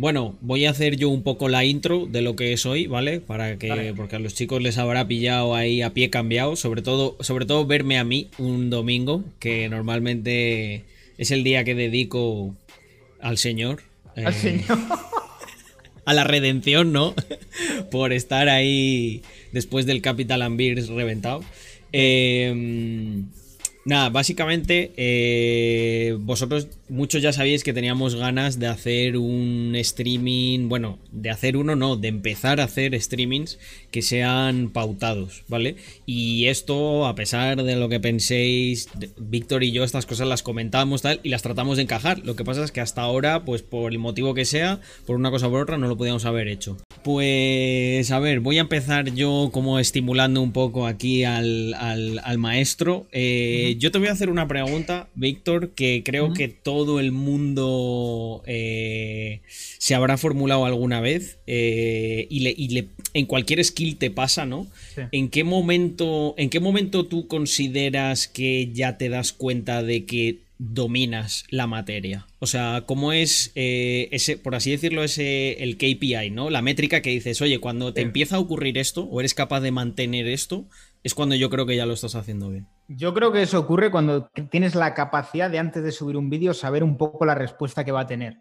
bueno, voy a hacer yo un poco la intro de lo que es hoy, ¿vale? Para que, porque a los chicos les habrá pillado ahí a pie cambiado, sobre todo, sobre todo verme a mí un domingo, que normalmente es el día que dedico al Señor. Al eh, Señor. a la redención, ¿no? Por estar ahí después del Capital Beers reventado. Eh, Nada, básicamente eh, vosotros muchos ya sabéis que teníamos ganas de hacer un streaming, bueno, de hacer uno no, de empezar a hacer streamings que sean pautados, ¿vale? Y esto, a pesar de lo que penséis, Víctor y yo estas cosas las comentábamos tal y las tratamos de encajar. Lo que pasa es que hasta ahora, pues por el motivo que sea, por una cosa o por otra, no lo podíamos haber hecho. Pues a ver, voy a empezar yo como estimulando un poco aquí al, al, maestro. Eh, yo te voy a hacer una pregunta, Víctor, que creo que todo el mundo eh, se habrá formulado alguna vez eh, y, le, en cualquier skill te pasa, ¿no? ¿En, qué momento, ¿En qué momento tú consideras que ya te das cuenta de que dominas la materia? O sea, ¿cómo es eh, ese, por así decirlo, ese el KPI, ¿no? La métrica que dices, oye, cuando te empieza a ocurrir esto, o eres capaz de mantener esto, es cuando yo creo que ya lo estás haciendo bien. Yo creo que eso ocurre cuando tienes la capacidad de antes de subir un vídeo saber un poco la respuesta que va a tener.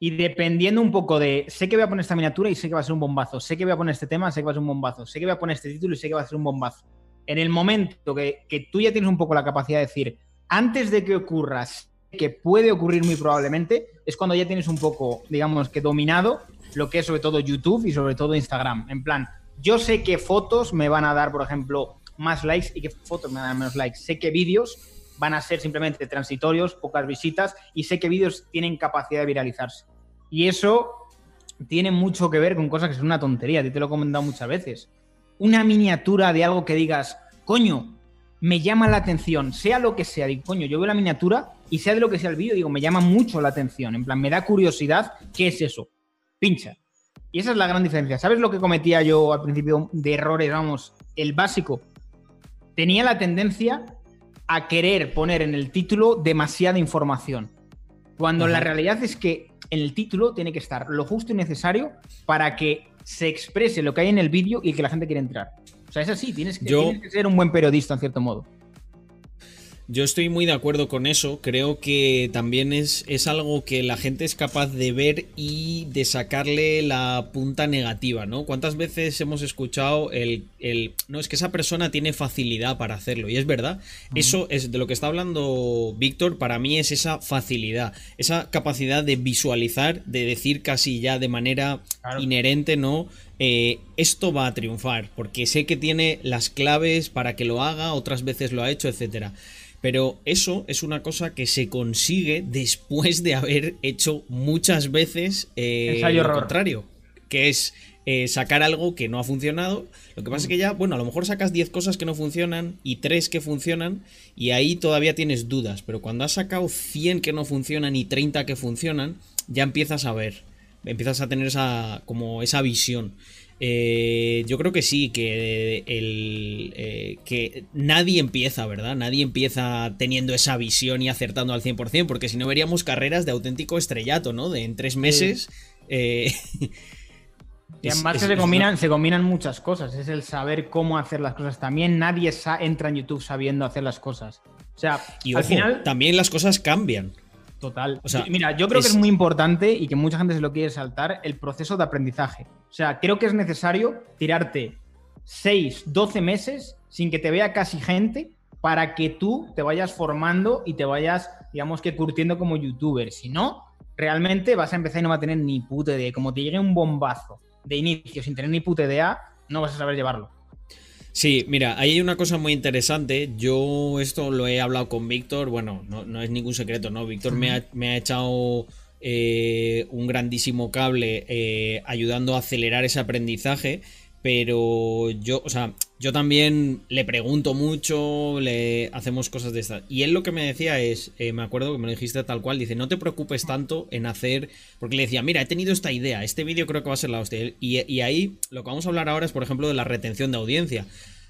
Y dependiendo un poco de, sé que voy a poner esta miniatura y sé que va a ser un bombazo, sé que voy a poner este tema, sé que va a ser un bombazo, sé que voy a poner este título y sé que va a ser un bombazo. En el momento que, que tú ya tienes un poco la capacidad de decir, antes de que ocurra, que puede ocurrir muy probablemente, es cuando ya tienes un poco, digamos, que dominado lo que es sobre todo YouTube y sobre todo Instagram. En plan, yo sé qué fotos me van a dar, por ejemplo, más likes y qué fotos me dar menos likes. Sé que vídeos van a ser simplemente transitorios, pocas visitas, y sé que vídeos tienen capacidad de viralizarse. Y eso tiene mucho que ver con cosas que son una tontería, te lo he comentado muchas veces. Una miniatura de algo que digas, coño, me llama la atención, sea lo que sea, digo, coño, yo veo la miniatura y sea de lo que sea el vídeo, digo, me llama mucho la atención, en plan, me da curiosidad, ¿qué es eso? Pincha. Y esa es la gran diferencia. ¿Sabes lo que cometía yo al principio de errores? Vamos, el básico. Tenía la tendencia a querer poner en el título demasiada información. Cuando la realidad es que en el título tiene que estar lo justo y necesario para que se exprese lo que hay en el vídeo y que la gente quiera entrar. O sea, es así, tienes que, tienes que ser un buen periodista en cierto modo. Yo estoy muy de acuerdo con eso. Creo que también es, es, algo que la gente es capaz de ver y de sacarle la punta negativa, ¿no? ¿Cuántas veces hemos escuchado el, el no, es que esa persona tiene facilidad para hacerlo? Y es verdad. Eso es de lo que está hablando Víctor, para mí es esa facilidad, esa capacidad de visualizar, de decir casi ya de manera inherente, ¿no? Eh, esto va a triunfar, porque sé que tiene las claves para que lo haga, otras veces lo ha hecho, etcétera. Pero eso es una cosa que se consigue después de haber hecho muchas veces eh, lo contrario, que es eh, sacar algo que no ha funcionado. Lo que pasa es que ya, bueno, a lo mejor sacas 10 cosas que no funcionan y 3 que funcionan y ahí todavía tienes dudas, pero cuando has sacado 100 que no funcionan y 30 que funcionan, ya empiezas a ver, empiezas a tener esa como esa visión. Eh, yo creo que sí, que, el, eh, que nadie empieza, ¿verdad? Nadie empieza teniendo esa visión y acertando al 100%, porque si no veríamos carreras de auténtico estrellato, ¿no? De en tres meses... Eh, y además se, combinan, se combinan muchas cosas, es el saber cómo hacer las cosas. También nadie entra en YouTube sabiendo hacer las cosas. O sea, y al final... También las cosas cambian. Total. O sea, Mira, yo creo que es muy importante y que mucha gente se lo quiere saltar el proceso de aprendizaje. O sea, creo que es necesario tirarte 6, 12 meses sin que te vea casi gente para que tú te vayas formando y te vayas, digamos que curtiendo como youtuber. Si no, realmente vas a empezar y no vas a tener ni puta idea. Como te llegue un bombazo de inicio sin tener ni puta idea, no vas a saber llevarlo. Sí, mira, ahí hay una cosa muy interesante. Yo esto lo he hablado con Víctor, bueno, no, es ningún secreto, ¿no? Víctor me, ha, echado eh, un grandísimo cable eh, ayudando a acelerar ese aprendizaje, pero yo, o sea, yo también le pregunto mucho, le hacemos cosas de estas. Y él lo que me decía es, eh, me acuerdo que me lo dijiste tal cual, dice, no te preocupes tanto en hacer, porque le decía, mira, he tenido esta idea, este vídeo creo que va a ser la hostia. Y, y ahí lo que vamos a hablar ahora es, por ejemplo, de la retención de audiencia.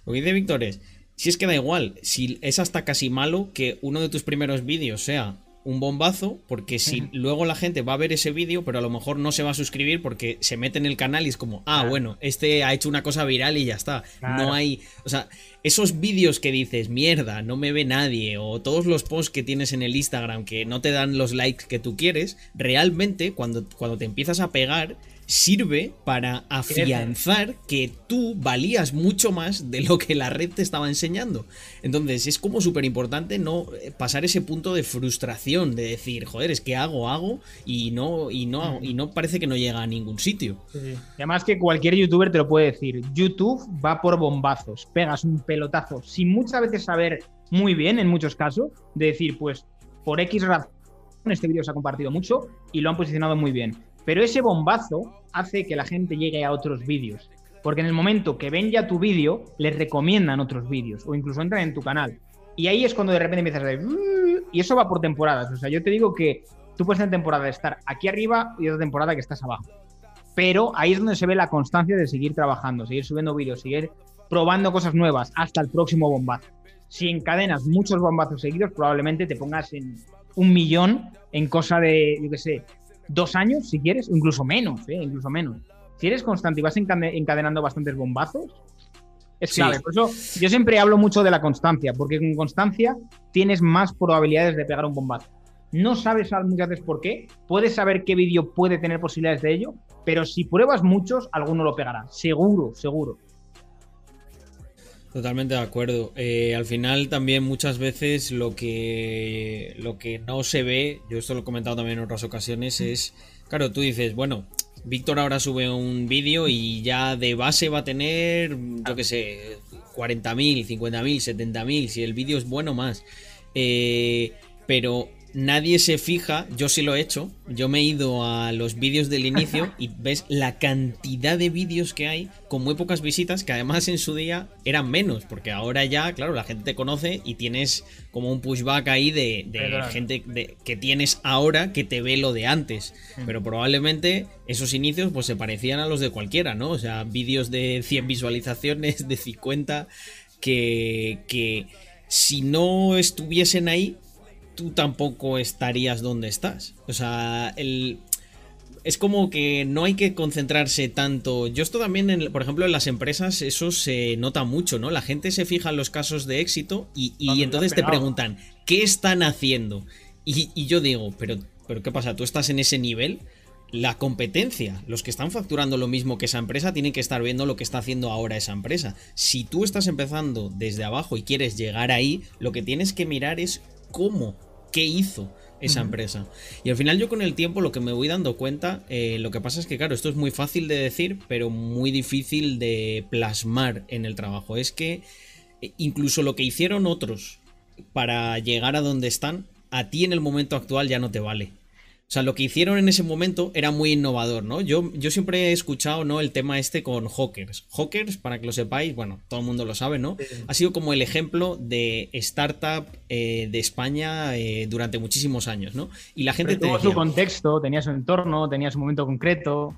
Lo que dice Víctor es, si es que da igual, si es hasta casi malo que uno de tus primeros vídeos sea un bombazo, porque si luego la gente va a ver ese vídeo, pero a lo mejor no se va a suscribir porque se mete en el canal y es como, ah, bueno, este ha hecho una cosa viral y ya está. No hay, o sea, esos vídeos que dices, mierda, no me ve nadie, o todos los posts que tienes en el Instagram que no te dan los likes que tú quieres, realmente cuando, cuando te empiezas a pegar, sirve para afianzar que tú valías mucho más de lo que la red te estaba enseñando. Entonces es como súper importante no eh, pasar ese punto de frustración, de decir, joder, es que hago, hago y no, y no, y no parece que no llega a ningún sitio. además que cualquier youtuber te lo puede decir, YouTube va por bombazos, pegas un pelotazo sin muchas veces saber muy bien, en muchos casos, de decir, pues por X razón este vídeo se ha compartido mucho y lo han posicionado muy bien pero ese bombazo hace que la gente llegue a otros vídeos. Porque en el momento que ven ya tu vídeo, les recomiendan otros vídeos o incluso entran en tu canal. Y ahí es cuando de repente empiezas a ver... Y eso va por temporadas. O sea, yo te digo que tú puedes en temporada estar aquí arriba y otra temporada que estás abajo. Pero ahí es donde se ve la constancia de seguir trabajando, seguir subiendo vídeos, seguir probando cosas nuevas hasta el próximo bombazo. Si encadenas muchos bombazos seguidos, probablemente te pongas en un millón en cosa de, yo qué sé, dos años, si quieres, incluso menos, ¿eh? incluso menos. Si eres constante y vas encadenando bastantes bombazos, es clave. Por eso yo siempre hablo mucho de la constancia, porque con constancia tienes más probabilidades de pegar un bombazo. No sabes muchas veces por qué, puedes saber qué vídeo puede tener posibilidades de ello, pero si pruebas muchos, alguno lo pegará. Seguro, seguro. Totalmente de acuerdo. Eh, al final también muchas veces lo que, lo que no se ve, yo esto lo he comentado también en otras ocasiones, es, claro, tú dices, bueno, Víctor ahora sube un vídeo y ya de base va a tener, yo qué sé, 40.000, 50.000, 70.000, si el vídeo es bueno más. Eh, pero nadie se fija, yo sí lo he hecho, yo me he ido a los vídeos del inicio y ves la cantidad de vídeos que hay con muy pocas visitas, que además en su día eran menos, porque ahora ya, claro, la gente te conoce y tienes como un pushback ahí de, gente que tienes ahora que te ve lo de antes, mm. pero probablemente esos inicios pues se parecían a los de cualquiera, ¿no? O sea, vídeos de 100 visualizaciones, de 50, que... que si no estuviesen ahí, tú tampoco estarías donde estás. O sea, el, es como que no hay que concentrarse tanto. Yo esto también, por ejemplo, en las empresas, eso se nota mucho, ¿no? La gente se fija en los casos de éxito y, entonces te preguntan, ¿qué están haciendo? Y, yo digo, pero, pero ¿qué pasa? ¿Tú estás en ese nivel? La competencia, los que están facturando lo mismo que esa empresa, tienen que estar viendo lo que está haciendo ahora esa empresa. Si tú estás empezando desde abajo y quieres llegar ahí, lo que tienes que mirar es cómo, qué hizo esa empresa. Y al final yo con el tiempo lo que me voy dando cuenta, eh, lo que pasa es que claro, esto es muy fácil de decir, pero muy difícil de plasmar en el trabajo. Es que eh, incluso lo que hicieron otros para llegar a donde están, a ti en el momento actual ya no te vale. O sea, lo que hicieron en ese momento era muy innovador, ¿no? Yo, yo siempre he escuchado, ¿no? El tema este con Hawkers. Hawkers, para que lo sepáis, bueno, todo el mundo lo sabe, ¿no? Ha sido como el ejemplo de startup eh, de España eh, durante muchísimos años, ¿no? Y la gente tenía su contexto, tenía su entorno, tenía su momento concreto.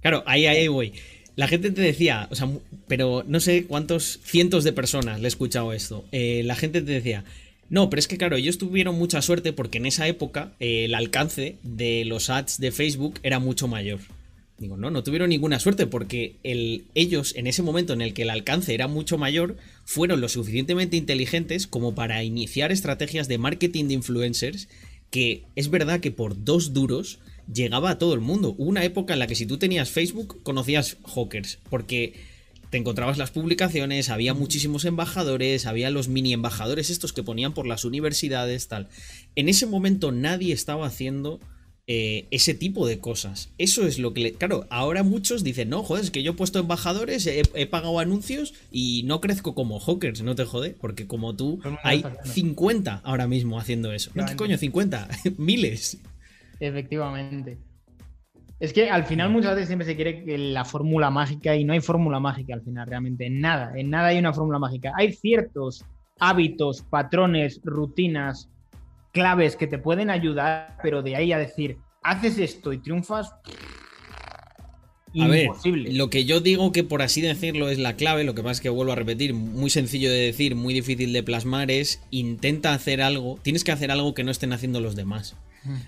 Claro, ahí, ahí voy. La gente te decía, o sea, pero no sé cuántos cientos de personas le he escuchado esto. Eh, la gente te decía, no, pero es que claro, ellos tuvieron mucha suerte porque en esa época eh, el alcance de los ads de Facebook era mucho mayor. Digo, no, no tuvieron ninguna suerte porque el, ellos en ese momento en el que el alcance era mucho mayor fueron lo suficientemente inteligentes como para iniciar estrategias de marketing de influencers que es verdad que por dos duros llegaba a todo el mundo. Hubo una época en la que si tú tenías Facebook conocías hawkers porque te encontrabas las publicaciones, había muchísimos embajadores, había los mini embajadores estos que ponían por las universidades, tal. En ese momento nadie estaba haciendo eh, ese tipo de cosas. Eso es lo que... claro, ahora muchos dicen, no, joder, es que yo he puesto embajadores, he, pagado anuncios y no crezco como hawkers, no te jode, porque como tú, hay 50 ahora mismo haciendo eso. ¿Qué coño? 50, miles. Efectivamente. Es que al final muchas veces siempre se quiere la fórmula mágica y no hay fórmula mágica al final, realmente. En nada, en nada hay una fórmula mágica. Hay ciertos hábitos, patrones, rutinas, claves que te pueden ayudar, pero de ahí a decir, haces esto y triunfas, A ver, lo que yo digo que por así decirlo es la clave, lo que pasa es que vuelvo a repetir, muy sencillo de decir, muy difícil de plasmar, es intenta hacer algo, tienes que hacer algo que no estén haciendo los demás.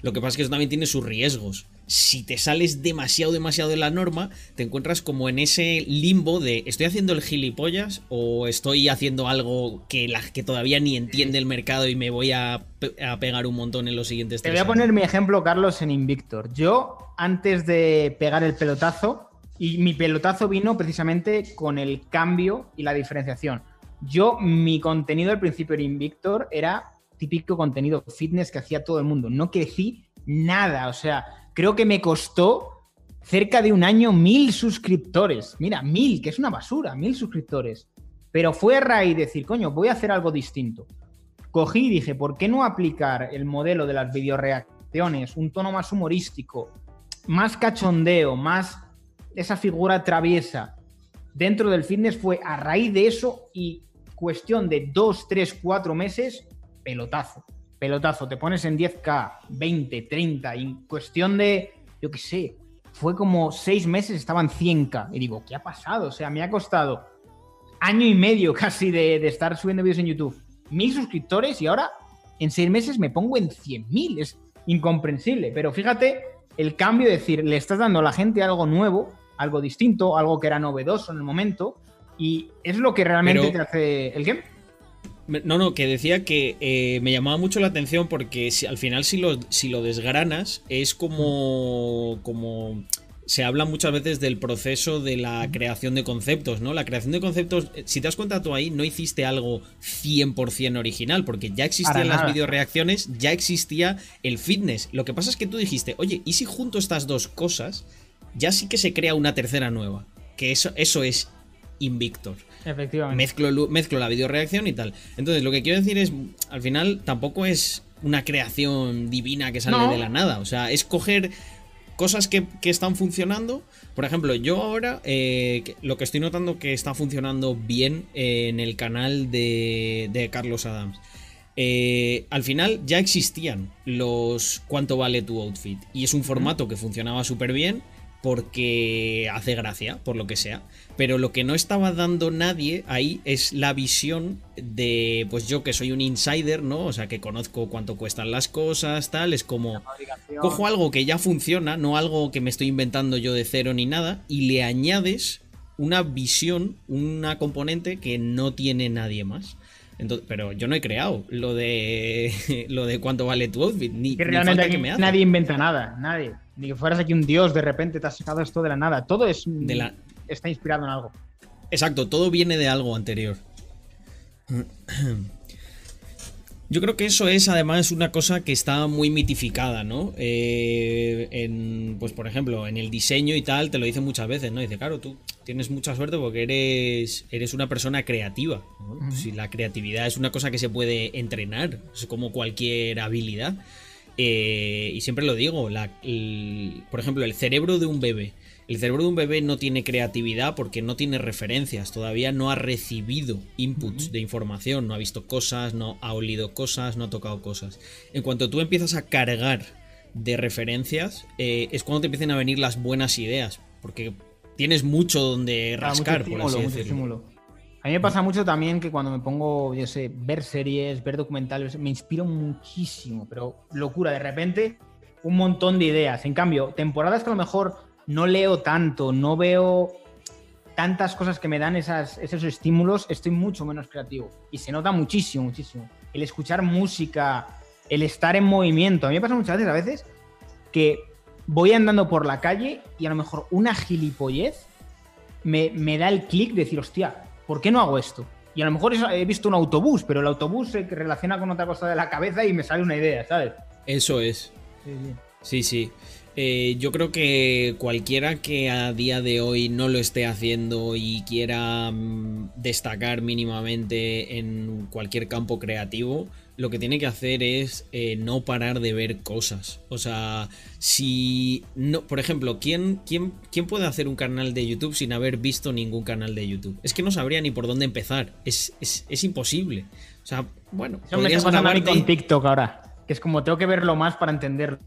Lo que pasa es que eso también tiene sus riesgos. Si te sales demasiado, demasiado de la norma, te encuentras como en ese limbo de ¿estoy haciendo el gilipollas o estoy haciendo algo que, la, que todavía ni entiende el mercado y me voy a, pegar un montón en los siguientes Te voy a poner mi ejemplo, Carlos, en Invictor. Yo, antes de pegar el pelotazo, y mi pelotazo vino precisamente con el cambio y la diferenciación. Yo, mi contenido al principio en Invictor era típico contenido fitness que hacía todo el mundo. No crecí nada. O sea, creo que me costó cerca de un año mil suscriptores. Mira, mil, que es una basura, mil suscriptores. Pero fue a raíz de decir, coño, voy a hacer algo distinto. Cogí y dije, ¿por qué no aplicar el modelo de las videoreacciones, un tono más humorístico, más cachondeo, más esa figura traviesa dentro del fitness? Fue a raíz de eso y cuestión de dos, tres, cuatro meses pelotazo. Pelotazo, te pones en 10K, 20, 30, y en cuestión de, yo qué sé, fue como seis meses, estaban 100K. Y digo, ¿qué ha pasado? O sea, me ha costado año y medio casi de, estar subiendo vídeos en YouTube. Mil suscriptores y ahora en seis meses me pongo en 100.000. Es incomprensible. Pero fíjate el cambio de decir, le estás dando a la gente algo nuevo, algo distinto, algo que era novedoso en el momento. Y es lo que realmente te hace el game. No, no, que decía que eh, me llamaba mucho la atención porque si, al final si lo, si lo desgranas es como, como se habla muchas veces del proceso de la creación de conceptos, ¿no? La creación de conceptos, eh, si te das cuenta tú ahí, no hiciste algo 100% original, porque ya existían las videoreacciones, ya existía el fitness. Lo que pasa es que tú dijiste, oye, ¿y si junto estas dos cosas, ya sí que se crea una tercera nueva? Que eso, eso es Invictor. Efectivamente. Mezclo, mezclo la videoreacción y tal. Entonces, lo que quiero decir es, al final, tampoco es una creación divina que sale de la nada. O sea, es coger cosas que, están funcionando. Por ejemplo, yo ahora eh, lo que estoy notando que está funcionando bien en el canal de, Carlos Adams. Eh, al final ya existían los cuánto vale tu outfit y es un formato que funcionaba súper bien porque hace gracia, por lo que sea. Pero lo que no estaba dando nadie ahí es la visión de, pues yo que soy un insider, ¿no? O sea, que conozco cuánto cuestan las cosas, tal. Es como, cojo algo que ya funciona, no algo que me estoy inventando yo de cero ni nada, y le añades una visión, una componente que no tiene nadie más. Entonces, pero yo no he creado lo de lo de cuánto vale tu outfit, ni, que realmente que me nadie inventa nada, nadie. Ni que fueras aquí un dios, de repente te has sacado esto de la nada. Todo es está inspirado en algo. Exacto, todo viene de algo anterior. Yo creo que eso es además una cosa que está muy mitificada, ¿no? Eh, en, pues por ejemplo, en el diseño y tal, te lo dicen muchas veces, ¿no? Dice, claro, tú tienes mucha suerte porque eres, eres una persona creativa. Si la creatividad es una cosa que se puede entrenar, es como cualquier habilidad. Eh, y siempre lo digo, por ejemplo, el cerebro de un bebé. El cerebro de un bebé no tiene creatividad porque no tiene referencias, todavía no ha recibido inputs de información, no ha visto cosas, no ha olido cosas, no ha tocado cosas. En cuanto tú empiezas a cargar de referencias, eh, es cuando te empiezan a venir las buenas ideas, porque tienes mucho donde rascar, por así decirlo. A mí me pasa mucho también que cuando me pongo, yo sé, ver series, ver documentales, me inspiro muchísimo, pero locura, de repente un montón de ideas. En cambio, temporadas que a lo mejor no leo tanto, no veo tantas cosas que me dan esas, esos estímulos, estoy mucho menos creativo. Y se nota muchísimo, muchísimo. El escuchar música, el estar en movimiento. A mí me pasa muchas veces, a veces, que voy andando por la calle y a lo mejor una gilipollez me, me da el clic de decir, hostia, ¿por qué no hago esto? Y a lo mejor he visto un autobús, pero el autobús se relaciona con otra cosa de la cabeza y me sale una idea, ¿sabes? Eso es. Sí, sí. Eh, yo creo que cualquiera que a día de hoy no lo esté haciendo y quiera mm, destacar mínimamente en cualquier campo creativo, lo que tiene que hacer es eh, no parar de ver cosas. O sea, si no, por ejemplo, ¿quién, quién, quién puede hacer un canal de YouTube sin haber visto ningún canal de YouTube? Es que no sabría ni por dónde empezar. Es, imposible. O sea, bueno, Eso me está con TikTok ahora. Que es como tengo que verlo más para entenderlo.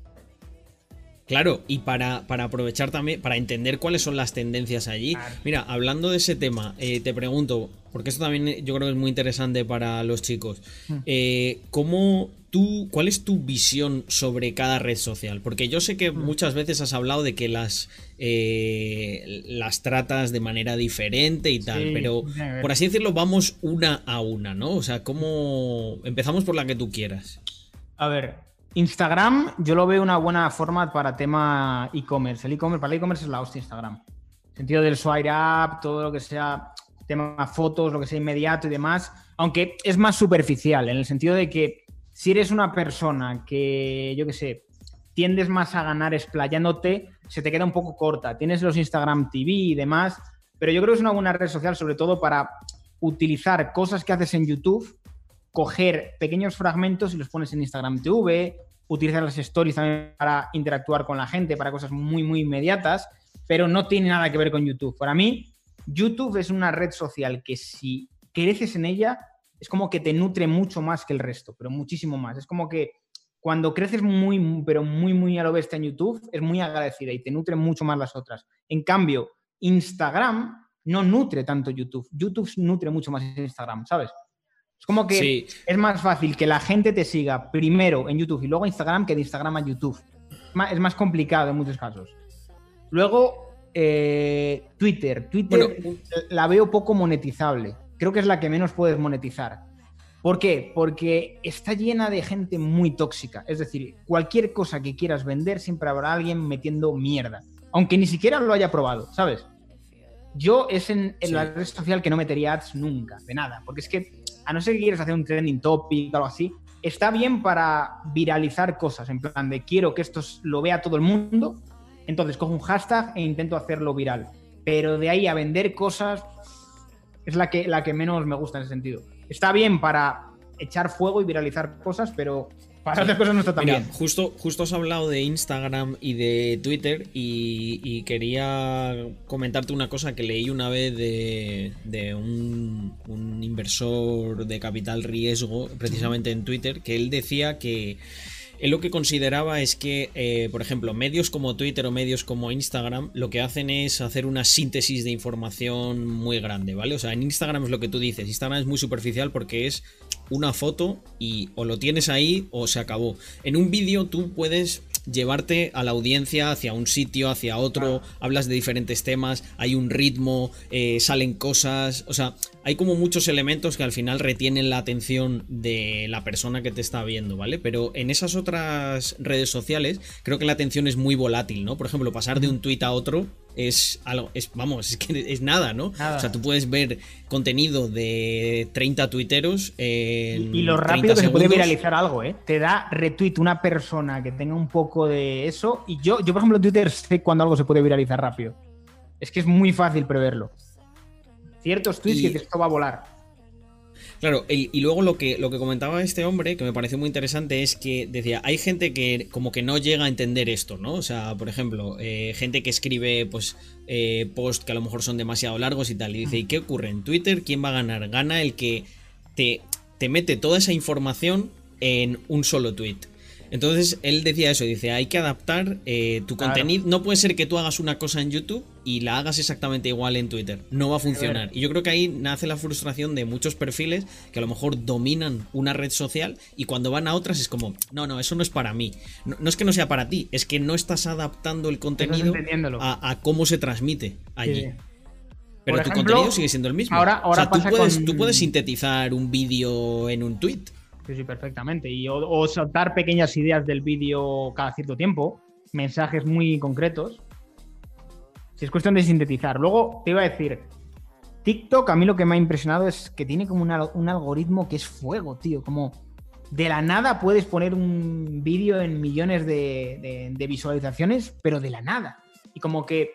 Claro, y para, para, aprovechar también, para entender cuáles son las tendencias allí. Mira, hablando de ese tema, eh, te pregunto, porque esto también yo creo que es muy interesante para los chicos. Hmm. Eh, ¿Cómo tú, cuál es tu visión sobre cada red social? Porque yo sé que hmm. muchas veces has hablado de que las, eh, las tratas de manera diferente y tal, pero por así decirlo, vamos una a una, ¿no? O sea, ¿cómo empezamos por la que tú quieras? A ver, Instagram, yo lo veo una buena forma para tema e-commerce. El e-commerce, para el e-commerce es la hostia Instagram. En sentido del swipe up, todo lo que sea tema fotos, lo que sea inmediato y demás. Aunque es más superficial, en el sentido de que si eres una persona que, yo qué sé, tiendes más a ganar explayándote, se te queda un poco corta. Tienes los Instagram TV y demás, pero yo creo que es una buena red social, sobre todo para utilizar cosas que haces en YouTube coger pequeños fragmentos y los pones en Instagram TV, utilizar las stories también para interactuar con la gente, para cosas muy, muy inmediatas, pero no tiene nada que ver con YouTube. Para mí, YouTube es una red social que si creces en ella, es como que te nutre mucho más que el resto, pero muchísimo más. Es como que cuando creces muy, pero muy, muy a lo bestia en YouTube, es muy agradecida y te nutre mucho más las otras. En cambio, Instagram no nutre tanto YouTube. YouTube nutre mucho más Instagram, ¿sabes? Es como que es más fácil que la gente te siga primero en YouTube y luego Instagram que de Instagram a YouTube. Es más complicado en muchos casos. Luego, eh, Twitter. Twitter la veo poco monetizable. Creo que es la que menos puedes monetizar. ¿Por qué? Porque está llena de gente muy tóxica. Es decir, cualquier cosa que quieras vender, siempre habrá alguien metiendo mierda. Aunque ni siquiera lo haya probado, ¿sabes? Yo es en, la red social que no metería ads nunca, de nada. Porque es que a no ser que quieras hacer un trending topic o algo así, está bien para viralizar cosas, en plan de quiero que esto lo vea todo el mundo, entonces cojo un hashtag e intento hacerlo viral. Pero de ahí a vender cosas es la que, la que menos me gusta en ese sentido. Está bien para echar fuego y viralizar cosas, pero para otras cosas no está tan bien. Justo, justo has hablado de Instagram y de Twitter y, quería comentarte una cosa que leí una vez de, un, un, inversor de capital riesgo, precisamente en Twitter, que él decía que lo que consideraba es que, eh, por ejemplo, medios como Twitter o medios como Instagram lo que hacen es hacer una síntesis de información muy grande, ¿vale? O sea, en Instagram es lo que tú dices, Instagram es muy superficial porque es una foto y o lo tienes ahí o se acabó. En un vídeo tú puedes llevarte a la audiencia hacia un sitio, hacia otro, hablas de diferentes temas, hay un ritmo, eh, salen cosas, o sea, hay como muchos elementos que al final retienen la atención de la persona que te está viendo, ¿vale? Pero en esas otras redes sociales creo que la atención es muy volátil, ¿no? Por ejemplo, pasar de un tuit a otro es algo, es, vamos, es que es nada, ¿no? O sea, tú puedes ver contenido de 30 tuiteros en Y lo rápido que se puede viralizar algo, ¿eh? Te da retweet una persona que tenga un poco de eso y yo, yo por ejemplo, en Twitter sé cuando algo se puede viralizar rápido. Es que es muy fácil preverlo. Ciertos tweets que esto va a volar. Claro, y, luego lo que, lo que comentaba este hombre, que me pareció muy interesante, es que decía, hay gente que como que no llega a entender esto, ¿no? O sea, por ejemplo, eh, gente que escribe pues eh, post que a lo mejor son demasiado largos y tal, y dice, ¿y qué ocurre en Twitter? ¿Quién va a ganar? Gana el que te, te mete toda esa información en un solo tweet. Entonces él decía eso, dice, hay que adaptar eh, tu contenido. No puede ser que tú hagas una cosa en YouTube y la hagas exactamente igual en Twitter. No va a funcionar. Y yo creo que ahí nace la frustración de muchos perfiles que a lo mejor dominan una red social y cuando van a otras es como, no, no, eso no es para mí. No, es que no sea para ti, es que no estás adaptando el contenido a, cómo se transmite allí. Pero tu contenido sigue siendo el mismo. Ahora, ahora tú, puedes, tú puedes sintetizar un vídeo en un tweet. Sí, sí, perfectamente. Y, o, soltar pequeñas ideas del vídeo cada cierto tiempo, mensajes muy concretos. Si es cuestión de sintetizar. Luego te iba a decir, TikTok a mí lo que me ha impresionado es que tiene como un algoritmo que es fuego, tío. Como de la nada puedes poner un vídeo en millones de, de, visualizaciones, pero de la nada. Y como que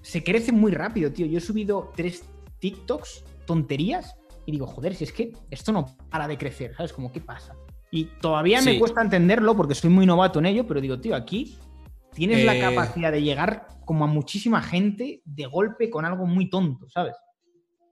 se crece muy rápido, tío. Yo he subido tres TikToks, tonterías, y digo, joder, si es que esto no para de crecer, ¿sabes? Como, ¿qué pasa? Y todavía me cuesta entenderlo porque soy muy novato en ello, pero digo, tío, aquí tienes la eh. capacidad de llegar como a muchísima gente de golpe con algo muy tonto, ¿sabes?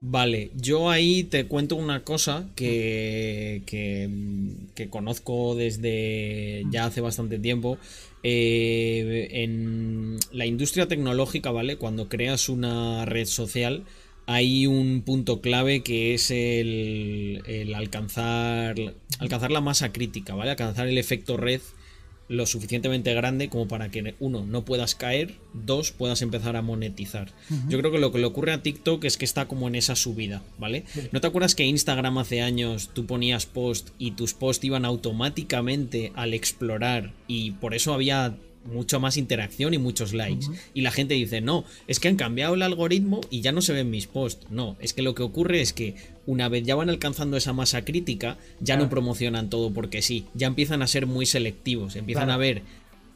Vale, yo ahí te cuento una cosa que, que, conozco desde ya hace bastante tiempo eh, en la industria tecnológica, ¿vale? Cuando creas una red social, hay un punto clave que es el, el alcanzar, alcanzar la masa crítica, ¿vale? Alcanzar el efecto red lo suficientemente grande como para que, uno, no puedas caer, dos, puedas empezar a monetizar. Yo creo que lo que le ocurre a TikTok es que está como en esa subida, ¿vale? ¿No te acuerdas que Instagram hace años tú ponías post y tus posts iban automáticamente al explorar y por eso había mucha más interacción y muchos likes. Y la gente dice, no, es que han cambiado el algoritmo y ya no se ven mis posts. No, es que lo que ocurre es que una vez ya van alcanzando esa masa crítica, ya no promocionan todo porque sí, ya empiezan a ser muy selectivos, empiezan a ver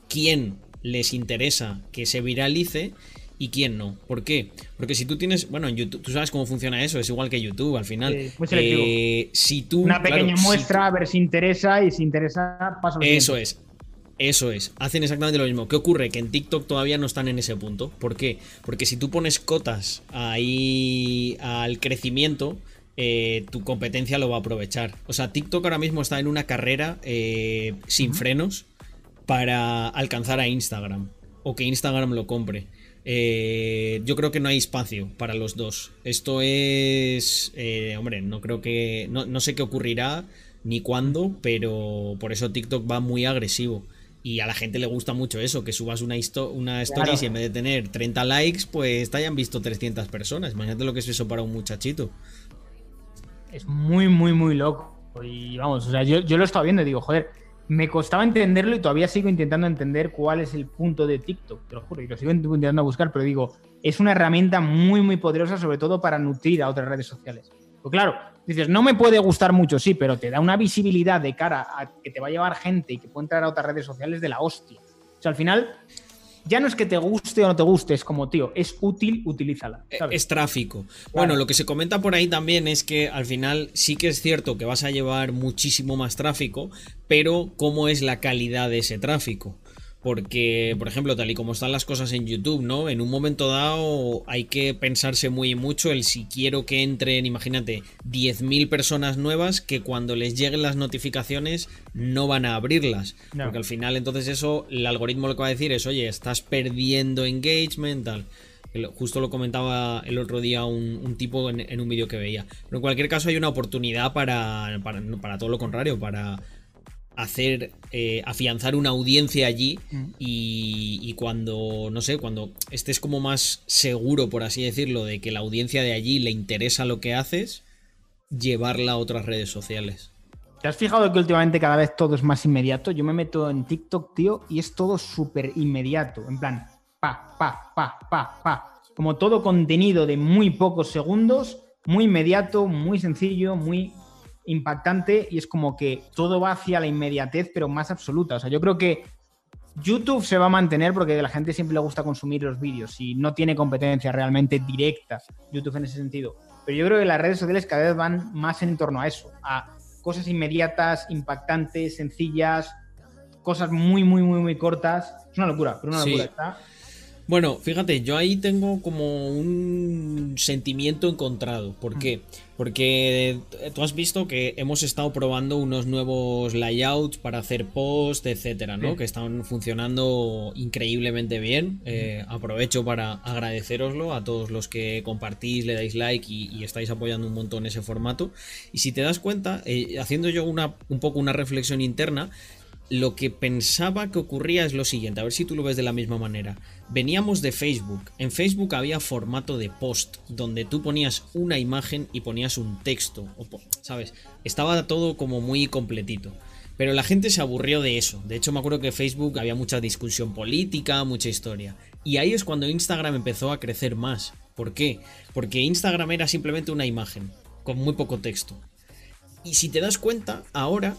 quién les interesa que se viralice y quién no. ¿Por qué? Porque si tú tienes, bueno, en YouTube, tú sabes cómo funciona eso, es igual que YouTube al final. Eh, si tú, Una pequeña muestra, a ver si interesa y si interesa, paso Eso es. Eso es, hacen exactamente lo mismo. ¿Qué ocurre? Que en TikTok todavía no están en ese punto. ¿Por qué? Porque si tú pones cotas ahí al crecimiento, eh, tu competencia lo va a aprovechar. O sea, TikTok ahora mismo está en una carrera eh, sin frenos para alcanzar a Instagram o que Instagram lo compre. Eh, yo creo que no hay espacio para los dos. Esto es, hombre, no creo que, no, no sé qué ocurrirá ni cuándo, pero por eso TikTok va muy agresivo. Y a la gente le gusta mucho eso, que subas una, una story y en vez de tener 30 likes, pues te hayan visto 300 personas. Imagínate lo que es eso para un muchachito. Es muy, muy, muy loco. Y vamos, o sea, yo, yo lo estaba viendo y digo, joder, me costaba entenderlo y todavía sigo intentando entender cuál es el punto de TikTok, te lo juro, y lo sigo intentando buscar, pero digo, es una herramienta muy, muy poderosa, sobre todo para nutrir a otras redes sociales. Pues claro, dices, no me puede gustar mucho, sí, pero te da una visibilidad de cara a que te va a llevar gente y que puede entrar a otras redes sociales de la hostia. O sea, al final, ya no es que te guste o no te guste, es como, tío, es útil, utilízala. E, es tráfico. Bueno, lo que se comenta por ahí también es que al final sí que es cierto que vas a llevar muchísimo más tráfico, pero ¿cómo es la calidad de ese tráfico? Porque, por ejemplo, tal y como están las cosas en YouTube, ¿no? En un momento dado hay que pensarse muy mucho el si quiero que entren, imagínate, 10.000 personas nuevas que cuando les lleguen las notificaciones no van a abrirlas. Porque al final entonces eso, el algoritmo lo que va a decir es, oye, estás perdiendo engagement, tal. Justo lo comentaba el otro día un, tipo en, un vídeo que veía. Pero en cualquier caso hay una oportunidad para, para, para todo lo contrario, para hacer eh, afianzar una audiencia allí mm. y, cuando no sé cuando estés como más seguro por así decirlo de que la audiencia de allí le interesa lo que haces llevarla a otras redes sociales ¿Te has fijado que últimamente cada vez todo es más inmediato? Yo me meto en TikTok, tío, y es todo súper inmediato. En plan, pa, pa, pa, pa, pa. Como todo contenido de muy pocos segundos, muy inmediato, muy sencillo, muy impactante y es como que todo va hacia la inmediatez, pero más absoluta. O sea, yo creo que YouTube se va a mantener porque a la gente siempre le gusta consumir los vídeos y no tiene competencia realmente directa YouTube en ese sentido. Pero yo creo que las redes sociales cada vez van más en torno a eso, a cosas inmediatas, impactantes, sencillas, cosas muy, muy, muy, muy cortas. Es una locura, pero una locura. Está bueno, fíjate, yo ahí tengo como un sentimiento encontrado. ¿Por qué? Porque tú has visto que hemos estado probando unos nuevos layouts para hacer post, etcétera, ¿no? Que están funcionando increíblemente bien. Eh, aprovecho para agradeceroslo a todos los que compartís, le dais like y, estáis apoyando un montón ese formato. Y si te das cuenta, eh, haciendo yo una, un poco una reflexión interna, lo que pensaba que ocurría es lo siguiente, a ver si tú lo ves de la misma manera. Veníamos de Facebook. En Facebook había formato de post, donde tú ponías una imagen y ponías un texto, ¿sabes? Estaba todo como muy completito. Pero la gente se aburrió de eso. De hecho, me acuerdo que Facebook había mucha discusión política, mucha historia. Y ahí es cuando Instagram empezó a crecer más. ¿Por qué? Porque Instagram era simplemente una imagen, con muy poco texto. Y si te das cuenta, ahora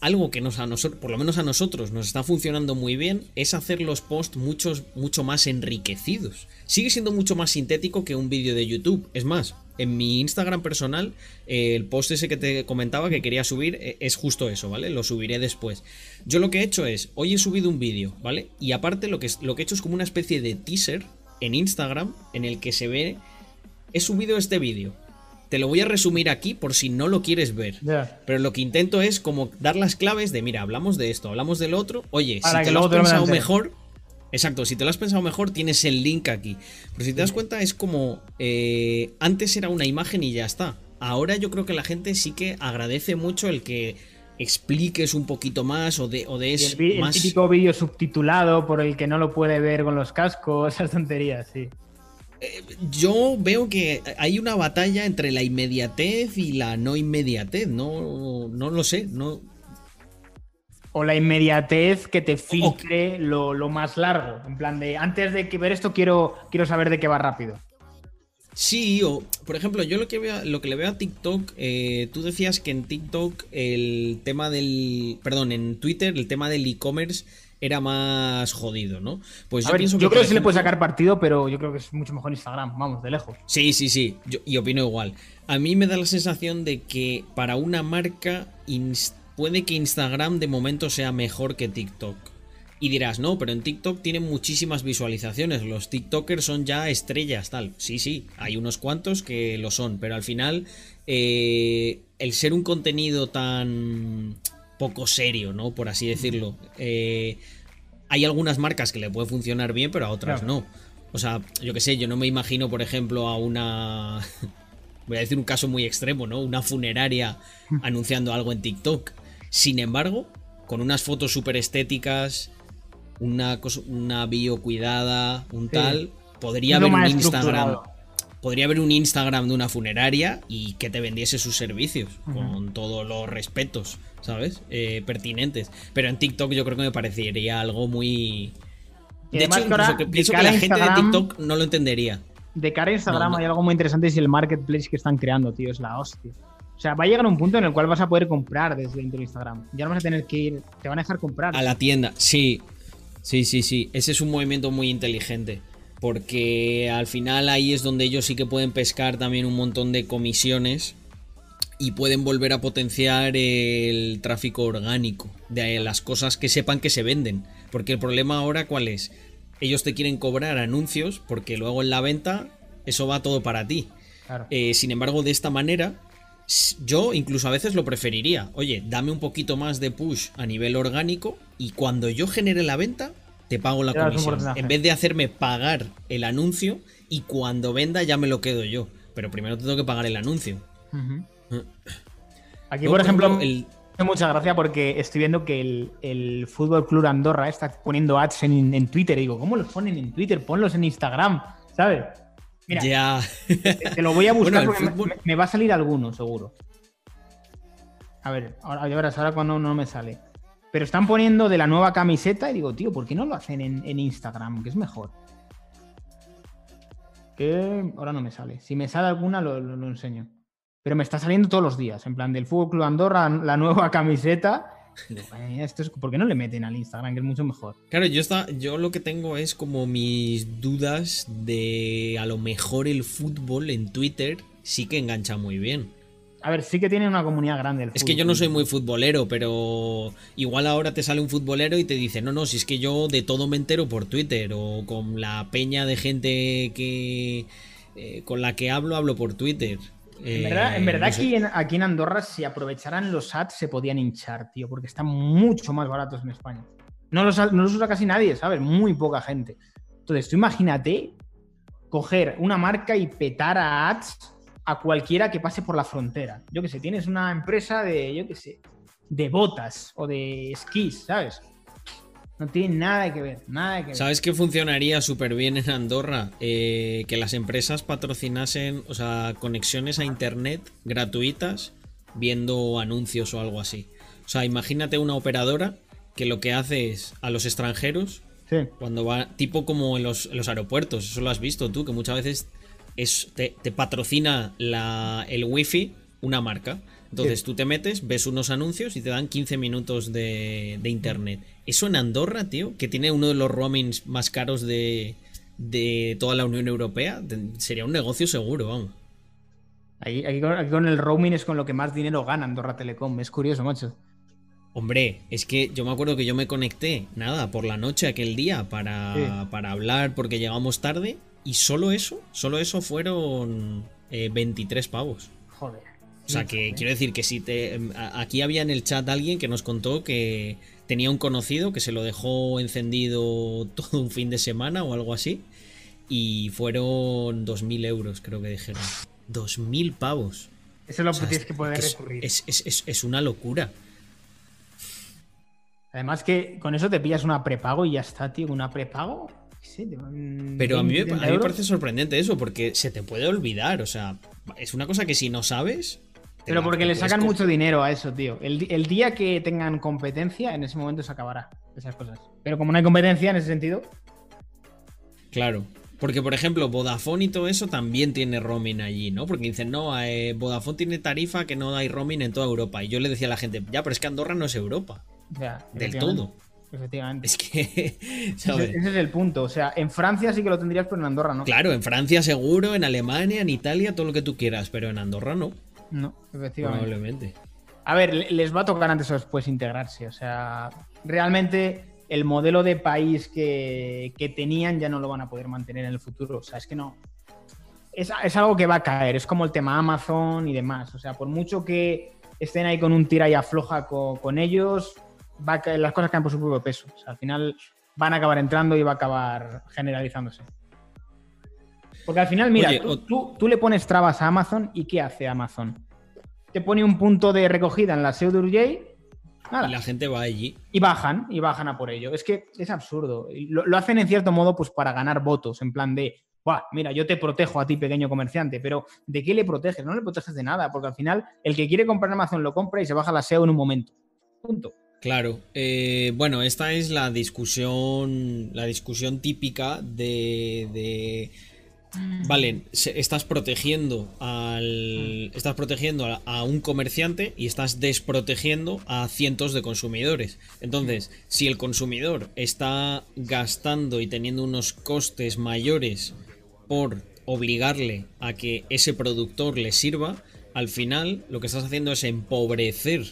algo que nos a nosotros, por lo menos a nosotros, nos está funcionando muy bien es hacer los posts muchos, mucho más enriquecidos. Sigue siendo mucho más sintético que un vídeo de YouTube. Es más, en mi Instagram personal, eh, el post ese que te comentaba que quería subir eh, es justo eso, ¿vale? Lo subiré después. Yo lo que he hecho es, hoy he subido un vídeo, ¿vale? Y aparte lo que, lo que he hecho es como una especie de teaser en Instagram en el que se ve, he subido este vídeo te lo voy a resumir aquí por si no lo quieres ver. Pero lo que intento es como dar las claves de, mira, hablamos de esto, hablamos del otro. Oye, si te lo has pensado mejor, Exacto, si te lo has pensado mejor, tienes el link aquí. Pero si te das cuenta, es como. Eh, antes era una imagen y ya está. Ahora yo creo que la gente sí que agradece mucho el que expliques un poquito más o de, o de el, el típico vídeo subtitulado por el que no lo puede ver con los cascos, esas tonterías, sí. Eh, yo veo que hay una batalla entre la inmediatez y la no inmediatez. No, no lo sé. No, o la inmediatez que te filtre lo, más largo. En plan de, antes de que ver esto quiero, quiero saber de qué va rápido. Sí, o por ejemplo, yo lo que, veo, lo que le veo a TikTok, eh, tú decías que en TikTok el tema del, perdón, en Twitter el tema del e-commerce era más jodido, ¿no? Pues yo, pienso yo creo que sí le puede sacar partido, pero yo creo que es mucho mejor Instagram, vamos, de lejos. Sí, sí, sí, y opino igual. A mí me da la sensación de que para una marca puede que Instagram de momento sea mejor que TikTok. Y dirás, no, pero en TikTok tienen muchísimas visualizaciones. Los TikTokers son ya estrellas, tal. Sí, sí, hay unos cuantos que lo son, pero al final, eh, el ser un contenido tan poco serio, ¿no? Por así decirlo. Eh, hay algunas marcas que le puede funcionar bien, pero a otras no. O sea, yo qué sé, yo no me imagino, por ejemplo, a una. Voy a decir un caso muy extremo, ¿no? Una funeraria anunciando algo en TikTok. Sin embargo, con unas fotos súper estéticas, una, una bio cuidada, un tal, podría haber un Instagram. Podría haber un Instagram de una funeraria y que te vendiese sus servicios, con todos los respetos, ¿sabes? Eh, pertinentes. Pero en TikTok yo creo que me parecería algo muy. de hecho, pienso que la gente de TikTok no lo entendería. De cara a Instagram hay algo muy interesante y es el marketplace que están creando, tío. Es la hostia. O sea, va a llegar un punto en el cual vas a poder comprar desde dentro de Instagram. Ya no vas a tener que ir, te van a dejar comprar. A la tienda, sí. Sí, sí, sí. Ese es un movimiento muy inteligente. Porque al final ahí es donde ellos sí que pueden pescar también un montón de comisiones y pueden volver a potenciar el tráfico orgánico de las cosas que sepan que se venden. Porque el problema ahora cuál es? Ellos te quieren cobrar anuncios porque luego en la venta eso va todo para ti. Eh, sin embargo, de esta manera yo incluso a veces lo preferiría. Oye, dame un poquito más de push a nivel orgánico y cuando yo genere la venta, te pago la comisión. En vez de hacerme pagar el anuncio y cuando venda ya me lo quedo yo. Pero primero tengo que pagar el anuncio. Aquí, por ejemplo, el... mucha gracia porque estoy viendo que el, el Fútbol Club Andorra está poniendo ads en, en Twitter. Y digo, ¿cómo los ponen en Twitter? Ponlos en Instagram, ¿sabes? Mira, ya. te, lo voy a buscar porque me, va a salir alguno, seguro. A ver, ahora, verás, ahora cuando no me sale. Pero están poniendo de la nueva camiseta y digo, tío, ¿por qué no lo hacen en, Instagram? Que es mejor. Que ahora no me sale. Si me sale alguna, lo, enseño. Pero me está saliendo todos los días. En plan, del Fútbol Club Andorra, la nueva camiseta. ¿Por qué no le meten al Instagram? Que es mucho mejor. Claro, yo, está, yo lo que tengo es como mis dudas de a lo mejor el fútbol en Twitter sí que engancha muy bien. A ver, sí que tiene una comunidad grande. El es que yo no soy muy futbolero, pero igual ahora te sale un futbolero y te dice, no, no, si es que yo de todo me entero por Twitter o con la peña de gente que eh, con la que hablo, hablo por Twitter. En verdad, en verdad eh, aquí, en, Andorra, si aprovecharan los ads, se podían hinchar, tío, porque están mucho más baratos en España. No los, no los usa casi nadie, ¿sabes? Muy poca gente. Entonces, tú imagínate coger una marca y petar a ads a cualquiera que pase por la frontera. Yo que sé, tienes una empresa de, yo que sé, de botas o de esquís, ¿sabes? No tiene nada que ver, nada que ver. ¿Sabes qué funcionaría súper bien en Andorra? Eh, que las empresas patrocinasen, o sea, conexiones a internet gratuitas viendo anuncios o algo así. O sea, imagínate una operadora que lo que hace es a los extranjeros, cuando va, tipo como en los, aeropuertos, eso lo has visto tú, que muchas veces es, te, patrocina la, el wifi una marca. Entonces tú te metes, ves unos anuncios y te dan 15 minutos de, internet. Eso en Andorra, tío, que tiene uno de los roamings más caros de, toda la Unión Europea, sería un negocio seguro, vamos. Aquí, con, el roaming es con lo que más dinero gana Andorra Telecom. Es curioso, macho. Hombre, es que yo me acuerdo que yo me conecté, nada, por la noche aquel día para, para hablar porque llegamos tarde y solo eso, solo eso fueron 23 eh, pavos. Joder. O sea, que quiero decir que si te. Aquí había en el chat alguien que nos contó que tenía un conocido que se lo dejó encendido todo un fin de semana o algo así. Y fueron 2.000 euros, creo que dijeron. 2.000 pavos. Eso es lo que tienes que poder recurrir. Es, es, una locura. Además que con eso te pillas una prepago y ya está, tío. Una prepago. Pero a mí, me parece sorprendente eso, porque se te puede olvidar. O sea, es una cosa que si no sabes. Pero porque le sacan mucho dinero a eso, tío. El, el, día que tengan competencia, en ese momento se acabará esas cosas. Pero como no hay competencia en ese sentido. Claro. Porque, por ejemplo, Vodafone y todo eso también tiene roaming allí, ¿no? Porque dicen, no, eh, Vodafone tiene tarifa que no hay roaming en toda Europa. Y yo le decía a la gente, ya, pero es que Andorra no es Europa. Ya, del todo. Efectivamente. Es que. Ese, es el punto. O sea, en Francia sí que lo tendrías, pero en Andorra no. Claro, en Francia seguro, en Alemania, en Italia, todo lo que tú quieras, pero en Andorra no. No, efectivamente. Probablemente. A ver, les va a tocar antes o después integrarse. O sea, realmente el modelo de país que, tenían ya no lo van a poder mantener en el futuro. O sea, es que no. Es, algo que va a caer. Es como el tema Amazon y demás. O sea, por mucho que estén ahí con un tira y afloja con, ellos, va a caer, las cosas caen por su propio peso. O sea, al final van a acabar entrando y va a acabar generalizándose. Porque al final, mira, tú, tú, le pones trabas a Amazon y ¿qué hace Amazon? Te pone un punto de recogida en la pseudo y la gente va allí. Y bajan, y bajan a por ello. Es que es absurdo. Lo, hacen en cierto modo pues para ganar votos, en plan de, mira, yo te protejo a ti, pequeño comerciante, pero ¿de qué le proteges? No le proteges de nada, porque al final el que quiere comprar Amazon lo compra y se baja la SEO en un momento. Punto. Claro. Eh, bueno, esta es la discusión, la discusión típica de Vale, estás protegiendo al. Estás protegiendo a, un comerciante y estás desprotegiendo a cientos de consumidores. Entonces, si el consumidor está gastando y teniendo unos costes mayores por obligarle a que ese productor le sirva, al final lo que estás haciendo es empobrecer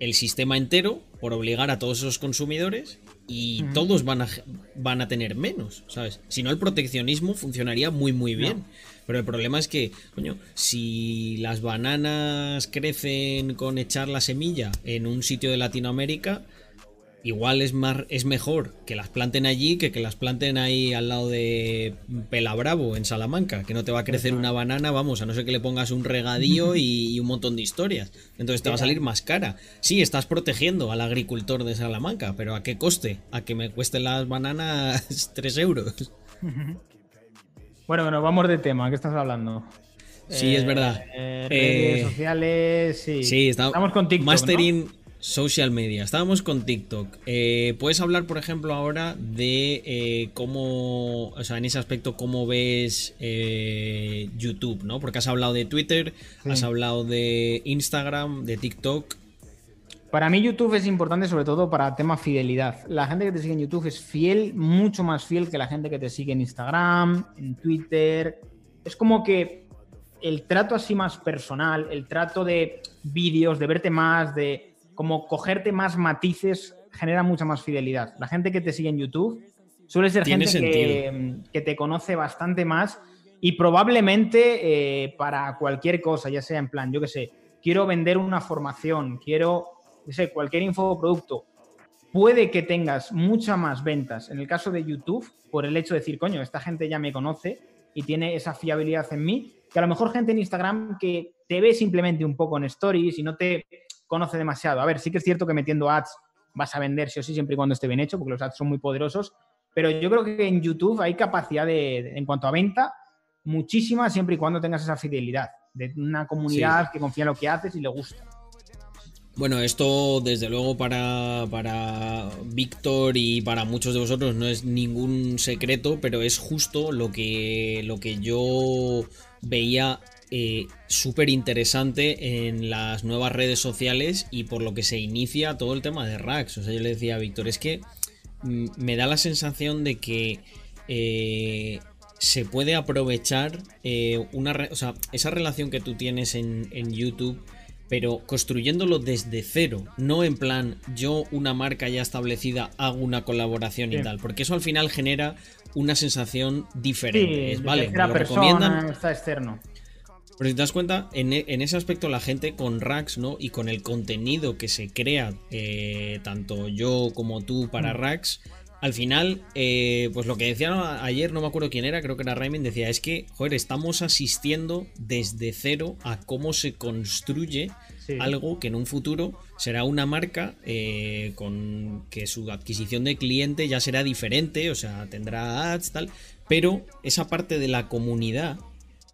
el sistema entero por obligar a todos esos consumidores y todos van a, van a tener menos, ¿sabes? Si no, el proteccionismo funcionaría muy, muy bien. Pero el problema es que, coño, si las bananas crecen con echar la semilla en un sitio de Latinoamérica, igual es, más, es mejor que las planten allí que que las planten ahí al lado de Pelabravo, en Salamanca, que no te va a crecer una banana, vamos, a no ser que le pongas un regadío y, un montón de historias. Entonces te va a salir más cara. Sí, estás protegiendo al agricultor de Salamanca, pero ¿a qué coste? A que me cuesten las bananas 3 euros. Bueno, bueno, vamos de tema, ¿qué estás hablando? Sí, es verdad. Eh, redes eh, sociales, sí. Sí, estamos, con TikTok. Mastering, Social media. Estábamos con TikTok. Eh, ¿Puedes hablar, por ejemplo, ahora de eh, cómo, o sea, en ese aspecto, cómo ves eh, YouTube, ¿no? Porque has hablado de Twitter, has hablado de Instagram, de TikTok. Para mí YouTube es importante sobre todo para tema fidelidad. La gente que te sigue en YouTube es fiel, mucho más fiel que la gente que te sigue en Instagram, en Twitter. Es como que el trato así más personal, el trato de vídeos, de verte más, de como cogerte más matices genera mucha más fidelidad. La gente que te sigue en YouTube suele ser gente que, te conoce bastante más y probablemente eh, para cualquier cosa, ya sea en plan, yo qué sé, quiero vender una formación, quiero, no sé, cualquier infoproducto, puede que tengas muchas más ventas en el caso de YouTube por el hecho de decir, coño, esta gente ya me conoce y tiene esa fiabilidad en mí, que a lo mejor gente en Instagram que te ve simplemente un poco en stories y no te conoce demasiado. A ver, sí que es cierto que metiendo ads vas a vender sí o sí siempre y cuando esté bien hecho, porque los ads son muy poderosos, pero yo creo que en YouTube hay capacidad de, en cuanto a venta, muchísima siempre y cuando tengas esa fidelidad de una comunidad que confía en lo que haces y le gusta. Bueno, esto desde luego para, para Víctor y para muchos de vosotros no es ningún secreto, pero es justo lo que, lo que yo veía eh, súper interesante en las nuevas redes sociales y por lo que se inicia todo el tema de racks. O sea, yo le decía a Víctor, es que mm, me da la sensación de que eh, se puede aprovechar eh, una o sea, esa relación que tú tienes en, YouTube pero construyéndolo desde cero, no en plan yo una marca ya establecida hago una colaboración y tal, porque eso al final genera una sensación diferente. vale, me lo recomiendan. Está externo. Pero si te das cuenta, en, e, ese aspecto la gente con Rax, ¿no? Y con el contenido que se crea, eh, tanto yo como tú para mm. Rax, al final, eh, pues lo que decían ayer, no me acuerdo quién era, creo que era Raymond, decía, es que, joder, estamos asistiendo desde cero a cómo se construye algo que en un futuro será una marca eh, con que su adquisición de cliente ya será diferente, o sea, tendrá ads, tal, pero esa parte de la comunidad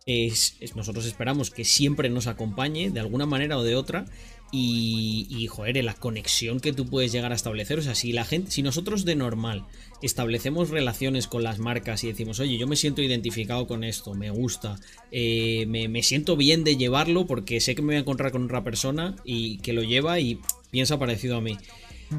es, nosotros esperamos que siempre nos acompañe de alguna manera o de otra y, y, joder, la conexión que tú puedes llegar a establecer. O sea, si la gente, si nosotros de normal establecemos relaciones con las marcas y decimos, oye, yo me siento identificado con esto, me gusta, eh, me, me, siento bien de llevarlo porque sé que me voy a encontrar con otra persona y que lo lleva y piensa parecido a mí.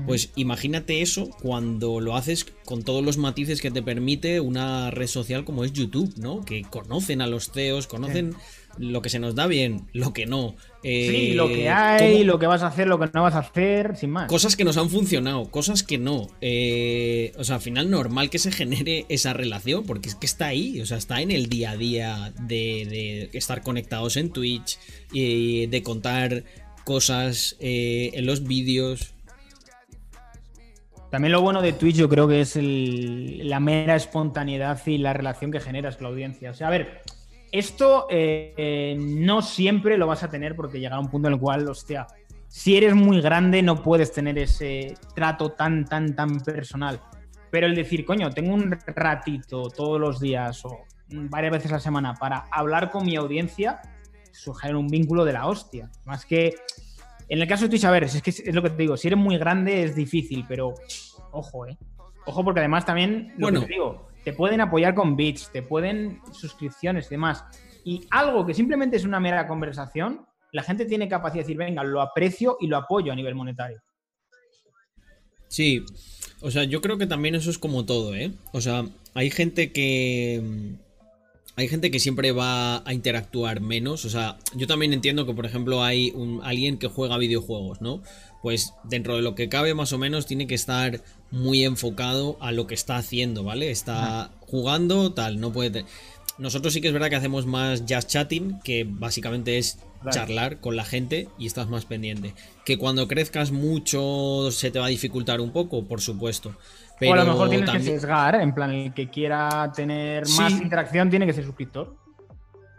Pues imagínate eso cuando lo haces con todos los matices que te permite una red social como es YouTube, ¿no? Que conocen a los CEOs, conocen lo que se nos da bien, lo que no. sí, lo que eh, hay, lo que vas a hacer, lo que no vas a hacer, sin más. Cosas que nos han funcionado, cosas que no. Eh, o sea, al final normal que se genere esa relación, porque es que está ahí, o sea, está en el día a día de, estar conectados en Twitch, y de contar cosas eh, en los vídeos. También lo bueno de Twitch yo creo que es la mera espontaneidad y la relación que generas con la audiencia. O sea, a ver, esto eh, no siempre lo vas a tener porque llegará un punto en el cual, hostia, si eres muy grande no puedes tener ese trato tan, tan, tan personal. Pero el decir, coño, tengo un ratito todos los días o varias veces a la semana para hablar con mi audiencia, sugiere un vínculo de la hostia. Más que en el caso de Twitch, a ver, es que es lo que te digo, si eres muy grande es difícil, pero ojo, eh. Ojo, porque además también, lo que te digo, te pueden apoyar con bits, te pueden suscripciones y demás. Y algo que simplemente es una mera conversación, la gente tiene capacidad de decir, venga, lo aprecio y lo apoyo a nivel monetario. Sí, o sea, yo creo que también eso es como todo, ¿eh? O sea, hay gente que hay gente que siempre va a interactuar menos. O sea, yo también entiendo que, por ejemplo, hay un, alguien que juega videojuegos, ¿no? Pues dentro de lo que cabe, más o menos, tiene que estar muy enfocado a lo que está haciendo, ¿vale? Está jugando, tal, no puede. Nosotros sí que es verdad que hacemos más just chatting, que básicamente es charlar con la gente y estás más pendiente. Que cuando crezcas mucho se te va a dificultar un poco, por supuesto o a lo mejor tienes que sesgar, en plan, el que quiera tener más interacción tiene que ser suscriptor.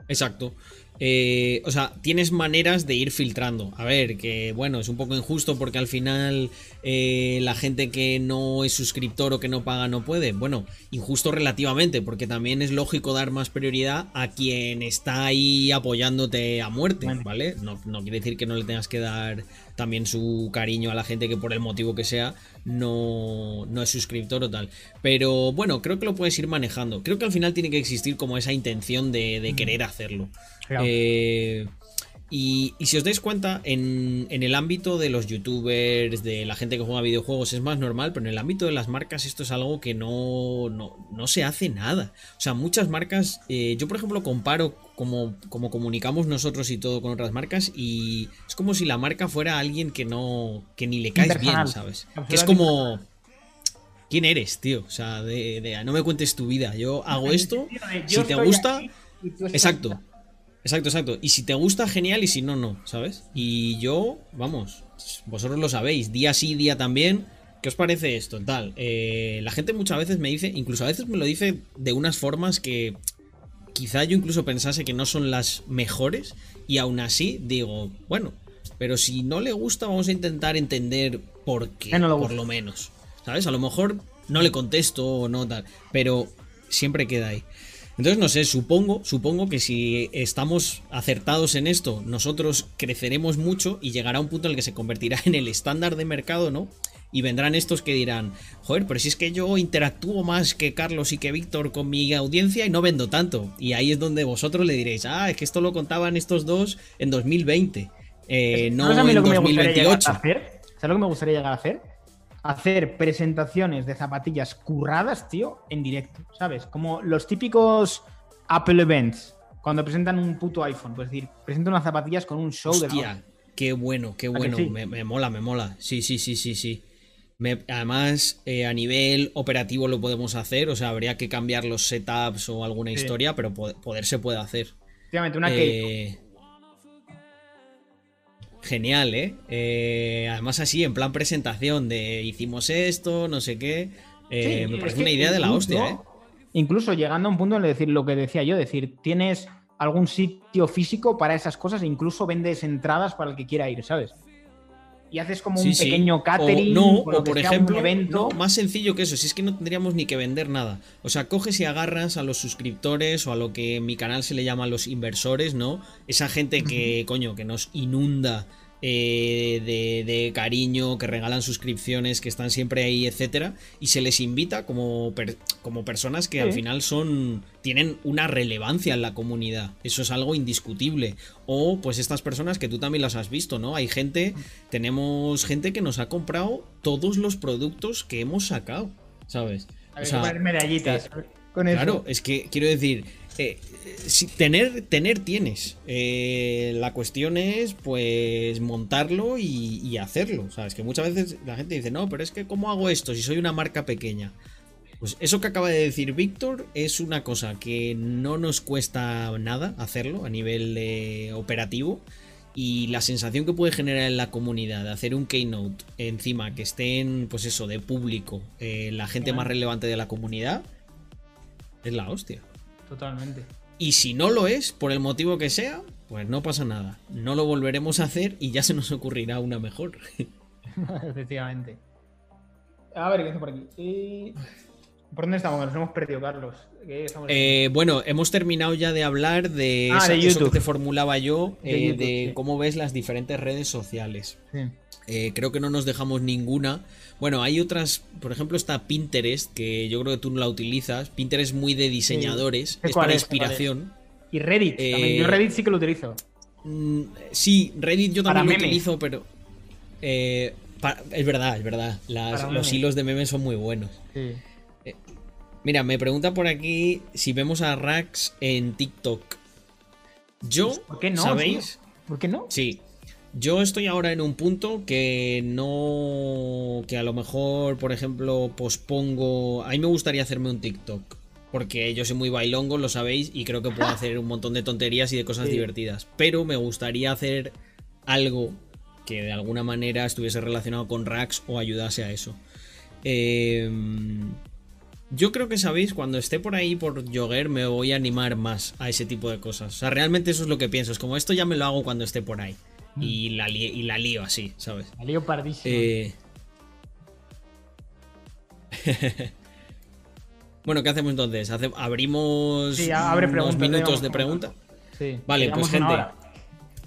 Exacto. Eh, o sea, tienes maneras de ir filtrando. A ver, que bueno, es un poco injusto porque al final eh, la gente que no es suscriptor o que no paga no puede. Bueno, injusto relativamente, porque también es lógico dar más prioridad a quien está ahí apoyándote a muerte, ¿vale? No, no quiere decir que no le tengas que dar también su cariño a la gente que por el motivo que sea no, no es suscriptor o tal. Pero bueno, creo que lo puedes ir manejando. Creo que al final tiene que existir como esa intención de, de querer hacerlo. Eh, y, si os dais cuenta, en, el ámbito de los youtubers, de la gente que juega videojuegos, es más normal, pero en el ámbito de las marcas esto es algo que no, no, se hace nada. O sea, muchas marcas, eh, yo por ejemplo comparo como, como comunicamos nosotros y todo con otras marcas y es como si la marca fuera alguien que no, que ni le caes bien, ¿sabes? Que es como... ¿Quién eres, tío? O sea, de, no me cuentes tu vida. Yo hago esto, si te gusta... Exacto. Exacto, exacto. Y si te gusta, genial, y si no, no, ¿sabes? Y yo, vamos, vosotros lo sabéis, día sí, día también. ¿Qué os parece esto? Tal. Eh, la gente muchas veces me dice, incluso a veces me lo dice de unas formas que quizá yo incluso pensase que no son las mejores. Y aún así digo, bueno, pero si no le gusta, vamos a intentar entender por qué, por lo menos. ¿Sabes? A lo mejor no le contesto o no tal, pero siempre queda ahí. Entonces, no sé, supongo, supongo que si estamos acertados en esto, nosotros creceremos mucho y llegará un punto en el que se convertirá en el estándar de mercado, ¿no? Y vendrán estos que dirán, joder, pero si es que yo interactúo más que Carlos y que Víctor con mi audiencia y no vendo tanto. Y ahí es donde vosotros le diréis, ah, es que esto lo contaban estos dos en 2020, eh, no en 2028. ¿Sabes lo que me gustaría llegar a hacer? Hacer presentaciones de zapatillas curradas, tío, en directo, ¿sabes? Como los típicos Apple Events, cuando presentan un puto iPhone, pues decir, presentan unas zapatillas con un show Hostia, de... qué bueno, qué bueno, me, mola, me mola. Sí, sí, sí, sí, sí. además, eh, a nivel operativo lo podemos hacer, o sea, habría que cambiar los setups o alguna historia, pero poder, se puede hacer. Efectivamente, una eh, Genial, ¿eh? ¿eh? Además así, en plan presentación de hicimos esto, no sé qué. Eh, me parece una idea de la hostia, ¿eh? Incluso llegando a un punto en decir lo que decía yo, decir, tienes algún sitio físico para esas cosas incluso vendes entradas para el que quiera ir, ¿sabes? Y haces como un pequeño catering. O, no, o por ejemplo, evento. más sencillo que eso, si es que no tendríamos ni que vender nada. O sea, coges y agarras a los suscriptores o a lo que en mi canal se le llama los inversores, ¿no? Esa gente que, coño, que nos inunda eh, de, cariño, que regalan suscripciones, que están siempre ahí, etcétera, y se les invita como, como personas que al final son tienen una relevancia en la comunidad. Eso es algo indiscutible. O pues estas personas que tú también las has visto, ¿no? Hay gente, tenemos gente que nos ha comprado todos los productos que hemos sacado, ¿sabes? o sea, medallitas. con claro, es que quiero decir, eh, si tener, tener tienes. Eh, la cuestión es, pues, montarlo y, hacerlo. ¿Sabes? Que muchas veces la gente dice, no, pero es que, ¿cómo hago esto si soy una marca pequeña? Pues eso que acaba de decir Víctor es una cosa que no nos cuesta nada hacerlo a nivel operativo. Y la sensación que puede generar en la comunidad de hacer un keynote encima que estén, pues eso, de público, eh, la gente más relevante de la comunidad, es la hostia. Totalmente. Y si no lo es, por el motivo que sea, pues no pasa nada. No lo volveremos a hacer y ya se nos ocurrirá una mejor. Efectivamente. A ver, ¿qué está por aquí? ¿Por dónde estamos? Nos hemos perdido, Carlos. Eh, bueno, hemos terminado ya de hablar de, ah, eso que te formulaba yo, de, eh, cómo ves las diferentes redes sociales. Creo que no nos dejamos ninguna. Bueno, hay otras, por ejemplo, está Pinterest, que yo creo que tú no la utilizas. Pinterest es muy de diseñadores, es para inspiración. Y Reddit, también. Yo eh, Reddit sí que lo utilizo. Mm, sí, Reddit yo también lo utilizo, pero. Eh, es verdad, es verdad. los hilos de memes son muy buenos. Eh, mira, me pregunta por aquí si vemos a Rax en TikTok. Yo, ¿Por qué no? ¿Sabéis? ¿Por qué no? Sí, yo estoy ahora en un punto que no. que a lo mejor, por ejemplo, pospongo. A mí me gustaría hacerme un TikTok. Porque yo soy muy bailongo, lo sabéis, y creo que puedo hacer un montón de tonterías y de cosas divertidas. Pero me gustaría hacer algo que de alguna manera estuviese relacionado con Rax o ayudase a eso. Em, yo creo que sabéis, cuando esté por ahí por Jogger me voy a animar más a ese tipo de cosas. O sea, realmente eso es lo que pienso. Es como esto ya me lo hago cuando esté por ahí y la, y la lío así, ¿sabes? La lío pardísimo. Eh, bueno, ¿qué hacemos entonces? ¿Abrimos unos minutos de pregunta? Sí. Vale, pues gente.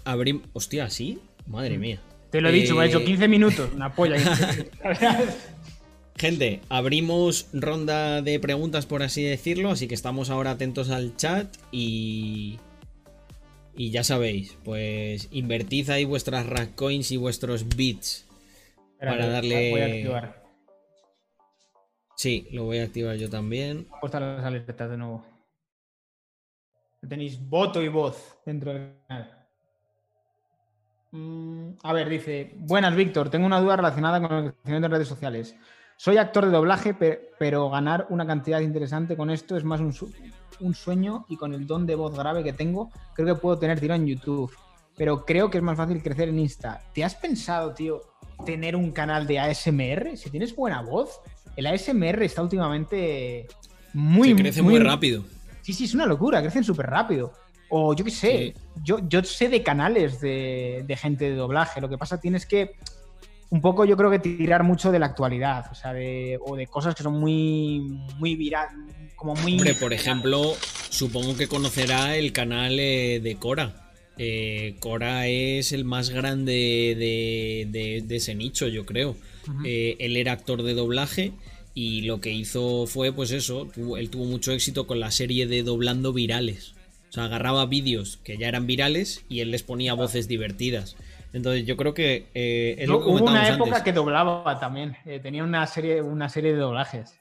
Abrimos. Hostia, ¿sí? Madre mía. Te lo he dicho, me ha hecho 15 eh, minutos. Una polla. Gente, abrimos ronda de preguntas, por así decirlo, así que estamos ahora atentos al chat y, y ya sabéis, pues invertid ahí vuestras rack coins y vuestros bits para darle. Voy a activar. Sí, lo voy a activar yo también. Puesto las alertas de nuevo. Tenéis voto y voz dentro del canal. Mm, a ver, dice, buenas Víctor, tengo una duda relacionada con el crecimiento de redes sociales. Soy actor de doblaje, pero ganar una cantidad interesante con esto es más un, sueño y con el don de voz grave que tengo, creo que puedo tener tiro en YouTube. Pero creo que es más fácil crecer en Insta. ¿Te has pensado, tío, tener un canal de ASMR? Si tienes buena voz, el ASMR está últimamente muy... crece muy, rápido. Sí, sí, es una locura, crecen súper rápido. O yo qué sé, yo, yo sé de canales de, de gente de doblaje. Lo que pasa tienes que un poco yo creo que tirar mucho de la actualidad, o sea, de, o de cosas que son muy, muy viral, como muy... Hombre, por ejemplo, supongo que conocerá el canal eh, de Cora. Eh, Cora es el más grande de, ese nicho, yo creo. Eh, él era actor de doblaje y lo que hizo fue, pues eso, él tuvo mucho éxito con la serie de doblando virales. O sea, agarraba vídeos que ya eran virales y él les ponía voces divertidas. Entonces yo creo que eh, es lo que Hubo una época que doblaba también. Eh, tenía una serie, una serie de doblajes.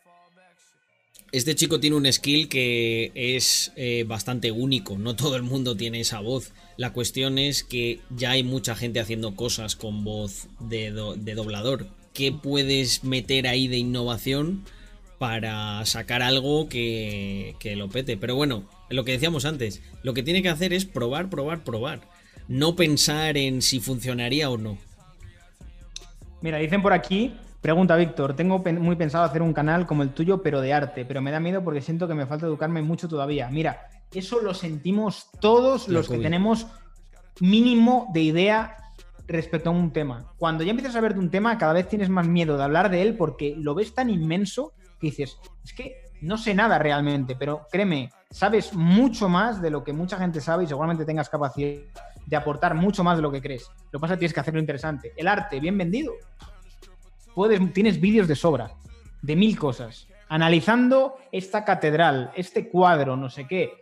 Este chico tiene un skill que es eh, bastante único. No todo el mundo tiene esa voz. La cuestión es que ya hay mucha gente haciendo cosas con voz de, de doblador. ¿Qué puedes meter ahí de innovación para sacar algo que, que lo pete. Pero bueno, lo que decíamos antes, lo que tiene que hacer es probar, probar, probar. No pensar en si funcionaría o no. Mira, dicen por aquí, pregunta Víctor, tengo muy pensado hacer un canal como el tuyo, pero de arte, pero me da miedo porque siento que me falta educarme mucho todavía. Mira, eso lo sentimos todos los que tenemos mínimo de idea respecto a un tema. Cuando ya empiezas a ver de un tema, cada vez tienes más miedo de hablar de él porque lo ves tan inmenso que dices, es que no sé nada realmente, pero créeme, sabes mucho más de lo que mucha gente sabe y seguramente tengas capacidad de aportar mucho más de lo que crees. Lo que pasa es que tienes que hacerlo interesante. El arte, bien vendido. Puedes, tienes vídeos de sobra, de mil cosas, analizando esta catedral, este cuadro, no sé qué,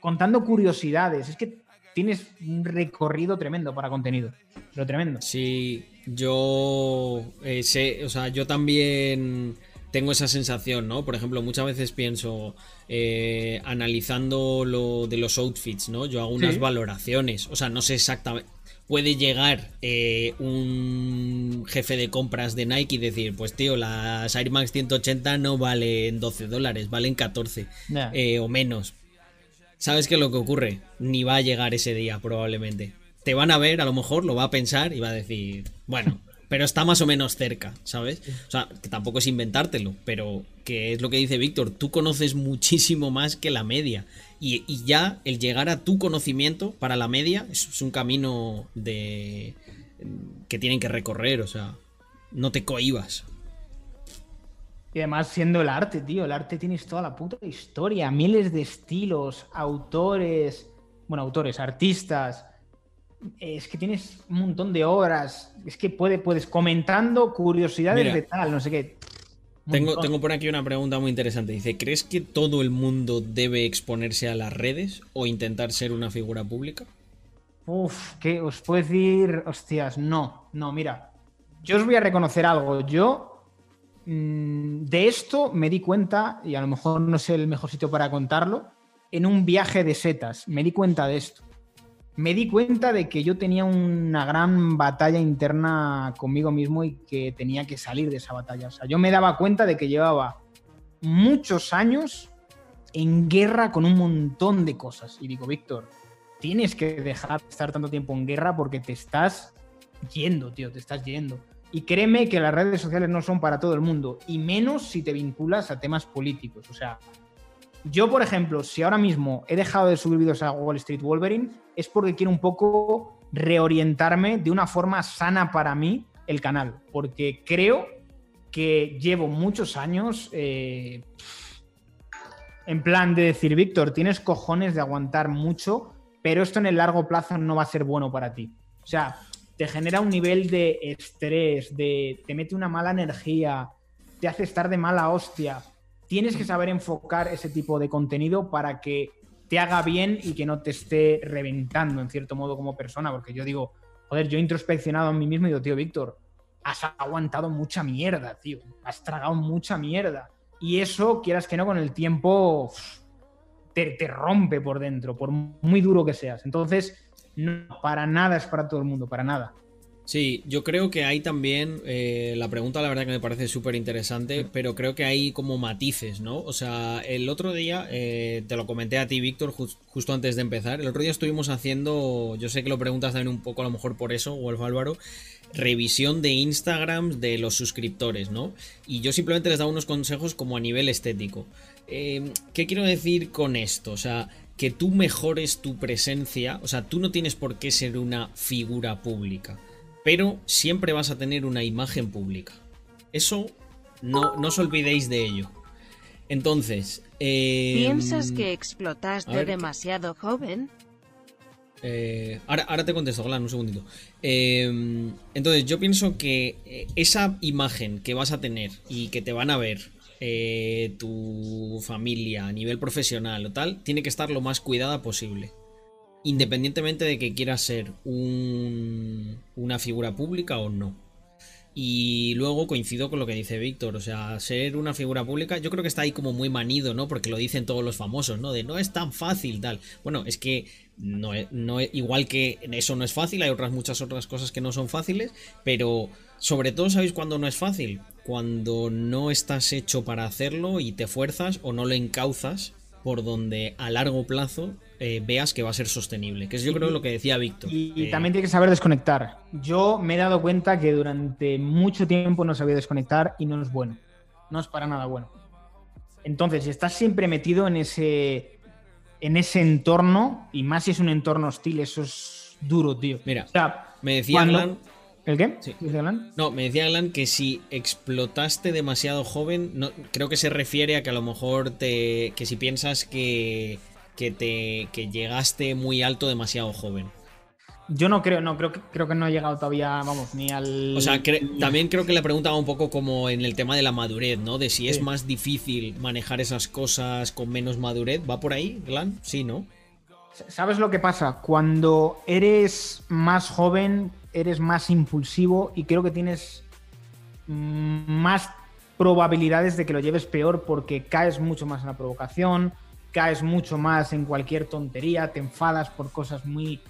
contando curiosidades. Es que tienes un recorrido tremendo para contenido. Pero tremendo. Sí, yo eh, sé, o sea, yo también tengo esa sensación, ¿no? Por ejemplo, muchas veces pienso, eh, analizando lo de los outfits, ¿no? Yo hago unas valoraciones, o sea, no sé exactamente. Puede llegar eh, un jefe de compras de Nike y decir, pues tío, las Air Max 180 no valen 12 dólares, valen 14 eh, o menos. ¿Sabes qué es lo que ocurre? Ni va a llegar ese día probablemente. Te van a ver, a lo mejor lo va a pensar y va a decir, bueno, pero está más o menos cerca, ¿sabes? O sea, que tampoco es inventártelo, pero que es lo que dice Víctor, tú conoces muchísimo más que la media. Y, ya el llegar a tu conocimiento para la media es, un camino de que tienen que recorrer, o sea, no te cohibas. Y además siendo el arte, tío, el arte tienes toda la puta historia, miles de estilos, autores, bueno, autores, artistas, es que tienes un montón de obras, es que puede, puedes comentando curiosidades de tal, no sé qué. Tengo, tengo, por aquí una pregunta muy interesante. Dice, ¿crees que todo el mundo debe exponerse a las redes o intentar ser una figura pública? Uf, ¿qué os puedo decir? Hostias, no, no, mira. Yo os voy a reconocer algo. Yo mm, de esto me di cuenta, y a lo mejor no sé el mejor sitio para contarlo, en un viaje de setas. Me di cuenta de esto me di cuenta de que yo tenía una gran batalla interna conmigo mismo y que tenía que salir de esa batalla. O sea, yo me daba cuenta de que llevaba muchos años en guerra con un montón de cosas. Y digo, Víctor, tienes que dejar de estar tanto tiempo en guerra porque te estás yendo, tío, te estás yendo. Y créeme que las redes sociales no son para todo el mundo, y menos si te vinculas a temas políticos. O sea, yo, por ejemplo, si ahora mismo he dejado de subir vídeos a Wall Street Wolverine, es porque quiero un poco reorientarme de una forma sana para mí el canal, porque creo que llevo muchos años eh, en plan de decir, Víctor, tienes cojones de aguantar mucho, pero esto en el largo plazo no va a ser bueno para ti. O sea, te genera un nivel de estrés, de te mete una mala energía, te hace estar de mala hostia tienes que saber enfocar ese tipo de contenido para que te haga bien y que no te esté reventando en cierto modo como persona, porque yo digo, joder, yo he introspeccionado a mí mismo y digo, tío, Víctor, has aguantado mucha mierda, tío, has tragado mucha mierda. Y eso, quieras que no, con el tiempo te, te rompe por dentro, por muy duro que seas. Entonces, no, para nada es para todo el mundo, para nada. Sí, yo creo que hay también, eh, la pregunta la verdad que me parece súper interesante, pero creo que hay como matices, ¿no? O sea, el otro día, eh, te lo comenté a ti, Víctor, justo antes de empezar, el otro día estuvimos haciendo, yo sé que lo preguntas también un poco a lo mejor por eso, Wolf Álvaro, revisión de Instagram de los suscriptores, ¿no? Y yo simplemente les daba unos consejos como a nivel estético. Eh, ¿Qué quiero decir con esto? O sea, que tú mejores tu presencia, o sea, tú no tienes por qué ser una figura pública pero siempre vas a tener una imagen pública. Eso no, no os olvidéis de ello. Entonces... Em, ¿Piensas que explotaste demasiado joven? Eh, ahora, ahora, te contesto, Glan, un segundito. Em, entonces, yo pienso que eh, esa imagen que vas a tener y que te van a ver eh, tu familia a nivel profesional o tal, tiene que estar lo más cuidada posible independientemente de que quieras ser una figura pública o no. Y luego coincido con lo que dice Víctor, o sea, ser una figura pública, yo creo que está ahí como muy manido, ¿no? Porque lo dicen todos los famosos, ¿no? De no es tan fácil, tal. Bueno, es que no, no igual que eso no es fácil, hay otras muchas otras cosas que no son fáciles, pero sobre todo sabéis cuando no es fácil, cuando no estás hecho para hacerlo y te fuerzas o no lo encauzas por donde a largo plazo eh, veas que va a ser sostenible, que es yo creo lo que decía Víctor. Y, eh, también tiene que saber desconectar. Yo me he dado cuenta que durante mucho tiempo no sabía desconectar y no es bueno. No es para nada bueno. Entonces, si estás siempre metido en ese, en ese entorno, y más si es un entorno hostil, eso es duro, tío. Mira, me decía ¿El qué? No, me decía Alan que si explotaste demasiado joven, no, creo que se refiere a que a lo mejor te. que si piensas que que te que llegaste muy alto demasiado joven. Yo no creo, no, creo que, creo que no he llegado todavía, vamos, ni al. O sea, también creo que le preguntaba un poco como en el tema de la madurez, ¿no? De si es más difícil manejar esas cosas con menos madurez. ¿Va por ahí, Glan? Sí, ¿no? ¿Sabes lo que pasa? Cuando eres más joven, eres más impulsivo y creo que tienes más probabilidades de que lo lleves peor porque caes mucho más en la provocación, caes mucho más en cualquier tontería, te enfadas por cosas muy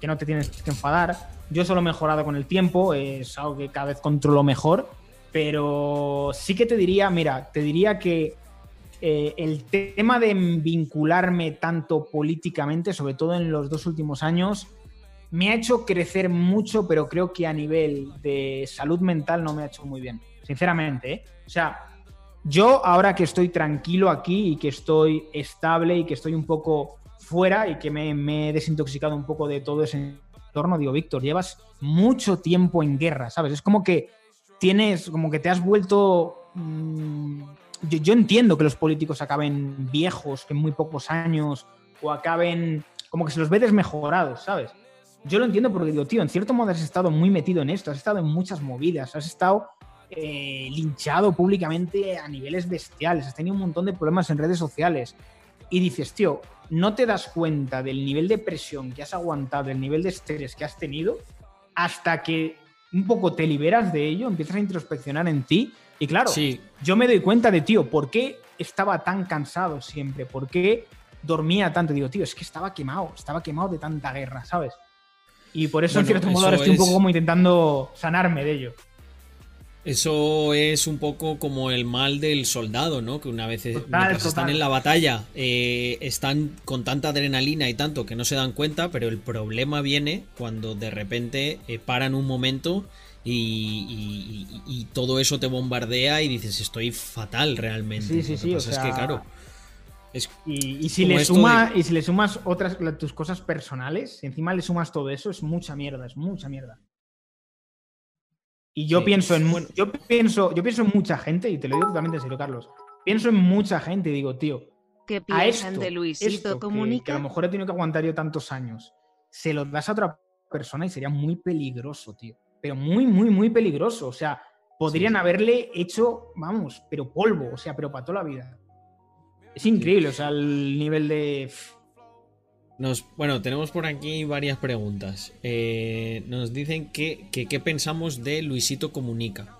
que no te tienes que enfadar. Yo solo he mejorado con el tiempo, es algo que cada vez controlo mejor, pero sí que te diría, mira, te diría que eh, el tema de vincularme tanto políticamente, sobre todo en los dos últimos años, me ha hecho crecer mucho, pero creo que a nivel de salud mental no me ha hecho muy bien, sinceramente. ¿eh? O sea, yo ahora que estoy tranquilo aquí y que estoy estable y que estoy un poco fuera y que me, he desintoxicado un poco de todo ese entorno, digo, Víctor, llevas mucho tiempo en guerra, ¿sabes? Es como que tienes, como que te has vuelto... Mm, yo, entiendo que los políticos acaben viejos, que en muy pocos años, o acaben como que se los ve desmejorados, ¿sabes? Yo lo entiendo porque digo, tío, en cierto modo has estado muy metido en esto, has estado en muchas movidas, has estado eh, linchado públicamente a niveles bestiales, has tenido un montón de problemas en redes sociales y dices, tío, no te das cuenta del nivel de presión que has aguantado, el nivel de estrés que has tenido, hasta que un poco te liberas de ello, empiezas a introspeccionar en ti y claro, yo me doy cuenta de, tío, ¿por qué estaba tan cansado siempre? ¿Por qué dormía tanto? Digo, tío, es que estaba quemado, estaba quemado de tanta guerra, ¿sabes? Y por eso, en cierto modo, ahora estoy un poco como intentando sanarme de ello. Eso es un poco como el mal del soldado, ¿no? Que una vez mientras están en la batalla eh, están con tanta adrenalina y tanto que no se dan cuenta, pero el problema viene cuando de repente eh, paran un momento y, todo eso te bombardea y dices estoy fatal realmente. Sí, sí, sí. o sea, es que claro. Y, si le suma, y si le sumas otras tus cosas personales, si encima le sumas todo eso, es mucha mierda, es mucha mierda. Y yo pienso en yo pienso, yo pienso en mucha gente, y te lo digo totalmente en serio, Carlos. Pienso en mucha gente y digo, tío, ¿qué piensan de Luisito Comunica? Que, a lo mejor he tenido que aguantar yo tantos años. Se lo das a otra persona y sería muy peligroso, tío. Pero muy, muy, muy peligroso. O sea, podrían haberle hecho, vamos, pero polvo, o sea, pero para toda la vida. Es increíble, o sea, el nivel de bueno, tenemos por aquí varias preguntas. Eh, nos dicen que, qué pensamos de Luisito Comunica.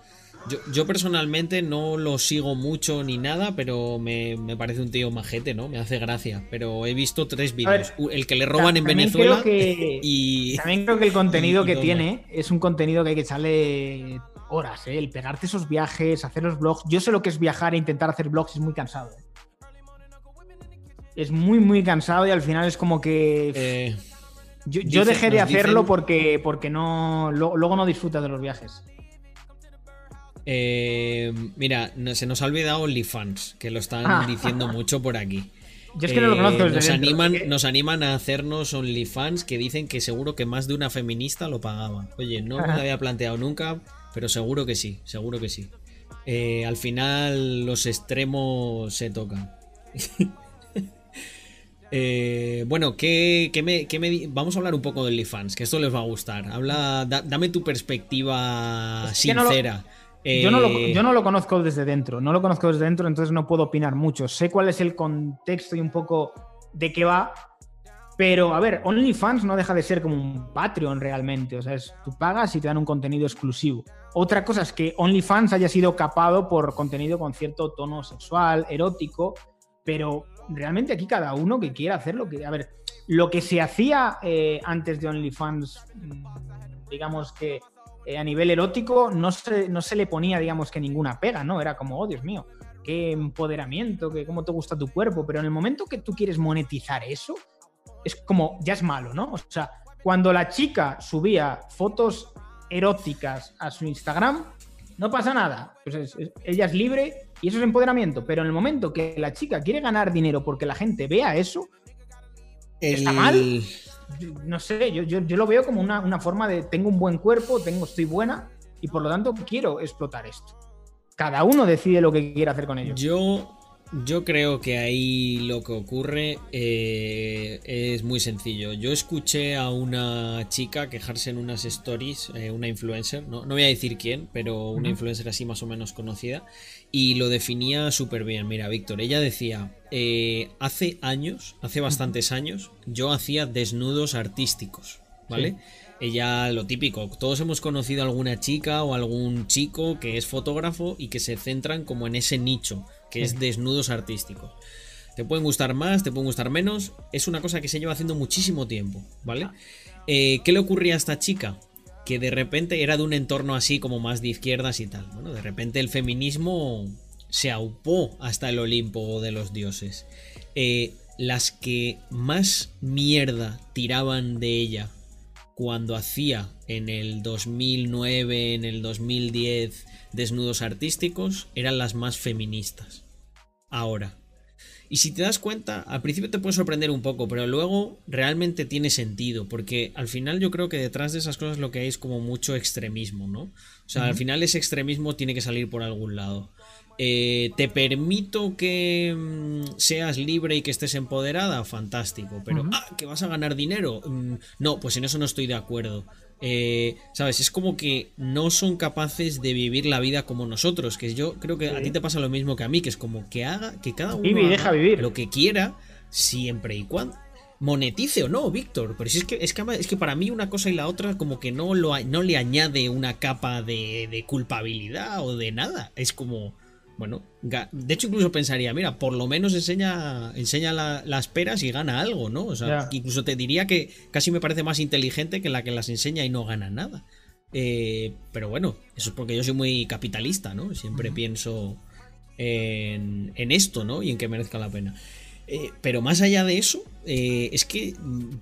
Yo, personalmente no lo sigo mucho ni nada, pero me, parece un tío majete, ¿no? Me hace gracia. Pero he visto tres vídeos. El que le roban en Venezuela y... También creo que el contenido que tiene es un contenido que hay que echarle horas, ¿eh? El pegarte esos viajes, hacer los vlogs. Yo sé lo que es viajar e intentar hacer vlogs, es muy cansado. ¿eh? Es muy, muy cansado y al final es como que... Eh, yo, dejé de hacerlo porque, porque no, luego no disfrutas de los viajes. Eh, mira, se nos ha olvidado OnlyFans, que lo están ah. diciendo mucho por aquí. Yo es que no lo conozco eh, nos, animan, nos animan a hacernos OnlyFans que dicen que seguro que más de una feminista lo pagaba. Oye, no me lo había planteado nunca, pero seguro que sí, seguro que sí. al final los extremos se tocan. Eh, bueno, ¿qué, me, vamos a hablar un de del OnlyFans, que esto les va a gustar. Habla, dame tu perspectiva sincera. Eh, yo, no lo, conozco desde dentro, no lo conozco desde dentro, entonces no puedo opinar mucho. Sé cuál es el contexto y un poco de qué va, Pero, a ver, OnlyFans no deja de ser como un Patreon realmente. O sea, es, tú pagas y te dan un contenido exclusivo. Otra cosa es que OnlyFans haya sido capado por contenido con cierto tono sexual, erótico, pero realmente aquí cada uno que quiera hacer lo que. A ver, lo que se hacía eh, antes de OnlyFans, mm, digamos que eh, a nivel erótico, no se, no se le ponía, digamos que ninguna pega, ¿no? Era como, oh Dios mío, qué empoderamiento, que cómo te gusta tu cuerpo. Pero en el momento que tú quieres monetizar eso, es como, ya es malo, ¿no? O sea, cuando la chica subía fotos eróticas a su Instagram, no pasa nada. Pues ella es libre y eso es empoderamiento. Pero en el momento que la chica quiere ganar dinero porque la gente vea eso, está mal. No sé, yo, yo, lo veo como una, una, forma de tengo un buen cuerpo, tengo, estoy buena y por lo tanto quiero explotar esto. Cada uno decide lo que quiere hacer con ello. Yo yo creo que ahí lo que ocurre eh, es muy sencillo. Yo escuché a una chica quejarse en unas stories, eh, una influencer, no, voy a decir quién, pero una influencer así más o menos conocida, y lo definía súper bien. Mira, Víctor, ella decía, eh, hace años, hace bastantes años, yo hacía desnudos artísticos, ¿vale? Ella, lo típico, todos hemos conocido a alguna chica o algún chico que es fotógrafo y que se centran como en ese nicho que es desnudos artísticos. Te pueden gustar más, te pueden gustar menos. Es una cosa que se lleva haciendo muchísimo tiempo, ¿vale? Eh, ¿Qué le ocurría a esta chica? Que de repente era de un entorno así como más de izquierdas y tal. Bueno, de repente el feminismo se aupó hasta el Olimpo de los dioses. Eh, las que más mierda tiraban de ella cuando hacía en el 2009, en el 2010 desnudos artísticos, eran las más feministas ahora. Y si te das cuenta, al principio te puede sorprender un poco, pero luego realmente tiene sentido, porque al final yo creo que detrás de esas cosas lo que hay es como mucho extremismo, ¿no? O sea, al final ese extremismo tiene que salir por algún lado. Eh, ¿Te permito que mm, seas libre y que estés empoderada? Fantástico, pero ah, que vas a ganar dinero. Mm, no, pues en eso no estoy de acuerdo. Eh, ¿Sabes? Es como que no son capaces de vivir la vida como nosotros. Que yo creo que a ti te pasa lo mismo que a mí, que es como que haga, que cada uno deja vivir. lo que quiera, siempre y cuando monetice o no, Víctor. Pero si es que, es que, es que para mí una cosa y la otra como que no, lo, no le añade una capa de, de culpabilidad o de nada. Es como bueno, de hecho incluso pensaría, mira, por lo menos enseña, enseña las peras y gana algo, ¿no? O sea, incluso te diría que casi me parece más inteligente que la que las enseña y no gana nada. Eh, pero bueno, eso es porque yo soy muy capitalista, ¿no? Siempre pienso en, en, esto, ¿no? Y en que merezca la pena. Eh, pero más allá de eso, eh, es que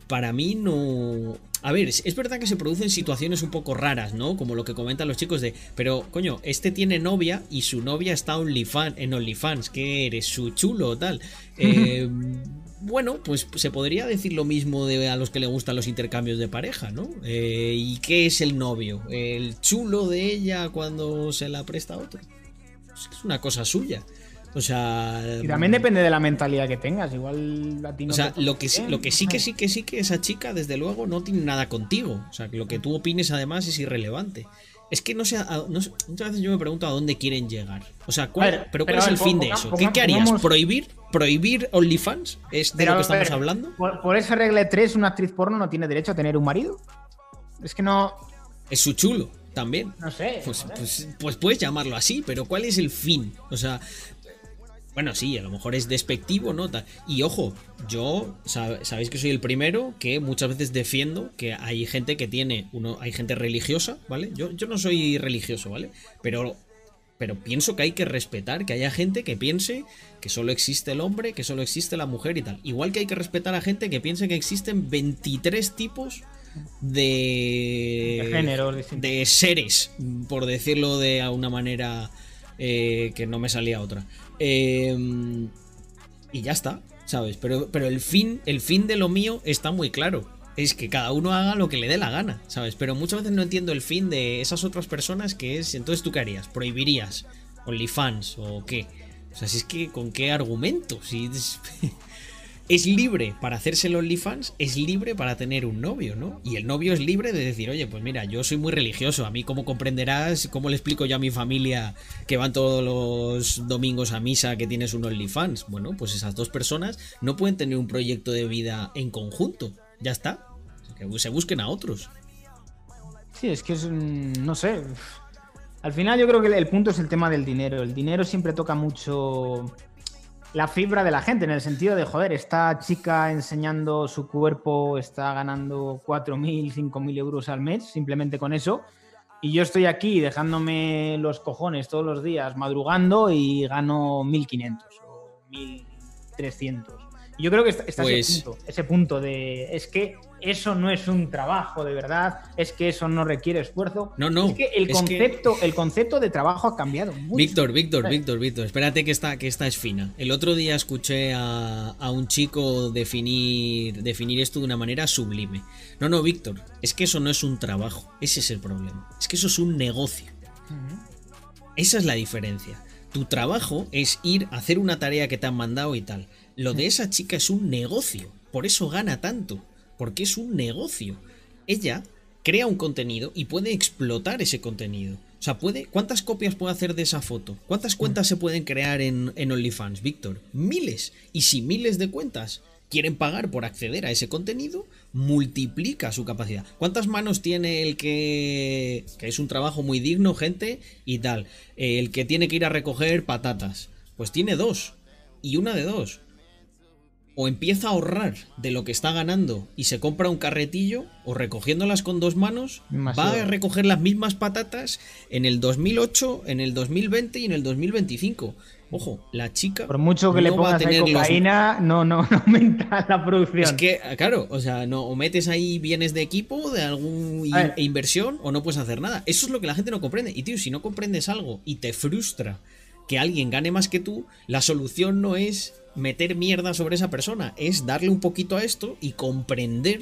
para mí no... A ver, es, verdad que se producen situaciones un poco raras, ¿no? Como lo que comentan los chicos de, pero coño, este tiene novia y su novia está en OnlyFans, que eres su chulo o tal. Eh, bueno, pues se podría decir lo mismo de a los que le gustan los intercambios de pareja, ¿no? ¿Y qué es el novio? ¿El chulo de ella cuando se la presta a otro? es una cosa suya. O sea. Y también depende de la mentalidad que tengas. Igual a ti O sea, lo que, sí, lo que sí que sí que sí que esa chica, desde luego, no tiene nada contigo. O sea, que lo que tú opines además es irrelevante. Es que no sé, muchas veces yo me pregunto a dónde quieren llegar. O sea, ¿cuál, pero ¿cuál es el fin de eso? ¿Qué, harías? ¿Prohibir? ¿Prohibir OnlyFans? ¿Es de lo que estamos hablando? Por, esa regla 3, una actriz porno no tiene derecho a tener un marido. Es que no. Es su chulo también. No sé. Pues, pues, pues, puedes llamarlo así, pero ¿cuál es el fin? O sea, bueno, sí, a lo mejor es despectivo, ¿no? Y ojo, yo sabéis que soy el primero que muchas veces defiendo que hay gente que tiene, uno, hay gente religiosa, ¿vale? Yo, yo no soy religioso, ¿vale? Pero, pero pienso que hay que respetar que haya gente que piense que solo existe el hombre, que solo existe la mujer y tal. Igual que hay que respetar a gente que piense que existen 23 tipos de, de género, de seres, por decirlo de una manera eh, que no me salía otra. Em, y ya está, ¿sabes? Pero, pero el, fin, el fin de lo mío está muy claro. Es que cada uno haga lo que le dé la gana, ¿sabes? Pero muchas veces no entiendo el fin de esas otras personas que es, entonces tú qué harías? ¿Prohibirías? ¿OnlyFans o qué? O sea, si es que con qué argumento, si es libre para hacerse el OnlyFans, es libre para tener un novio, ¿no? Y el novio es libre de decir, oye, pues mira, yo soy muy religioso, a mí como comprenderás, ¿cómo le explico yo a mi familia que van todos los domingos a misa que tienes un OnlyFans? Bueno, pues esas dos personas no pueden tener un proyecto de vida en conjunto, ya está, que se busquen a otros. Sí, es que es, no sé, al final yo creo que el punto es el tema del dinero, el dinero siempre toca mucho la fibra de la gente, en el sentido de, joder, esta chica enseñando su cuerpo está ganando 4.000, 5.000 euros al mes, simplemente con eso. Y yo estoy aquí dejándome los cojones todos los días, madrugando y gano 1.500 o 1.300. Yo creo que está, ese, pues punto, ese punto de es que eso no es un trabajo de verdad, es que eso no requiere esfuerzo. No, no. Es que el, concepto, el concepto de trabajo ha cambiado mucho. Víctor, Víctor, Víctor, Víctor, espérate que esta, que esta es fina. El otro día escuché a, un chico definir, definir esto de una manera sublime. No, no, Víctor, es que eso no es un trabajo, ese es el problema. Es que eso es un negocio. Esa es la diferencia. Tu trabajo es ir a hacer una tarea que te han mandado y tal. Lo de esa chica es un negocio, por eso gana tanto, porque es un negocio. Ella crea un contenido y puede explotar ese contenido. O sea, puede, ¿cuántas copias puede hacer de esa foto? ¿Cuántas cuentas se pueden crear en, en OnlyFans, Víctor? Miles. Y si miles de cuentas quieren pagar por acceder a ese contenido, multiplica su capacidad. ¿Cuántas manos tiene el que, que es un trabajo muy digno, gente, y tal? El que tiene que ir a recoger patatas. Pues tiene dos. Y una de dos o empieza a ahorrar de lo que está ganando y se compra un carretillo, o recogiéndolas con dos manos, va a recoger las mismas patatas en el 2008, en el 2020 y en el 2025. Ojo, la chica. Por mucho que le pongas a cocaína, no, no, no aumenta la producción. Es que, claro, o sea, no, o metes ahí bienes de equipo, de alguna inversión, o no puedes hacer nada. Eso es lo que la gente no comprende. Y tío, si no comprendes algo y te frustra que alguien gane más que tú, la solución no es meter mierda sobre esa persona, es darle un poquito a esto y comprender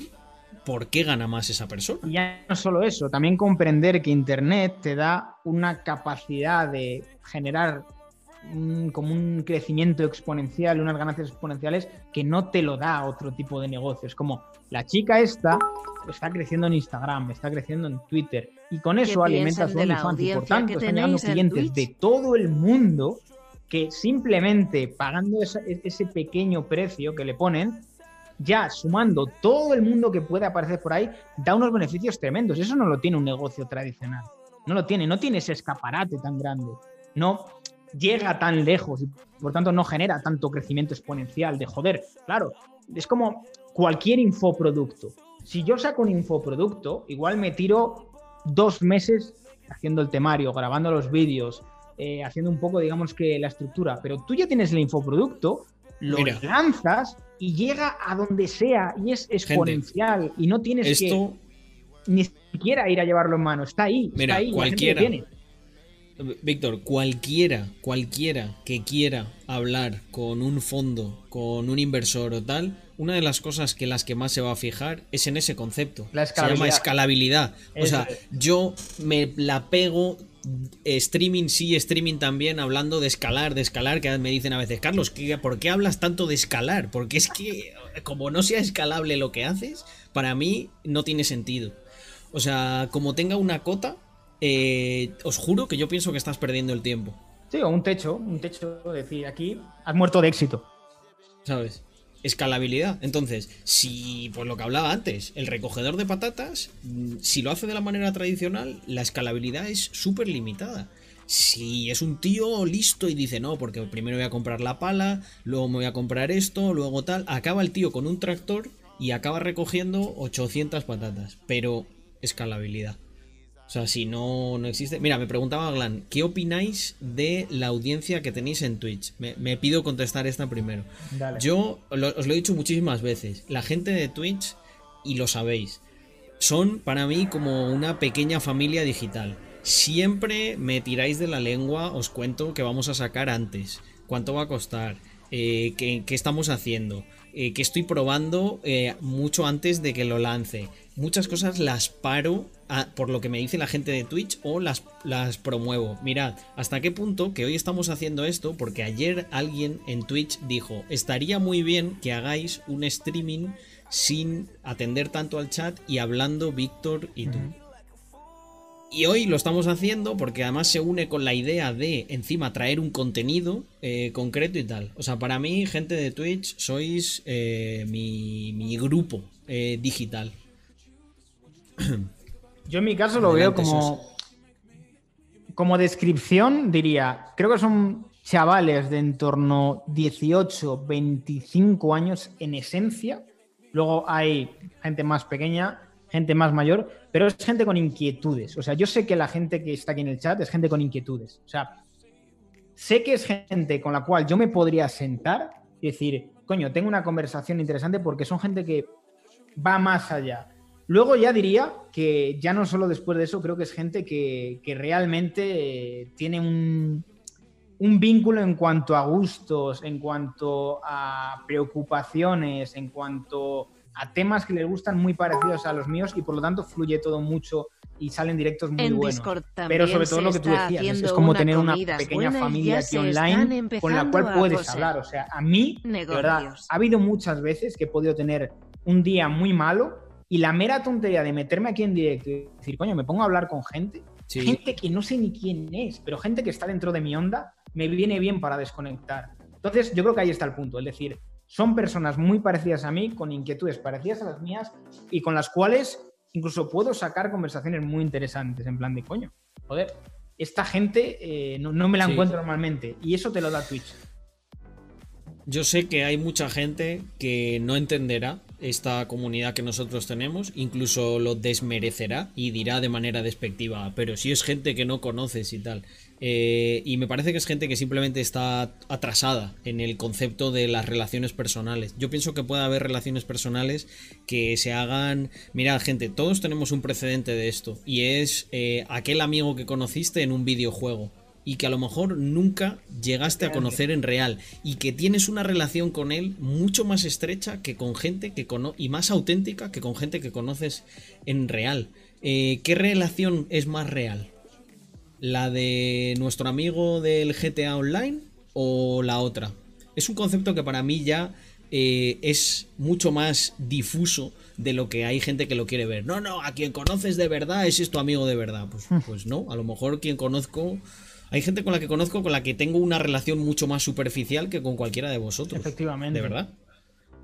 por qué gana más esa persona. Y ya no solo eso, también comprender que Internet te da una capacidad de generar como un crecimiento exponencial, unas ganancias exponenciales que no te lo da otro tipo de negocios. Como la chica esta está creciendo en Instagram, está creciendo en Twitter y con eso alimenta su OnlyFans y por tanto están llegando clientes de todo el mundo que simplemente pagando ese pequeño precio que le ponen, ya sumando todo el mundo que puede aparecer por ahí, da unos beneficios tremendos. Eso no lo tiene un negocio tradicional. No lo tiene, no tiene ese escaparate tan grande. No llega tan lejos y por tanto no genera tanto crecimiento exponencial de joder. Claro, es como cualquier infoproducto. Si yo saco un infoproducto, igual me tiro dos meses haciendo el temario, grabando los vídeos, eh, haciendo un poco, digamos que la estructura, pero tú ya tienes el infoproducto, lo lanzas y llega a donde sea y es exponencial y no tienes que ni siquiera ir a llevarlo en mano, está ahí, Mira, está ahí, cualquiera. Víctor, cualquiera, cualquiera que quiera hablar con un fondo, con un inversor o tal, una de las cosas que las que más se va a fijar es en ese concepto. La se llama escalabilidad. O sea, yo me la pego streaming sí, streaming también, hablando de escalar, de escalar, que me dicen a veces, Carlos, ¿por qué hablas tanto de escalar? Porque es que como no sea escalable lo que haces, para mí no tiene sentido. O sea, como tenga una cota, eh, os juro que yo pienso que estás perdiendo el tiempo. Sí, o un techo, un techo, decir, aquí has muerto de éxito. ¿Sabes? Escalabilidad. Entonces, si, pues lo que hablaba antes, el recogedor de patatas, mm, si lo hace de la manera tradicional, la escalabilidad es súper limitada. Si es un tío listo y dice, no, porque primero voy a comprar la pala, luego me voy a comprar esto, luego tal, acaba el tío con un tractor y acaba recogiendo 800 patatas. Pero escalabilidad. O sea, si no, no existe. Mira, me preguntaba Glan, ¿qué opináis de la audiencia que tenéis en Twitch? Me, pido contestar esta primero. Yo os lo he dicho muchísimas veces. La gente de Twitch, y lo sabéis, son para mí como una pequeña familia digital. Siempre me tiráis de la lengua, os cuento que vamos a sacar antes, cuánto va a costar, eh, qué, qué estamos haciendo eh, que estoy probando eh, mucho antes de que lo lance. Muchas cosas las paro por lo que me dice la gente de Twitch o las, las promuevo. Mirad, hasta qué punto que hoy estamos haciendo esto, porque ayer alguien en Twitch dijo, estaría muy bien que hagáis un streaming sin atender tanto al chat y hablando Víctor y tú. Y hoy lo estamos haciendo porque además se une con la idea de encima traer un contenido eh, concreto y tal. O sea, para mí, gente de Twitch, sois eh, mi, grupo eh, digital. Yo en mi caso lo veo como, como descripción, diría, creo que son chavales de en torno 18, 25 años en esencia. Luego hay gente más pequeña gente más mayor, pero es gente con inquietudes. O sea, yo sé que la gente que está aquí en el chat es gente con inquietudes. O sea, sé que es gente con la cual yo me podría sentar y decir, coño, tengo una conversación interesante porque son gente que va más allá. Luego ya diría que ya no solo después de eso, creo que es gente que, realmente eh, tiene un, un vínculo en cuanto a gustos, en cuanto a preocupaciones, en cuanto a temas que les gustan muy parecidos a los míos y por lo tanto fluye todo mucho y salen directos muy buenos. Pero sobre todo lo que tú decías, es, como tener una pequeña familia aquí online con la cual puedes hablar. O sea, a mí, de verdad, ha habido muchas veces que he podido tener un día muy malo y la mera tontería de meterme aquí en directo y decir, coño, me pongo a hablar con gente, gente que no sé ni quién es, pero gente que está dentro de mi onda, me viene bien para desconectar. Entonces, yo creo que ahí está el punto, es decir, son personas muy parecidas a mí, con inquietudes parecidas a las mías y con las cuales incluso puedo sacar conversaciones muy interesantes, en plan de coño, joder, esta gente eh, no, me la encuentro normalmente y eso te lo da Twitch. Yo sé que hay mucha gente que no entenderá esta comunidad que nosotros tenemos, incluso lo desmerecerá y dirá de manera despectiva, pero si es gente que no conoces y tal. Eh, y me parece que es gente que simplemente está atrasada en el concepto de las relaciones personales. Yo pienso que puede haber relaciones personales que se hagan... Mira, gente, todos tenemos un precedente de esto, y es eh, aquel amigo que conociste en un videojuego y que a lo mejor nunca llegaste a conocer en real y que tienes una relación con él mucho más estrecha que con gente que cono y más auténtica que con gente que conoces en real. Eh, ¿Qué relación es más real? ¿La de nuestro amigo del GTA Online o la otra? Es un concepto que para mí ya eh, es mucho más difuso de lo que hay gente que lo quiere ver. No, no, a quien conoces de verdad, ese es tu amigo de verdad. Pues, hmm. pues no, a lo mejor quien conozco hay gente con la que conozco con la que tengo una relación mucho más superficial que con cualquiera de vosotros. Efectivamente. De verdad.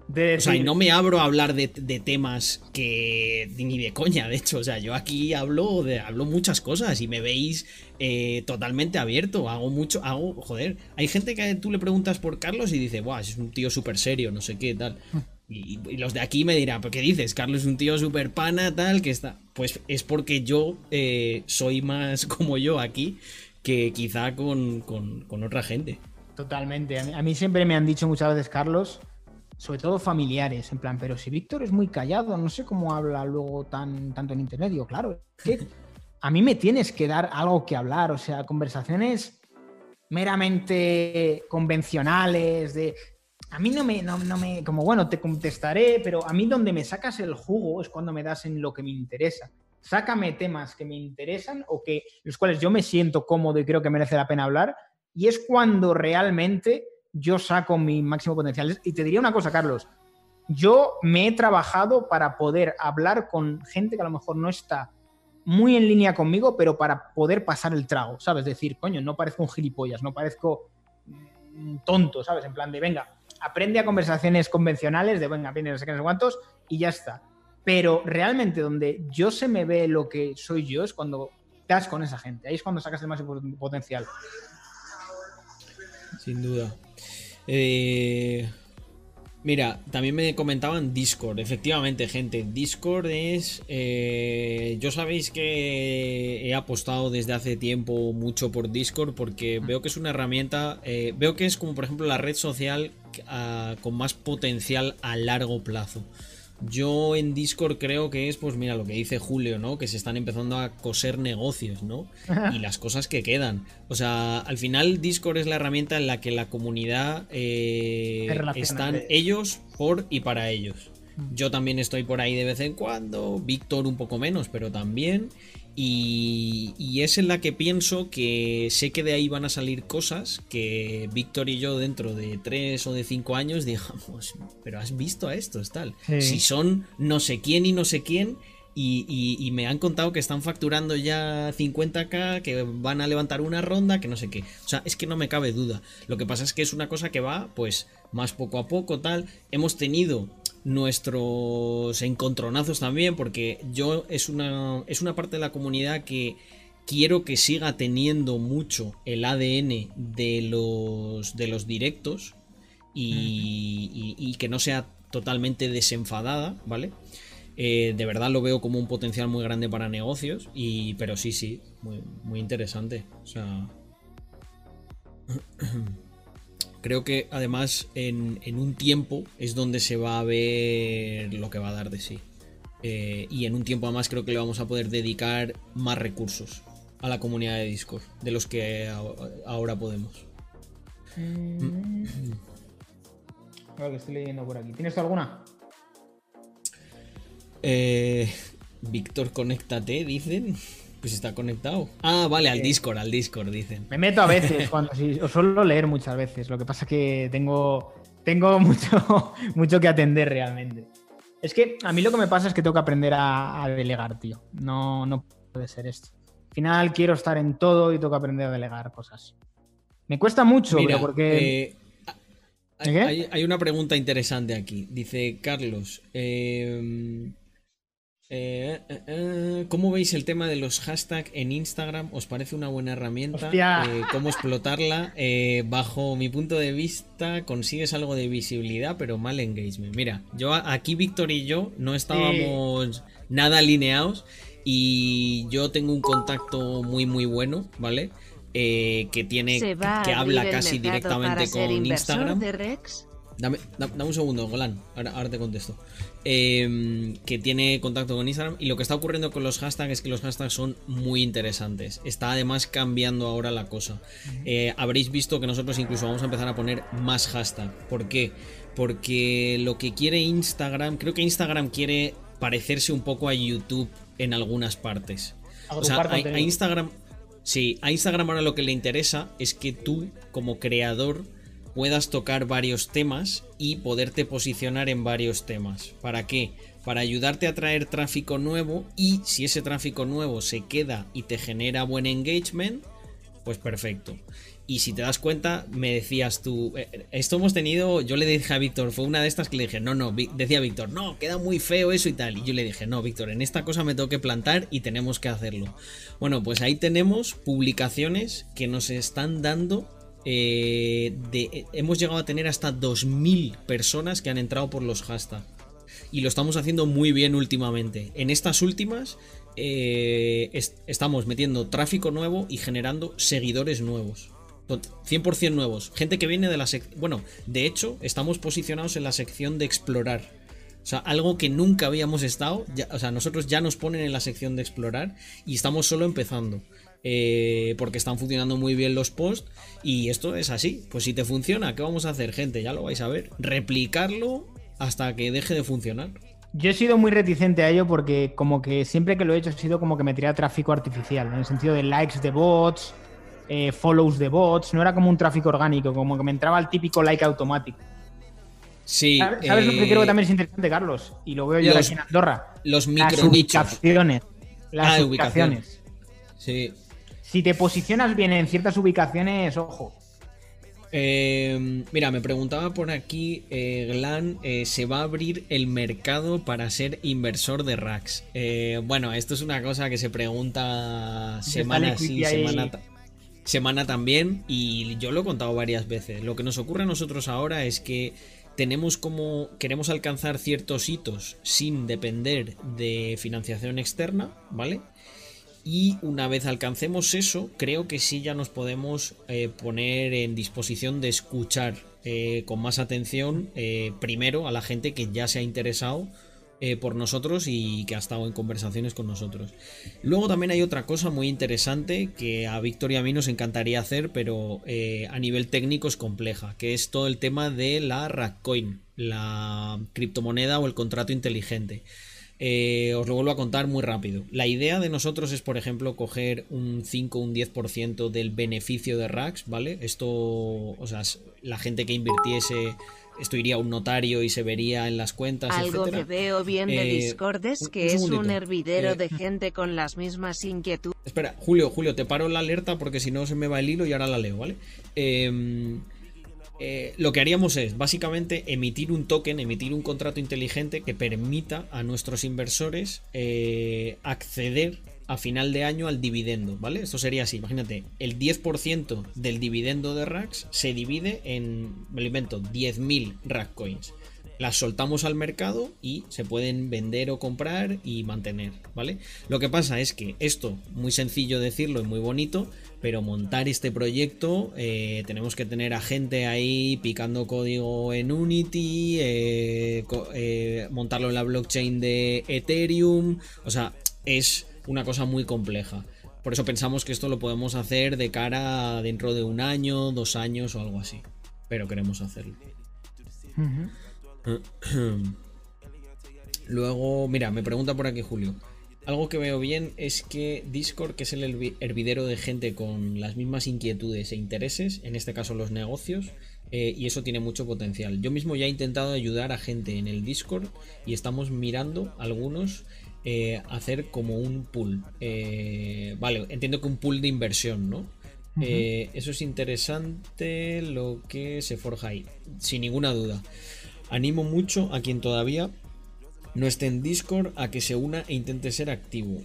o sea, y no me abro a hablar de, temas que ni de coña, de hecho. O sea, yo aquí hablo de hablo muchas cosas y me veis eh, totalmente abierto. Hago mucho, hago, joder. Hay gente que tú le preguntas por Carlos y dice, guau, es un tío súper serio, no sé qué, tal. Y, los de aquí me dirán, ¿pero qué dices? Carlos es un tío súper pana, tal, que está. Pues es porque yo eh, soy más como yo aquí que quizá con, otra gente. Totalmente. A mí, siempre me han dicho muchas veces, Carlos, sobre todo familiares, en plan, pero si Víctor es muy callado, no sé cómo habla luego tan, tanto en internet. Digo, claro, que a mí me tienes que dar algo que hablar, o sea, conversaciones meramente convencionales, de... A mí no me, no, no me, como bueno, te contestaré, pero a mí donde me sacas el jugo es cuando me das en lo que me interesa sácame temas que me interesan o que los cuales yo me siento cómodo y creo que merece la pena hablar. Y es cuando realmente yo saco mi máximo potencial. Y te diría una cosa, Carlos. Yo me he trabajado para poder hablar con gente que a lo mejor no está muy en línea conmigo, pero para poder pasar el trago, ¿sabes? Decir, coño, no parezco un gilipollas, no parezco tonto, ¿sabes? En plan de, venga, aprende a conversaciones convencionales, de, venga, aprende no sé qué, no sé cuántos, y ya está. Pero realmente donde yo se me ve lo que soy yo es cuando estás con esa gente. Ahí es cuando sacas el máximo potencial. Sin duda. Eh, mira, también me comentaban Discord. Efectivamente, gente, Discord es... Eh, yo sabéis que he apostado desde hace tiempo mucho por Discord porque veo que es una herramienta... Eh, veo que es como por ejemplo la red social ah, con más potencial a largo plazo. Yo en Discord creo que es, pues mira, lo que dice Julio, ¿no? Que se están empezando a coser negocios, ¿no? Y las cosas que quedan. O sea, al final Discord es la herramienta en la que la comunidad eh, están ellos por y para ellos. Yo también estoy por ahí de vez en cuando, Víctor un poco menos, pero también. Y, es en la que pienso que sé que de ahí van a salir cosas que Víctor y yo dentro de tres o de cinco años digamos, pero has visto a estos, tal. Si son no sé quién y no sé quién, y, me han contado que están facturando ya 50k, que van a levantar una ronda, que no sé qué. O sea, es que no me cabe duda. Lo que pasa es que es una cosa que va, pues, más poco a poco, tal. Hemos tenido nuestros encontronazos también, porque yo es una, es una parte de la comunidad que quiero que siga teniendo mucho el ADN de los, de los directos y, que no sea totalmente desenfadada, ¿vale? Eh, de verdad lo veo como un potencial muy grande para negocios, y, pero sí, sí, muy, muy interesante. O sea... Creo que además en, un tiempo es donde se va a ver lo que va a dar de sí. Eh, y en un tiempo además creo que le vamos a poder dedicar más recursos a la comunidad de Discord de los que ahora podemos. Mm. que estoy leyendo por aquí. ¿Tienes alguna? Eh, Víctor, conéctate, dicen. Pues está conectado. Ah, vale, al Discord, al Discord, dicen. Me meto a veces, cuando sí, os suelo leer muchas veces. Lo que pasa es que tengo, tengo mucho, mucho que atender realmente. Es que a mí lo que me pasa es que tengo que aprender a, delegar, tío. No, no puede ser esto. Al final quiero estar en todo y tengo que aprender a delegar cosas. Me cuesta mucho, Mira, porque. Eh, hay, una pregunta interesante aquí. Dice Carlos. Eh, eh, eh, eh, ¿Cómo veis el tema de los hashtags en Instagram? ¿Os parece una buena herramienta? ¿Cómo explotarla? bajo mi punto de vista, consigues algo de visibilidad, pero mal engagement. Mira, yo aquí Víctor y yo no estábamos nada alineados y yo tengo un contacto muy muy bueno, ¿vale? que tiene que habla casi directamente con Instagram. Dame, un segundo, Golan. Ahora, te contesto. Em, que tiene contacto con Instagram. Y lo que está ocurriendo con los hashtags es que los hashtags son muy interesantes. Está además cambiando ahora la cosa. Eh, habréis visto que nosotros incluso vamos a empezar a poner más hashtag. ¿Por qué? Porque lo que quiere Instagram, creo que Instagram quiere parecerse un poco a YouTube en algunas partes. O sea, a, a Instagram. Sí, a Instagram ahora lo que le interesa es que tú, como creador, puedas tocar varios temas y poderte posicionar en varios temas. ¿Para qué? Para ayudarte a traer tráfico nuevo y si ese tráfico nuevo se queda y te genera buen engagement, pues perfecto. Y si te das cuenta, me decías tú, eh, esto hemos tenido, yo le dije a Víctor, fue una de estas que le dije, no, no, decía Víctor, no, queda muy feo eso y tal. Y yo le dije, no, Víctor, en esta cosa me tengo que plantar y tenemos que hacerlo. Bueno, pues ahí tenemos publicaciones que nos están dando eh, hemos llegado a tener hasta 2.000 personas que han entrado por los hashtags. Y lo estamos haciendo muy bien últimamente. En estas últimas eh, estamos metiendo tráfico nuevo y generando seguidores nuevos. 100% nuevos. Gente que viene de la sección... Bueno, de hecho, estamos posicionados en la sección de explorar. O sea, algo que nunca habíamos estado. o sea, nosotros ya nos ponen en la sección de explorar y estamos solo empezando. Eh, porque están funcionando muy bien los posts y esto es así. Pues si te funciona, ¿qué vamos a hacer, gente? Ya lo vais a ver. Replicarlo hasta que deje de funcionar. Yo he sido muy reticente a ello porque como que siempre que lo he hecho ha sido como que me tiraba tráfico artificial, en el sentido de likes de bots, eh, follows de bots, no era como un tráfico orgánico, como que me entraba el típico like automático. Sí. ¿Sabes, lo que creo que eh, también es interesante, Carlos? Y lo veo yo aquí en Andorra. Los micro Las ubicaciones. Las ah, ubicaciones. Sí. Si te posicionas bien en ciertas ubicaciones, ojo. Eh, mira, me preguntaba por aquí, eh, Glan, eh, ¿se va a abrir el mercado para ser inversor de racks? bueno, esto es una cosa que se pregunta semana sí, semana, semana también, y yo lo he contado varias veces. Lo que nos ocurre a nosotros ahora es que tenemos como queremos alcanzar ciertos hitos sin depender de financiación externa, ¿vale? Y una vez alcancemos eso, creo que sí ya nos podemos eh, poner en disposición de escuchar eh, con más atención eh, primero a la gente que ya se ha interesado por nosotros y que ha estado en conversaciones con nosotros. Luego también hay otra cosa muy interesante que a Víctor y a mí nos encantaría hacer, pero a nivel técnico es compleja, que es todo el tema de la Rackcoin, la criptomoneda o el contrato inteligente. Eh, os lo vuelvo a contar muy rápido. La idea de nosotros es, por ejemplo, coger un 5 o un 10% del beneficio de Racks, ¿vale? Esto, o sea, la gente que invirtiese esto iría a un notario y se vería en las cuentas. Algo que veo bien de eh, Discord es que es un hervidero de eh, gente con las mismas inquietudes. Espera, Julio, Julio, te paro la alerta porque si no se me va el hilo y ahora la leo, ¿vale? Em, eh, lo que haríamos es básicamente emitir un token, emitir un contrato inteligente que permita a nuestros inversores acceder a final de año al dividendo, ¿vale? Esto sería así, imagínate, el 10% del dividendo de Racks se divide en, me lo invento, 10.000 Rack Coins. Las soltamos al mercado y se pueden vender o comprar y mantener, ¿vale? Lo que pasa es que esto, muy sencillo decirlo y muy bonito, pero montar este proyecto eh, tenemos que tener a gente ahí picando código en Unity, eh, eh, montarlo en la blockchain de Ethereum, o sea, es una cosa muy compleja. Por eso pensamos que esto lo podemos hacer de cara dentro de un año, dos años o algo así. Pero queremos hacerlo. Luego, mira, me pregunta por aquí Julio. Algo que veo bien es que Discord, que es el hervidero de gente con las mismas inquietudes e intereses, en este caso los negocios, eh, y eso tiene mucho potencial. Yo mismo ya he intentado ayudar a gente en el Discord y estamos mirando algunos eh, hacer como un pool. Eh, vale, entiendo que un pool de inversión, ¿no? Eso es interesante lo que se forja ahí, sin ninguna duda. Animo mucho a quien todavía no esté en Discord a que se una e intente ser activo.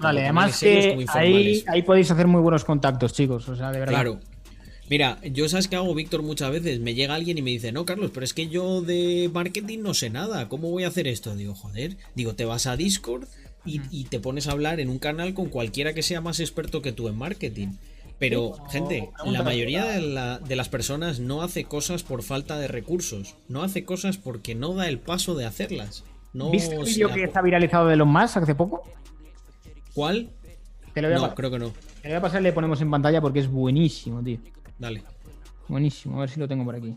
vale, además que ahí, ahí, podéis hacer muy buenos contactos, chicos. O sea, de verdad. Claro, Mira, yo sabes que hago, Víctor, muchas veces. Me llega alguien y me dice, no, Carlos, pero es que yo de marketing no sé nada. ¿Cómo voy a hacer esto? Digo, joder. Digo, te vas a Discord y, te pones a hablar en un canal con cualquiera que sea más experto que tú en marketing. Pero, gente, la mayoría de, las personas no hace cosas por falta de recursos. No hace cosas porque no da el paso de hacerlas. No ¿Viste el vídeo que está viralizado de los más hace poco? ¿Cuál? no, creo que no. Te lo voy a pasar y le ponemos en pantalla porque es buenísimo, tío. Dale. Buenísimo, a ver si lo tengo por aquí.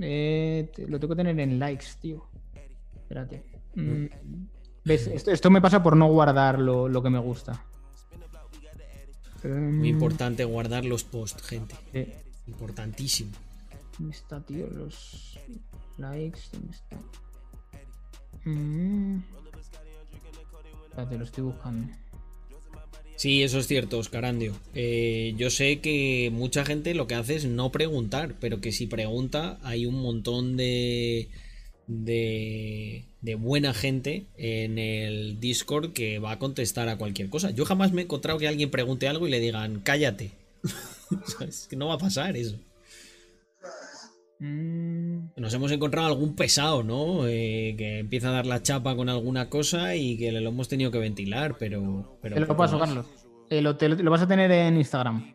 Eh, lo tengo que tener en likes, tío. Espérate. Mm, ¿Ves? Esto, me pasa por no guardar lo, que me gusta. Muy importante guardar los posts, gente. Importantísimo. ¿Dónde está, tío? Los likes. ¿Dónde está? Mm. Lo estoy buscando. Sí, eso es cierto, Oscarandio. Eh, yo sé que mucha gente lo que hace es no preguntar, pero que si pregunta hay un montón de, de, de buena gente en el Discord que va a contestar a cualquier cosa. Yo jamás me he encontrado que alguien pregunte algo y le digan, cállate. es que no va a pasar eso. Mm. Nos hemos encontrado algún pesado, ¿no? Eh, que empieza a dar la chapa con alguna cosa y que lo hemos tenido que ventilar, pero. pero Te lo paso, Carlos. Eh, lo, vas a tener en Instagram.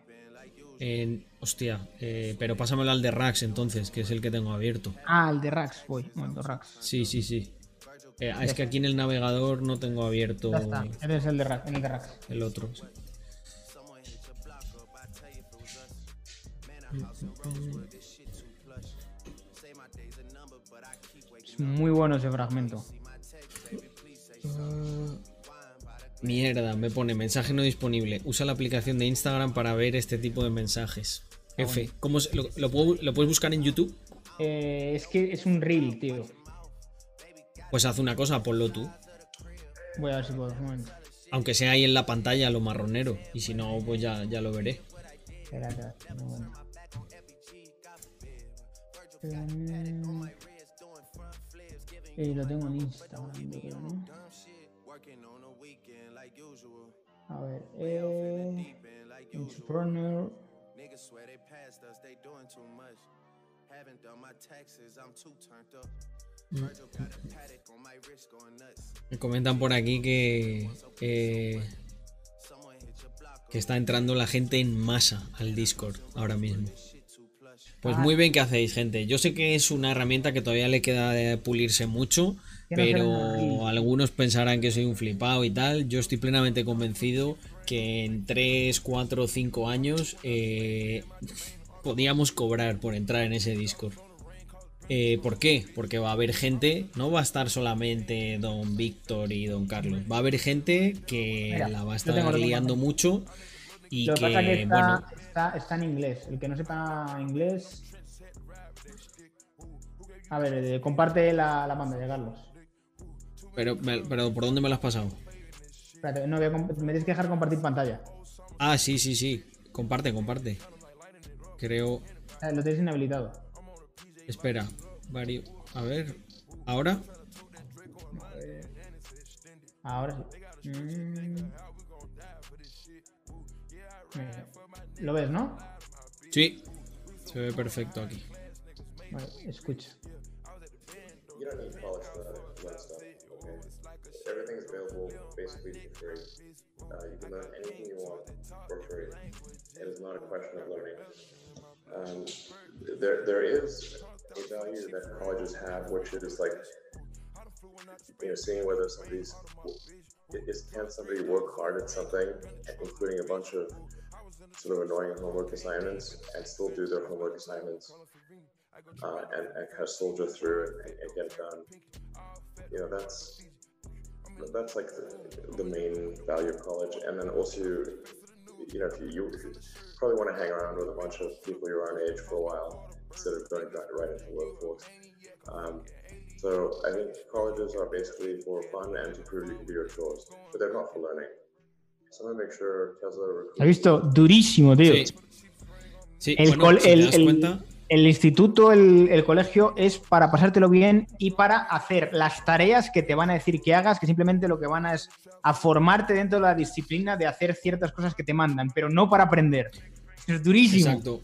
En, hostia, eh, pero pásamelo al de Rax entonces, que es el que tengo abierto. Ah, el de Rax, voy. Bueno, Rax. Sí, sí, sí. es que aquí en el navegador no tengo abierto. Ya está, eres el de Rax, el de Rax. El otro. Muy bueno ese fragmento. mierda, me pone mensaje no disponible. Usa la aplicación de Instagram para ver este tipo de mensajes. F, ¿cómo lo, puedes buscar en YouTube? Eh, es que es un reel, tío. Pues haz una cosa, ponlo tú. Voy a ver si puedo. Aunque sea ahí en la pantalla lo marronero. Y si no, pues ya, ya lo veré. Espérate, y lo tengo en Instagram. A ver, eh, Entrepreneur. Me comentan por aquí que, que está entrando la gente en masa al Discord ahora mismo. Pues muy bien que hacéis, gente. Yo sé que es una herramienta que todavía le queda de pulirse mucho, pero algunos pensarán que soy un flipado y tal. Yo estoy plenamente convencido que en 3, 4 o 5 años eh, podíamos cobrar por entrar en ese Discord. Eh, ¿Por qué? Porque va a haber gente, no va a estar solamente Don Víctor y Don Carlos, va a haber gente que la va a estar liando mucho y Lo que, pasa que está, bueno, está, está en inglés. El que no sepa inglés. A ver, eh, comparte la, la pantalla, Carlos. pero, pero ¿por dónde me lo has pasado? Espérate, no voy a me tienes que dejar compartir pantalla. Ah, sí, sí, sí. Comparte, comparte. Creo. Eh, Lo tienes inhabilitado. Espera. Vario. A ver. ¿Ahora? Ahora sí. Mm. Lo ves, ¿no? Sí. Se ve perfecto aquí. Vale, escucha. You don't need college for that, for that stuff, okay? Everything is available basically for free. Uh, you can learn anything you want for free. It is not a question of learning. Um, there, there is a value that colleges have, which is like, you know, seeing whether somebody's is can somebody work hard at something, including a bunch of sort of annoying homework assignments, and still do their homework assignments uh, and, and kind of soldier through and, and get it done. You know, that's that's like the, the main value of college. And then also, you know, if you, you probably want to hang around with a bunch of people your own age for a while instead of going right right into the workforce. Um, so I think colleges are basically for fun and to prove you can do your chores, but they're not for learning. ¿Has visto? Durísimo, tío. Sí. Sí, El, bueno, si el- instituto, el, el colegio es para pasártelo bien y para hacer las tareas que te van a decir que hagas, que simplemente lo que van a es a formarte dentro de la disciplina de hacer ciertas cosas que te mandan, pero no para aprender. Es durísimo. Exacto.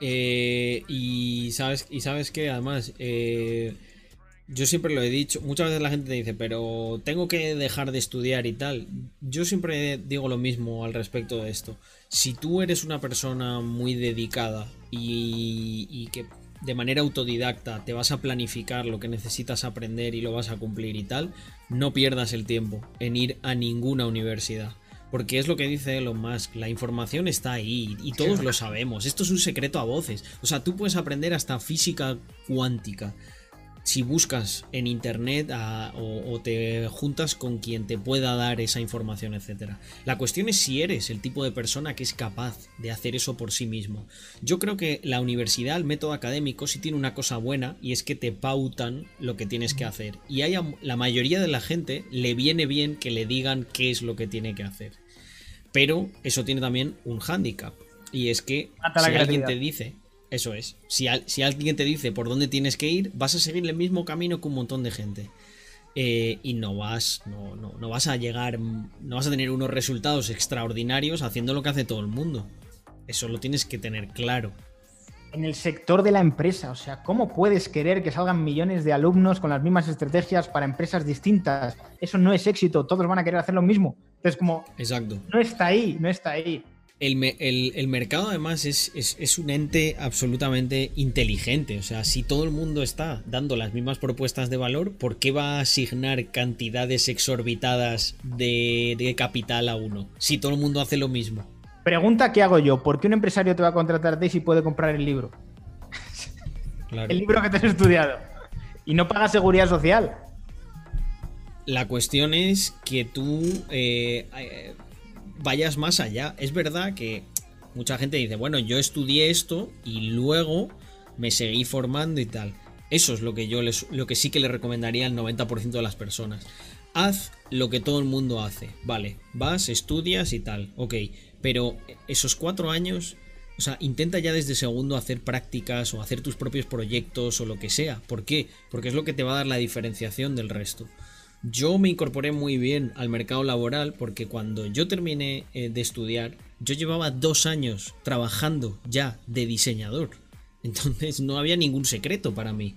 Eh, y sabes, y sabes que además, eh, yo siempre lo he dicho, muchas veces la gente te dice, pero tengo que dejar de estudiar y tal. Yo siempre digo lo mismo al respecto de esto. Si tú eres una persona muy dedicada y, y que de manera autodidacta te vas a planificar lo que necesitas aprender y lo vas a cumplir y tal, no pierdas el tiempo en ir a ninguna universidad. Porque es lo que dice Elon Musk, la información está ahí y todos lo sabemos. Esto es un secreto a voces. O sea, tú puedes aprender hasta física cuántica si buscas en internet a- o, o te juntas con quien te pueda dar esa información, etcétera. La cuestión es si eres el tipo de persona que es capaz de hacer eso por sí mismo. Yo creo que la universidad, el método académico, sí tiene una cosa buena y es que te pautan lo que tienes que hacer. Y hay a la mayoría de la gente le viene bien que le digan qué es lo que tiene que hacer. Pero eso tiene también un hándicap. Y es que si alguien te dice, eso es, si, al- si alguien te dice por dónde tienes que ir, vas a seguir el mismo camino que un montón de gente. Eh, y no vas, no, no, no vas a llegar, no vas a tener unos resultados extraordinarios haciendo lo que hace todo el mundo. Eso lo tienes que tener claro. En el sector de la empresa, o sea, ¿cómo puedes querer que salgan millones de alumnos con las mismas estrategias para empresas distintas? Eso no es éxito, todos van a querer hacer lo mismo. Entonces, como Exacto. no está ahí, no está ahí. El, el- el mercado además es, es- es un ente absolutamente inteligente. O sea, si todo el mundo está dando las mismas propuestas de valor, ¿por qué va a asignar cantidades exorbitadas de, de capital a uno? Si todo el mundo hace lo mismo. Pregunta ¿qué hago yo? ¿Por qué un empresario te va a contratar ti si puede comprar el libro? Claro. El libro que te has estudiado. Y no paga seguridad social. La cuestión es que tú eh, eh, vayas más allá. Es verdad que mucha gente dice, bueno, yo estudié esto y luego me seguí formando y tal. Eso es lo que yo les, lo que sí que le recomendaría al 90% de las personas. Haz lo que todo el mundo hace. Vale, vas, estudias y tal. Ok, pero esos cuatro años, o sea, intenta ya desde segundo hacer prácticas o hacer tus propios proyectos o lo que sea. ¿Por qué? Porque es lo que te va a dar la diferenciación del resto. Yo me incorporé muy bien al mercado laboral porque cuando yo terminé eh, de estudiar, yo llevaba dos años trabajando ya de diseñador. Entonces no había ningún secreto para mí.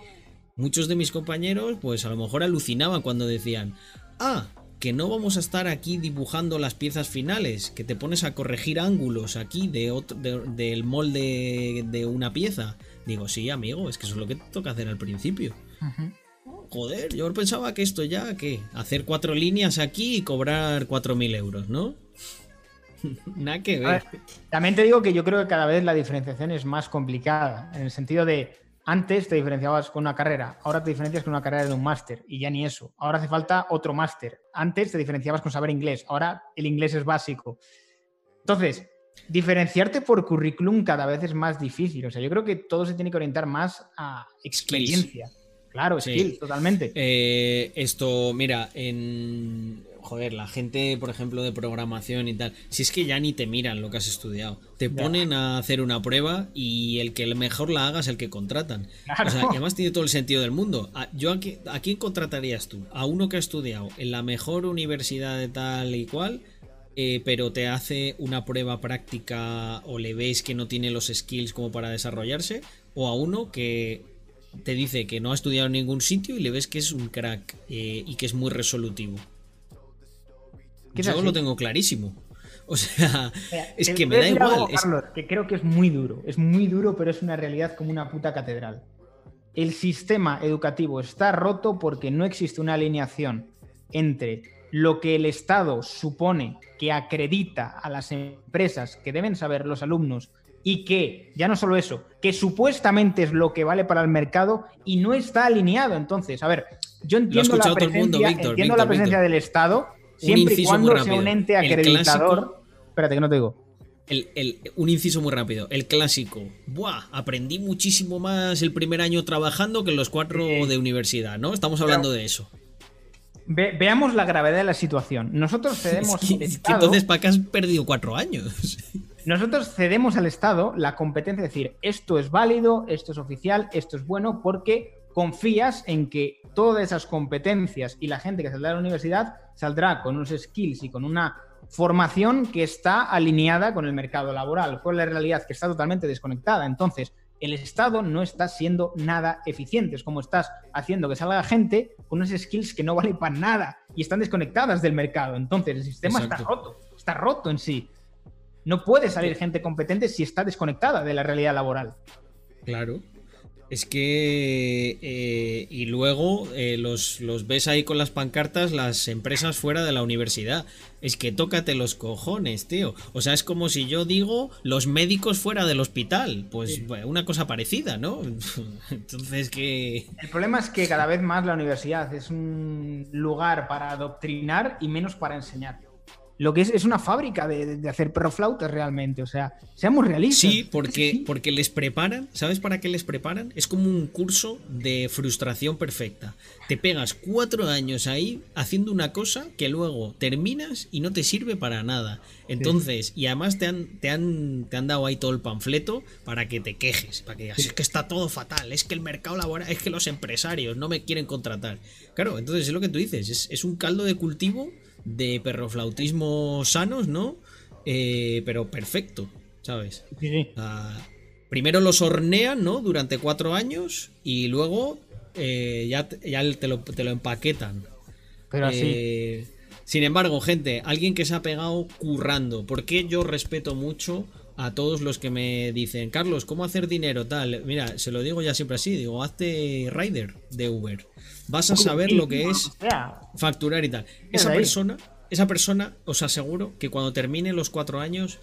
Muchos de mis compañeros pues a lo mejor alucinaban cuando decían, ah, que no vamos a estar aquí dibujando las piezas finales, que te pones a corregir ángulos aquí de otro, de- del molde de una pieza. Digo, sí, amigo, es que eso es lo que te toca hacer al principio. Joder, yo pensaba que esto ya, ¿qué? Hacer cuatro líneas aquí y cobrar 4.000 euros, ¿no? Nada que ver. también te digo que yo creo que cada vez la diferenciación es más complicada, en el sentido de antes te diferenciabas con una carrera, ahora te diferencias con una carrera de un máster y ya ni eso. Ahora hace falta otro máster. Antes te diferenciabas con saber inglés, ahora el inglés es básico. Entonces, diferenciarte por currículum cada vez es más difícil. O sea, yo creo que todo se tiene que orientar más a experiencia. Claro, skills, totalmente. Eh, esto, mira, en. Joder, la gente, por ejemplo, de programación y tal, si es que ya ni te miran lo que has estudiado. Te ponen a hacer una prueba y el que mejor la haga es el que contratan. O sea, además tiene todo el sentido del mundo. Ah, yo aquí, ¿A quién contratarías tú? ¿A uno que ha estudiado en la mejor universidad de tal y cual? Eh, pero te hace una prueba práctica o le ves que no tiene los skills como para desarrollarse, o a uno que te dice que no ha estudiado en ningún sitio y le ves que es un crack eh, y que es muy resolutivo. Yo lo tengo clarísimo. O sea, es que me da igual. que creo que es muy duro, es muy duro, pero es una realidad como una puta catedral. El sistema educativo está roto porque no existe una alineación entre lo que el Estado supone que acredita a las empresas que deben saber los alumnos y que, ya no solo eso, que supuestamente es lo que vale para el mercado y no está alineado. Entonces, a ver, yo entiendo la presencia, entiendo la presencia del Estado siempre y cuando sea un ente acreditador. Espérate, que no te digo. un inciso muy rápido. El clásico. Buah, aprendí muchísimo más el primer año trabajando que en los cuatro de universidad, ¿no? Estamos hablando de eso veamos la gravedad de la situación. Nosotros cedemos al Estado. entonces, ¿para qué has perdido cuatro años? Nosotros cedemos al Estado la competencia de decir esto es válido, esto es oficial, esto es bueno, porque confías en que todas esas competencias y la gente que saldrá de la universidad saldrá con unos skills y con una formación que está alineada con el mercado laboral. Con la realidad que está totalmente desconectada. Entonces, el Estado no está siendo nada eficiente. Es como estás haciendo que salga gente con unos skills que no valen para nada y están desconectadas del mercado. Entonces, el sistema está roto, está roto en sí. No puede salir gente competente si está desconectada de la realidad laboral. Claro. Es que. Eh, y luego eh, los, ves ahí con las pancartas las empresas fuera de la universidad. Es que tócate los cojones, tío. O sea, es como si yo digo los médicos fuera del hospital. Pues una cosa parecida, ¿no? Entonces que. El problema es que cada vez más la universidad es un lugar para adoctrinar y menos para enseñar lo que es, es una fábrica de, hacer perroflautas realmente. O sea, seamos realistas. Sí, porque, porque les preparan, ¿sabes para qué les preparan? Es como un curso de frustración perfecta. Te pegas cuatro años ahí haciendo una cosa que luego terminas y no te sirve para nada. Entonces, y además te han, te, han, te han dado ahí todo el panfleto para que te quejes, para que digas, es que está todo fatal, es que el mercado laboral, es que los empresarios no me quieren contratar. Claro, entonces es lo que tú dices, es, es un caldo de cultivo de perroflautismo sanos, ¿no? Eh, pero perfecto, ¿sabes? primero los hornean, ¿no? Durante cuatro años y luego eh, ya, ya te, lo, empaquetan. Pero así. Eh, sin embargo, gente, alguien que se ha pegado currando. Porque yo respeto mucho a todos los que me dicen, Carlos, ¿cómo hacer dinero? Tal. Mira, se lo digo ya siempre así. Digo, hazte rider de Uber vas a saber lo que es facturar y tal. Esa persona, esa persona, os aseguro que cuando termine los cuatro años,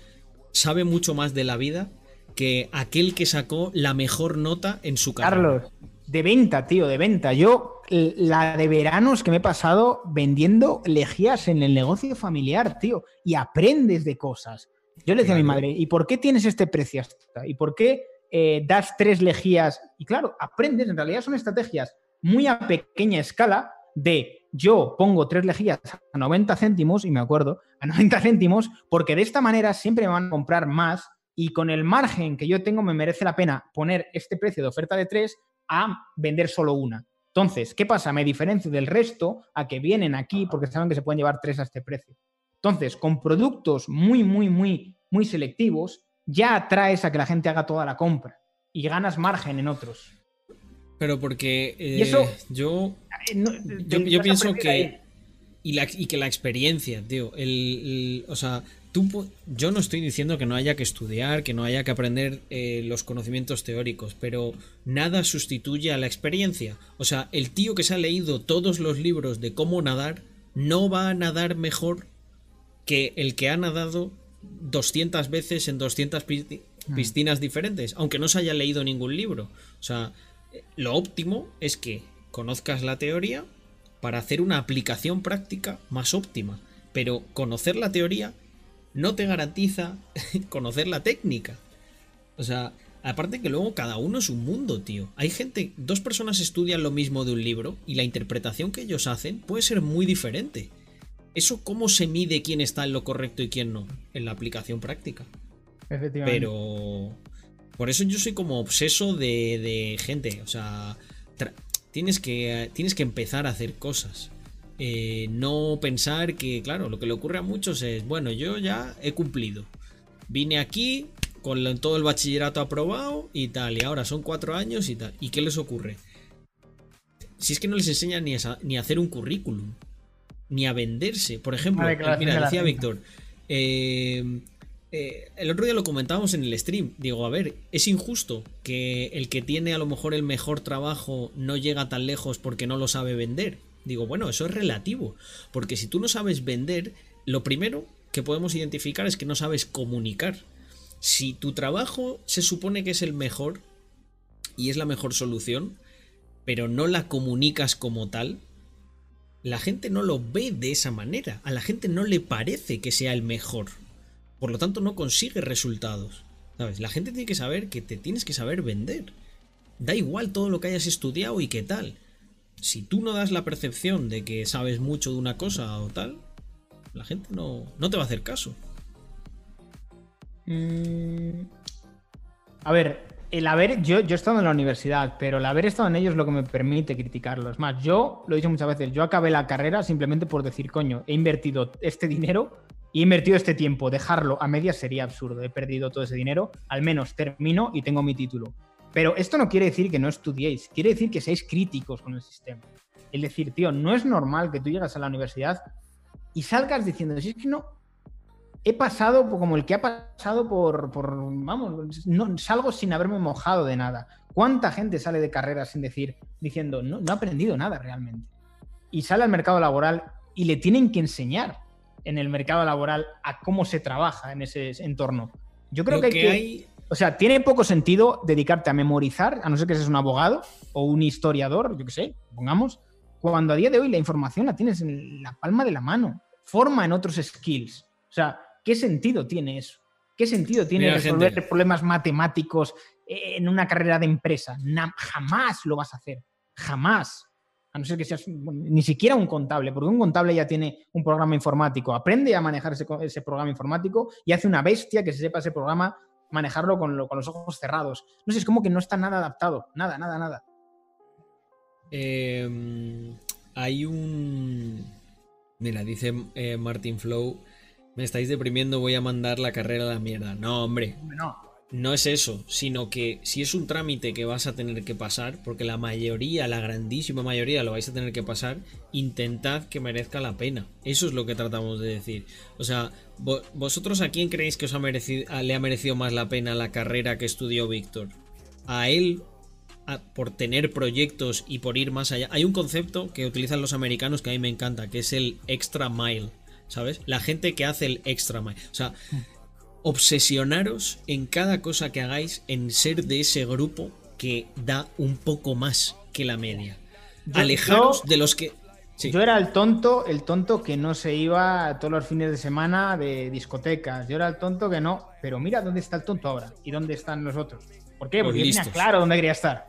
sabe mucho más de la vida que aquel que sacó la mejor nota en su carrera. Carlos, de venta, tío, de venta. Yo, la de veranos que me he pasado vendiendo lejías en el negocio familiar, tío, y aprendes de cosas. Yo le decía a mi madre, ¿y por qué tienes este precio? ¿Y por qué eh, das tres lejías? Y claro, aprendes, en realidad son estrategias muy a pequeña escala de yo pongo tres lejillas a 90 céntimos, y me acuerdo, a 90 céntimos, porque de esta manera siempre me van a comprar más y con el margen que yo tengo me merece la pena poner este precio de oferta de tres a vender solo una. Entonces, ¿qué pasa? Me diferencio del resto a que vienen aquí porque saben que se pueden llevar tres a este precio. Entonces, con productos muy, muy, muy, muy selectivos, ya atraes a que la gente haga toda la compra y ganas margen en otros. Pero porque eh, yo, yo, pienso que... Y, la, y, que la experiencia, tío. El, o sea, tú, yo no estoy diciendo que no haya que estudiar, que no haya que aprender eh, los conocimientos teóricos, pero nada sustituye a la experiencia. O sea, el tío que se ha leído todos los libros de cómo nadar no va a nadar mejor que el que ha nadado 200 veces en 200 mm. piscinas diferentes, aunque no se haya leído ningún libro. O sea, lo óptimo es que conozcas la teoría para hacer una aplicación práctica más óptima. Pero conocer la teoría no te garantiza conocer la técnica. O sea, aparte que luego cada uno es un mundo, tío. Hay gente, dos personas estudian lo mismo de un libro y la interpretación que ellos hacen puede ser muy diferente. ¿Eso cómo se mide quién está en lo correcto y quién no? En la aplicación práctica. Efectivamente. Pero... Por eso yo soy como obseso de, gente. O sea, tienes, que, tienes que empezar a hacer cosas. Eh, no pensar que, claro, lo que le ocurre a muchos es, bueno, yo ya he cumplido. Vine aquí con todo el bachillerato aprobado y tal, y ahora son cuatro años y tal. ¿Y qué les ocurre? Si es que no les enseñan ni ni a hacer un currículum ni a venderse. Por ejemplo, mira, decía Víctor, eh, eh, el otro día lo comentábamos en el stream. Digo, a ver, es injusto que el que tiene a lo mejor el mejor trabajo no llega tan lejos porque no lo sabe vender. Digo, bueno, eso es relativo. Porque si tú no sabes vender, lo primero que podemos identificar es que no sabes comunicar. Si tu trabajo se supone que es el mejor y es la mejor solución, pero no la comunicas como tal, la gente no lo ve de esa manera. A la gente no le parece que sea el mejor. Por lo tanto, no consigue resultados. ¿Sabes? La gente tiene que saber que te tienes que saber vender. Da igual todo lo que hayas estudiado y qué tal. Si tú no das la percepción de que sabes mucho de una cosa o tal, la gente no, no te va a hacer caso. Mm. A ver, el haber, yo, yo he estado en la universidad, pero el haber estado en ellos es lo que me permite criticarlo. Es más, yo lo he dicho muchas veces, yo acabé la carrera simplemente por decir, coño, he invertido este dinero y he invertido este tiempo. Dejarlo a medias sería absurdo. He perdido todo ese dinero, al menos termino y tengo mi título. Pero esto no quiere decir que no estudiéis, quiere decir que seáis críticos con el sistema. Es decir, tío, no es normal que tú llegas a la universidad y salgas diciendo, si es que no, he pasado como el que ha pasado por, vamos, no, salgo sin haberme mojado de nada. ¿Cuánta gente sale de carrera sin decir, diciendo, no, no ha aprendido nada realmente? Y sale al mercado laboral y le tienen que enseñar en el mercado laboral a cómo se trabaja en ese entorno. Yo creo que, hay que, O sea, tiene poco sentido dedicarte a memorizar, a no ser que seas un abogado o un historiador, yo qué sé, pongamos, cuando a día de hoy la información la tienes en la palma de la mano. Forma en otros skills. O sea, ¿Qué sentido tiene eso? ¿Qué sentido tiene resolver problemas matemáticos en una carrera de empresa? jamás lo vas a hacer. Jamás. A no ser que seas ni siquiera un contable, porque un contable ya tiene un programa informático, aprende a manejar ese, programa informático y hace una bestia que se sepa ese programa manejarlo con, los ojos cerrados. No sé, es como que no está nada adaptado. Nada, nada, nada. Em, hay un. Mira, dice eh, Martin Flow me estáis deprimiendo, voy a mandar la carrera a la mierda. No, hombre. No. No es eso, sino que si es un trámite que vas a tener que pasar, porque la mayoría, la grandísima mayoría lo vais a tener que pasar, intentad que merezca la pena. Eso es lo que tratamos de decir. O sea, vosotros a quién creéis que os ha merecido, le ha merecido más la pena la carrera que estudió Víctor? ¿A él por tener proyectos y por ir más allá? Hay un concepto que utilizan los americanos que a mí me encanta, que es el extra mile. ¿Sabes? La gente que hace el extra mile. O sea, obsesionaros en cada cosa que hagáis en ser de ese grupo que da un poco más que la media. Alejaros de los que. Yo era el tonto, el tonto que no se iba todos los fines de semana de discotecas. Yo era el tonto que no. Pero mira dónde está el tonto ahora y dónde están los otros. ¿Por qué? Porque yo tenía claro dónde quería estar.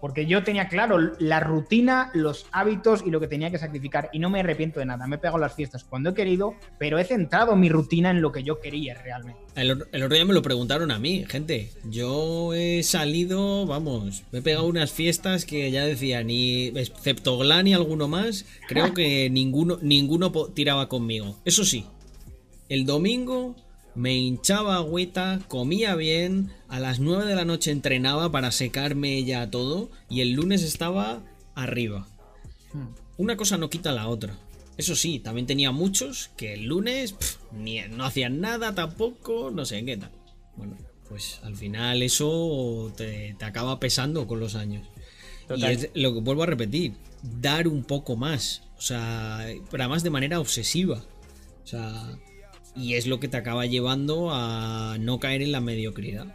Porque yo tenía claro la rutina, los hábitos y lo que tenía que sacrificar. Y no me arrepiento de nada. Me he pegado las fiestas cuando he querido, pero he centrado mi rutina en lo que yo quería realmente. El, otro día me lo preguntaron a mí, gente. Yo he salido, vamos, me he pegado unas fiestas que ya decía, ni excepto Glan y alguno más, creo que ninguno, ninguno tiraba conmigo. Eso sí, el domingo me hinchaba agüita, comía bien, a las 9 de la noche entrenaba para secarme ya todo y el lunes estaba arriba. Hmm. Una cosa no quita la otra. Eso sí, también tenía muchos que el lunes ni, no hacían nada tampoco, no sé qué tal. Bueno, pues al final eso te, acaba pesando con los años. Y es lo que vuelvo a repetir, dar un poco más. O sea, pero además de manera obsesiva. O sea, y es lo que te acaba llevando a no caer en la mediocridad.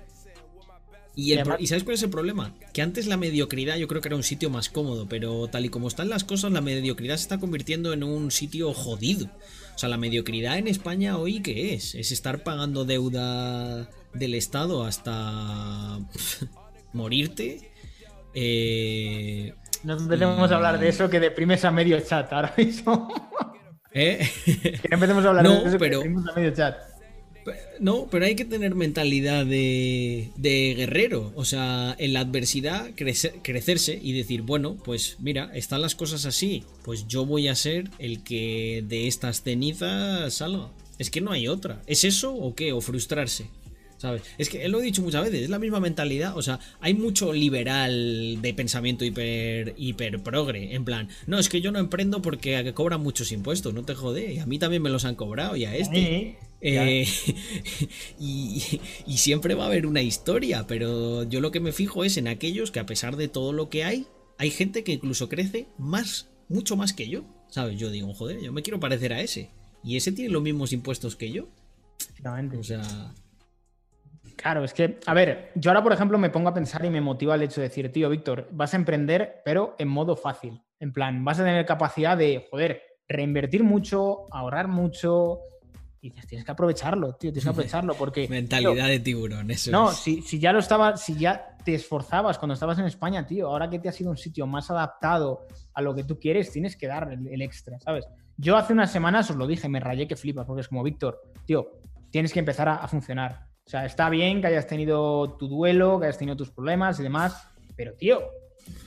Y, ¿sabes cuál es el problema? Que antes la mediocridad yo creo que era un sitio más cómodo, pero tal y como están las cosas, la mediocridad se está convirtiendo en un sitio jodido. O sea, la mediocridad en España hoy, ¿qué es? Es estar pagando deuda del Estado hasta morirte. Eh, no empecemos a hablar de eso que deprimes a medio chat ahora mismo. ¿Eh? que no empecemos a hablar de eso pero... que deprimes a medio chat. No, pero hay que tener mentalidad de, guerrero. O sea, en la adversidad crecerse y decir, bueno, pues mira, están las cosas así. Pues yo voy a ser el que de estas cenizas salga. Es que no hay otra. ¿Es eso o qué? ¿O frustrarse? ¿Sabes? Es que lo he dicho muchas veces, es la misma mentalidad. O sea, hay mucho liberal de pensamiento hiper, hiper progre. En plan, no, es que yo no emprendo porque cobran muchos impuestos, no te jode. Y a mí también me los han cobrado y a este. Eh, y, siempre va a haber una historia, pero yo lo que me fijo es en aquellos que a pesar de todo lo que hay, hay gente que incluso crece más, mucho más que yo. ¿Sabes? Yo digo, joder, yo me quiero parecer a ese. Y ese tiene los mismos impuestos que yo. O sea. Claro, es que, a ver, yo ahora, por ejemplo, me pongo a pensar y me motiva el hecho de decir, tío, Víctor, vas a emprender, pero en modo fácil. En plan, vas a tener capacidad de, joder, reinvertir mucho, ahorrar mucho, y dices, tienes que aprovecharlo, tío, tienes que aprovecharlo porque... Mentalidad de tiburón, eso No, si, si, ya lo estaba, si ya te esforzabas cuando estabas en España, tío, ahora que te ha sido un sitio más adaptado a lo que tú quieres, tienes que dar el, extra, ¿sabes? Yo hace unas semanas os lo dije, me rayé que flipas, porque es como, Víctor, tío, tienes que empezar a, funcionar. O sea, está bien que hayas tenido tu duelo, que hayas tenido tus problemas y demás, pero, tío,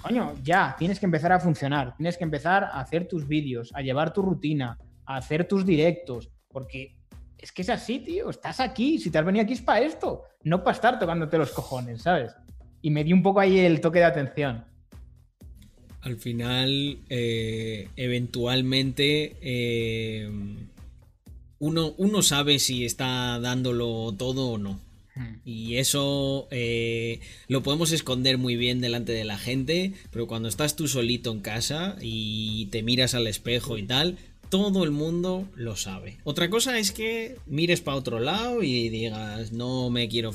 coño, ya, tienes que empezar a funcionar, tienes que empezar a hacer tus vídeos, a llevar tu rutina, a hacer tus directos, porque es que es así, tío. Estás aquí. Si te has venido aquí es para esto. No para estar tocándote los cojones, ¿sabes? Y me di un poco ahí el toque de atención. Al final, eh, eventualmente, eh, uno, uno, sabe si está dándolo todo o no. Hmm. Y eso eh, lo podemos esconder muy bien delante de la gente, pero cuando estás tú solito en casa y te miras al espejo y tal, todo el mundo lo sabe. Otra cosa es que mires para otro lado y digas, no me quiero...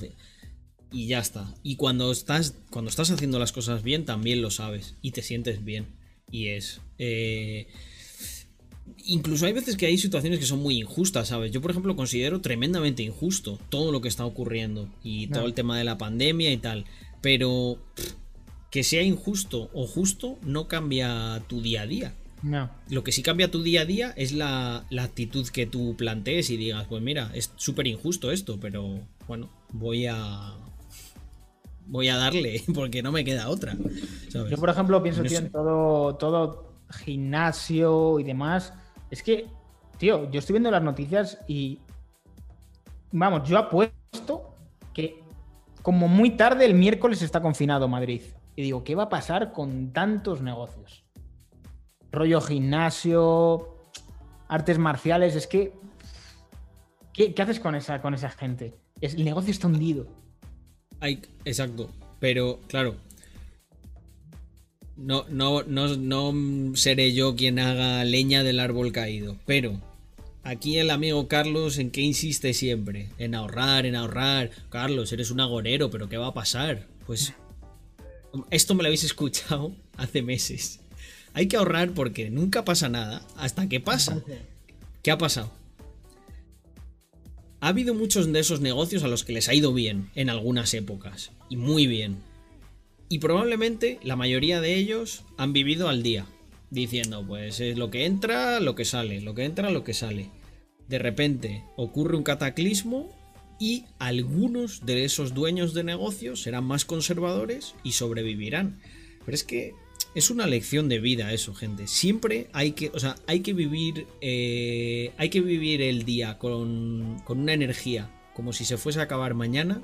Y ya está. Y cuando estás, cuando estás haciendo las cosas bien, también lo sabes. Y te sientes bien. Y es... Eh, incluso hay veces que hay situaciones que son muy injustas, ¿sabes? Yo, por ejemplo, considero tremendamente injusto todo lo que está ocurriendo. Y todo el tema de la pandemia y tal. Pero... que sea injusto o justo no cambia tu día a día. No. Lo que sí cambia tu día a día es la, actitud que tú plantees y digas, pues mira, es súper injusto esto, pero bueno, voy a. Voy a darle, porque no me queda otra. Yo, por ejemplo, pienso, tío, en todo, todo gimnasio y demás. Es que, tío, yo estoy viendo las noticias y. Vamos, yo apuesto que como muy tarde el miércoles está confinado Madrid. Y digo, ¿qué va a pasar con tantos negocios? rollo gimnasio, artes marciales, es que... ¿Qué, haces con esa, con esa gente? el negocio está hundido. Hay, exacto, pero claro, no, no, no, no seré yo quien haga leña del árbol caído, pero aquí el amigo Carlos en qué insiste siempre, en ahorrar, en ahorrar. Carlos, eres un agorero, pero ¿qué va a pasar? Pues esto me lo habéis escuchado hace meses. Hay que ahorrar porque nunca pasa nada hasta que pasa. ¿Qué ha pasado? Ha habido muchos de esos negocios a los que les ha ido bien en algunas épocas. Y muy bien. Y probablemente la mayoría de ellos han vivido al día. Diciendo, pues es lo que entra, lo que sale, lo que entra, lo que sale. De repente ocurre un cataclismo y algunos de esos dueños de negocios serán más conservadores y sobrevivirán. Pero es que es una lección de vida eso, gente. Siempre hay que, o sea, hay que vivir, eh, hay que vivir el día con, con una energía como si se fuese a acabar mañana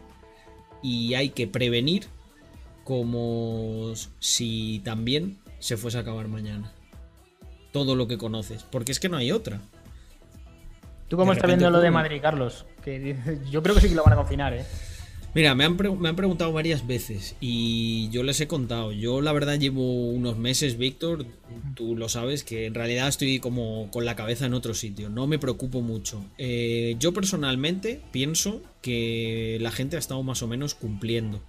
y hay que prevenir como si también se fuese a acabar mañana. todo lo que conoces, porque es que no hay otra. ¿Tú cómo estás viendo lo de Madrid, Carlos? Que yo creo que sí que lo van a confinar, ¿eh? Mira, me han, me han, preguntado varias veces y yo les he contado. Yo la verdad llevo unos meses, Víctor, tú lo sabes, que en realidad estoy como con la cabeza en otro sitio. No me preocupo mucho. Eh, yo personalmente pienso que la gente ha estado más o menos cumpliendo.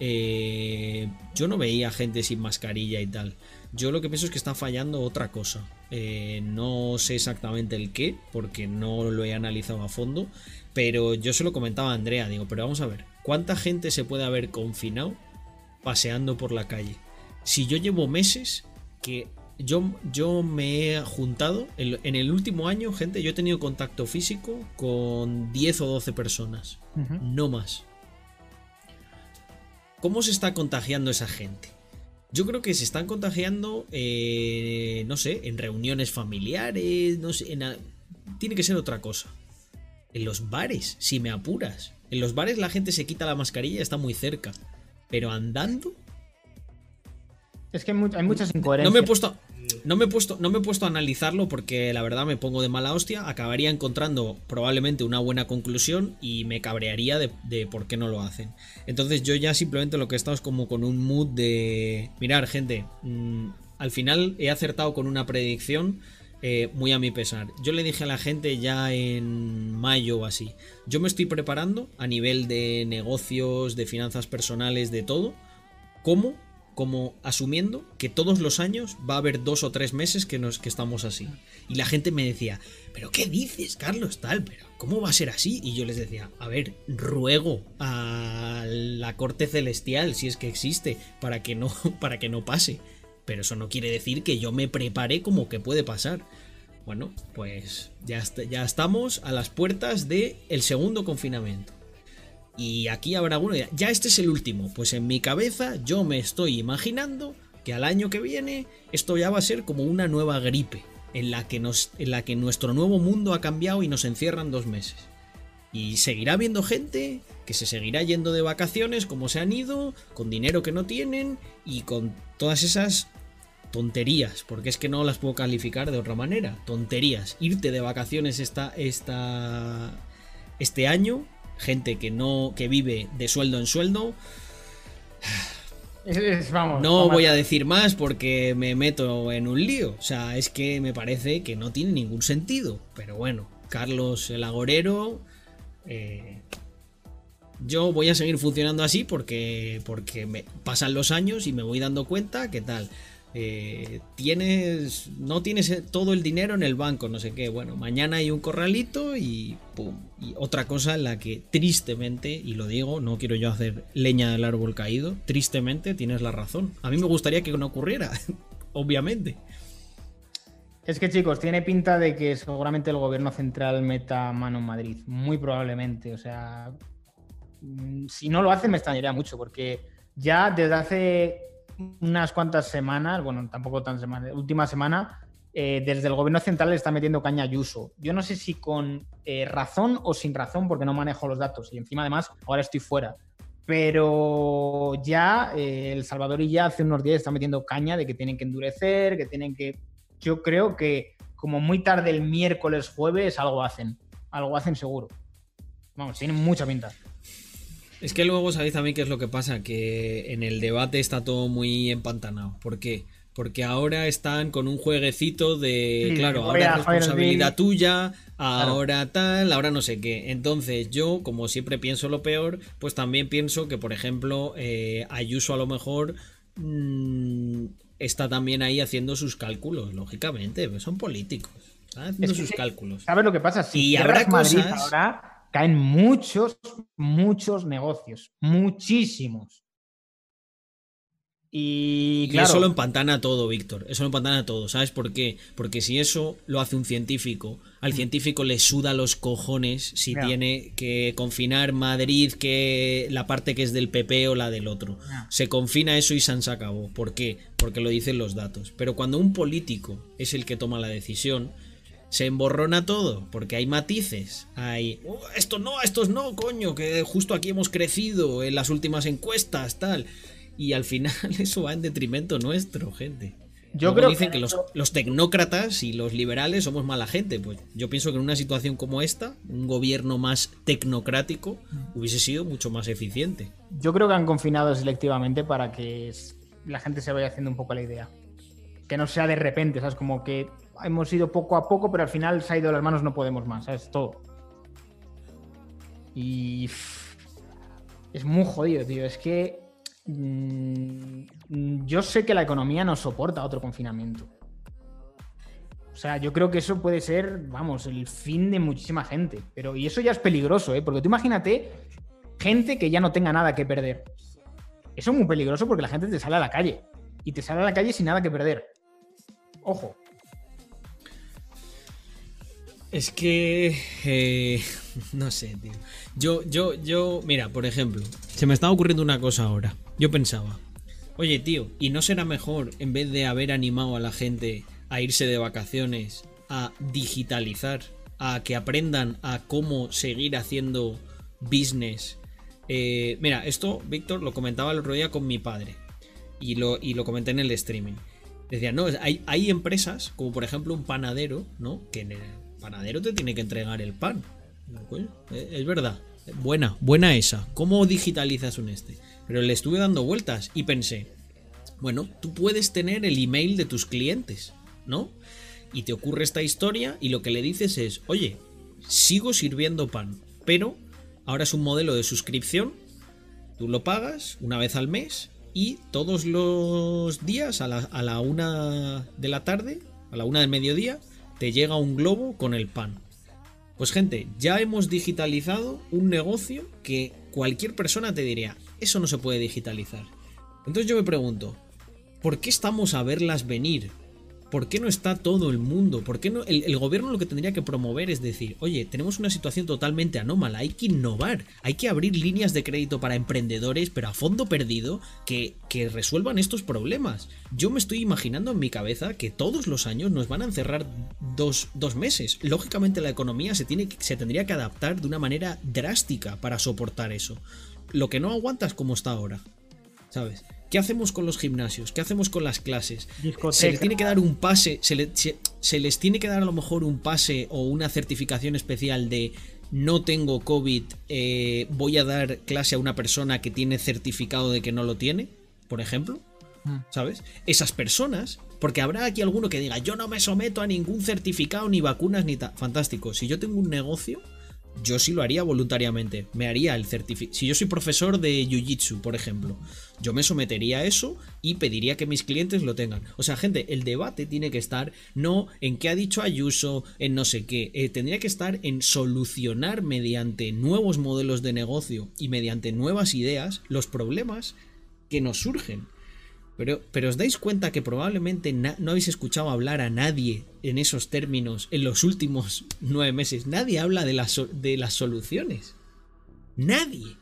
Eh, yo no veía gente sin mascarilla y tal. Yo lo que pienso es que está fallando otra cosa. Eh, no sé exactamente el qué, porque no lo he analizado a fondo. Pero yo se lo comentaba a Andrea, digo, pero vamos a ver, ¿cuánta gente se puede haber confinado paseando por la calle? Si yo llevo meses que yo, yo me he juntado, en, el último año, gente, yo he tenido contacto físico con 10 o 12 personas, no más. ¿Cómo se está contagiando esa gente? Yo creo que se están contagiando, eh, no sé, en reuniones familiares, no sé, tiene que ser otra cosa en los bares, si me apuras. En los bares la gente se quita la mascarilla está muy cerca. Pero andando. Es que hay, muchas incoherencias. No me he puesto. No me, he puesto, no me he puesto a analizarlo porque la verdad me pongo de mala hostia. Acabaría encontrando probablemente una buena conclusión y me cabrearía de, por qué no lo hacen. Entonces yo ya simplemente lo que he estado es como con un mood de... Mirar, gente, mm, al final he acertado con una predicción eh, muy a mi pesar. Yo le dije a la gente ya en mayo o así, yo me estoy preparando a nivel de negocios, de finanzas personales, de todo, como como asumiendo que todos los años va a haber dos o tres meses que, nos, que estamos así. Y la gente me decía, pero ¿qué dices, Carlos? Tal, pero ¿cómo va a ser así? Y yo les decía, a ver, ruego a la corte celestial, si es que existe, para que no, para que no pase. Pero eso no quiere decir que yo me prepare como que puede pasar. Bueno, pues ya, ya estamos a las puertas del el segundo confinamiento. Y aquí habrá uno, ya este es el último. Pues en mi cabeza yo me estoy imaginando que al año que viene esto ya va a ser como una nueva gripe, en la que, nos, en la que nuestro nuevo mundo ha cambiado y nos encierran dos meses. Y seguirá habiendo gente que se seguirá yendo de vacaciones como se han ido, con dinero que no tienen y con todas esas tonterías, porque es que no las puedo calificar de otra manera. Tonterías. Irte de vacaciones esta, esta, este año, gente que no que vive de sueldo en sueldo. no voy a decir más porque me meto en un lío. O sea, es que me parece que no tiene ningún sentido. Pero bueno, Carlos el Agorero. Eh, yo voy a seguir funcionando así porque, porque me pasan los años y me voy dando cuenta que tal. Eh, tienes no tienes todo el dinero en el banco, no sé qué. Bueno, mañana hay un corralito y pum. Y otra cosa en la que tristemente, y lo digo, no quiero yo hacer leña del árbol caído, tristemente tienes la razón. A mí me gustaría que no ocurriera, obviamente. Es que chicos, tiene pinta de que seguramente el gobierno central meta mano en Madrid, muy probablemente. O sea, Mm, si no lo hace me extrañaría mucho, porque ya desde hace unas cuantas semanas, bueno, tampoco tan semanas, última semana, eh, desde el gobierno central le está metiendo caña a Ayuso. Yo no sé si con eh, razón o sin razón, porque no manejo los datos y encima además ahora estoy fuera. Pero ya eh, El Salvador y ya hace unos días está metiendo caña de que tienen que endurecer, que tienen que... Yo creo que como muy tarde el miércoles, jueves, algo hacen. Algo hacen seguro. Vamos, tienen mucha pinta. Es que luego sabéis también qué es lo que pasa, que en el debate está todo muy empantanado. ¿Por qué? Porque ahora están con un jueguecito de, claro, ahora es responsabilidad tuya, ahora tal, ahora no sé qué. Entonces yo, como siempre pienso lo peor, pues también pienso que, por ejemplo, eh, Ayuso a lo mejor mm, está también ahí haciendo sus cálculos, lógicamente, pues son políticos. Haciendo sus cálculos. ¿Sabes lo que pasa? Si y habrá cosas... ahora caen muchos, muchos negocios, muchísimos. Y, claro, eso lo empantana todo, Víctor. Eso lo empantana todo. ¿Sabes por qué? Porque si eso lo hace un científico, al mm. científico le suda los cojones si tiene que confinar Madrid, que la parte que es del PP o la del otro. Se confina eso y se acabó. ¿Por qué? Porque lo dicen los datos. Pero cuando un político es el que toma la decisión, se emborrona todo, porque hay matices, hay, oh, esto no, estos no, coño, que justo aquí hemos crecido en las últimas encuestas, tal. Y al final eso va en detrimento nuestro, gente. Yo creo dicen que, los, los, tecnócratas y los liberales somos mala gente. Pues yo pienso que en una situación como esta, un gobierno más tecnocrático hubiese sido mucho más eficiente. Yo creo que han confinado selectivamente para que la gente se vaya haciendo un poco la idea. Que no sea de repente, ¿sabes? Como que hemos ido poco a poco, pero al final se ha ido las manos, no podemos más, ¿sabes? Todo. Y. Es muy jodido, tío. Es que Mm, yo sé que la economía no soporta otro confinamiento. O sea, yo creo que eso puede ser, vamos, el fin de muchísima gente. Pero, y eso ya es peligroso, ¿eh? Porque tú imagínate gente que ya no tenga nada que perder. Eso es muy peligroso porque la gente te sale a la calle. Y te sale a la calle sin nada que perder. Ojo. Es que. Eh, no sé, tío. Yo, yo, yo. Mira, por ejemplo, se me está ocurriendo una cosa ahora. Yo pensaba, oye tío, ¿y no será mejor en vez de haber animado a la gente a irse de vacaciones, a digitalizar, a que aprendan a cómo seguir haciendo business? Eh, mira, esto, Víctor, lo comentaba el otro día con mi padre y lo, y lo comenté en el streaming. Decía, no, hay, hay empresas, como por ejemplo un panadero, ¿no? Que en el panadero te tiene que entregar el pan. Eh, es verdad. Buena, buena esa. ¿Cómo digitalizas un este? Pero le estuve dando vueltas y pensé, bueno, tú puedes tener el email de tus clientes, ¿no? Y te ocurre esta historia y lo que le dices es, oye, sigo sirviendo pan, pero ahora es un modelo de suscripción, tú lo pagas una vez al mes y todos los días a la, a la una de la tarde, a la una del mediodía, te llega un globo con el pan. Pues gente, ya hemos digitalizado un negocio que cualquier persona te diría, eso no se puede digitalizar. Entonces yo me pregunto, ¿por qué estamos a verlas venir? ¿Por qué no está todo el mundo? ¿Por qué no? El, gobierno lo que tendría que promover es decir, oye, tenemos una situación totalmente anómala, hay que innovar, hay que abrir líneas de crédito para emprendedores, pero a fondo perdido, que, que resuelvan estos problemas. Yo me estoy imaginando en mi cabeza que todos los años nos van a encerrar dos, dos meses. Lógicamente la economía se, tiene, se tendría que adaptar de una manera drástica para soportar eso. Lo que no aguanta es como está ahora. ¿Sabes? ¿Qué hacemos con los gimnasios? ¿Qué hacemos con las clases? Se les tiene que dar un pase, se, les tiene que dar a lo mejor un pase o una certificación especial de no tengo COVID, eh, voy a dar clase a una persona que tiene certificado de que no lo tiene, por ejemplo. Hmm. ¿Sabes? Esas personas, porque habrá aquí alguno que diga, yo no me someto a ningún certificado, ni vacunas, ni tal. Fantástico. Si yo tengo un negocio, yo sí lo haría voluntariamente. Me haría el certificado. Si yo soy profesor de Jiu-Jitsu, por ejemplo, yo me sometería a eso y pediría que mis clientes lo tengan. O sea, gente, el debate tiene que estar no en qué ha dicho Ayuso, en no sé qué. Eh, tendría que estar en solucionar mediante nuevos modelos de negocio y mediante nuevas ideas los problemas que nos surgen. Pero, pero os dais cuenta que probablemente no habéis escuchado hablar a nadie en esos términos en los últimos nueve meses. Nadie habla de las, de las soluciones. Nadie.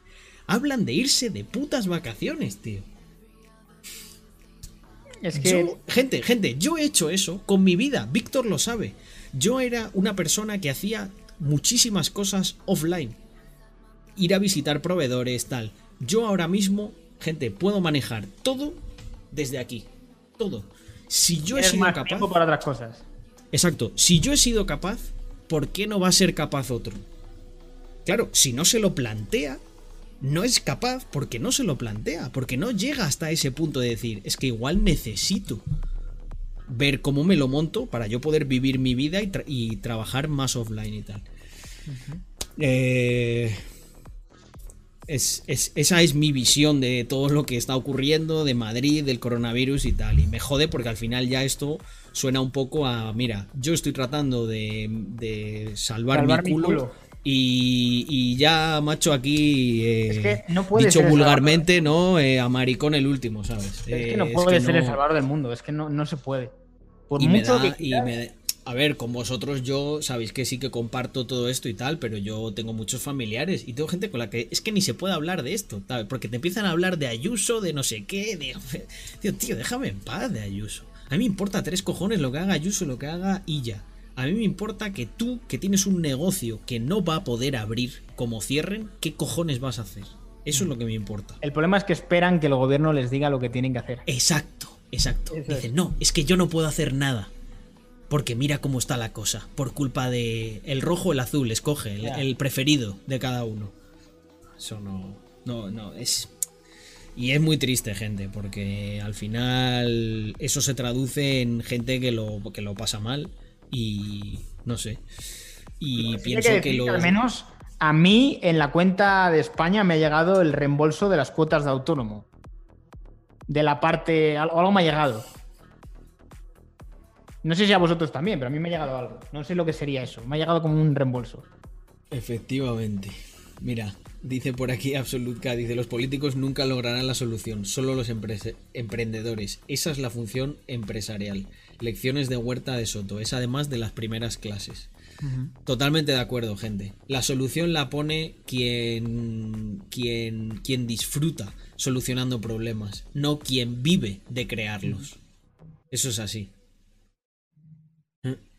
Hablan de irse de putas vacaciones, tío. Es que... gente, gente, yo he hecho eso con mi vida. Víctor lo sabe. Yo era una persona que hacía muchísimas cosas offline. Ir a visitar proveedores, tal. Yo ahora mismo, gente, puedo manejar todo desde aquí. Todo. Si yo he sido capaz. para otras cosas. Exacto. Si yo he sido capaz, ¿por qué no va a ser capaz otro? Claro, si no se lo plantea, no es capaz porque no se lo plantea, porque no llega hasta ese punto de decir, es que igual necesito ver cómo me lo monto para yo poder vivir mi vida y, trabajar más offline y tal. eh, es, esa es mi visión de todo lo que está ocurriendo, de Madrid, del coronavirus y tal. Y me jode porque al final ya esto suena un poco a, mira, yo estoy tratando de, salvar, mi culo. Y, ya, macho, aquí, eh, dicho vulgarmente, ¿no? Eh, a maricón el último, ¿sabes? Es que no puede ser el salvador del mundo, es que no, no se puede. Por mucho que a ver, con vosotros yo sabéis que sí que comparto todo esto y tal, pero yo tengo muchos familiares y tengo gente con la que es que ni se puede hablar de esto, porque te empiezan a hablar de Ayuso, de no sé qué, de... Tío, tío, déjame en paz de Ayuso. A mí me importa tres cojones lo que haga Ayuso, lo que haga Illa. A mí me importa que tú, que tienes un negocio que no va a poder abrir como cierren, ¿qué cojones vas a hacer? Eso es lo que me importa. El problema es que esperan que el gobierno les diga lo que tienen que hacer. Exacto. exacto. Dicen, no, es que yo no puedo hacer nada. Porque mira cómo está la cosa. Por culpa de el rojo o el azul, escoge el, el preferido de cada uno. Eso no. No, no, es. Y es muy triste, gente, porque al final eso se traduce en gente que lo, que lo pasa mal y no sé. Y pienso que, lo... Al menos a mí en la cuenta de España me ha llegado el reembolso de las cuotas de autónomo. De la parte... Algo me ha llegado. No sé si a vosotros también, pero a mí me ha llegado algo. No sé lo que sería eso. Me ha llegado como un reembolso. Efectivamente. Mira, dice por aquí Absolutka, dice los políticos nunca lograrán la solución, solo los emprendedores. Esa es la función empresarial. Lecciones de Huerta de Soto, es además de las primeras clases. Totalmente de acuerdo, gente. La solución la pone quien, quien, quien disfruta solucionando problemas, no quien vive de crearlos. Eso es así.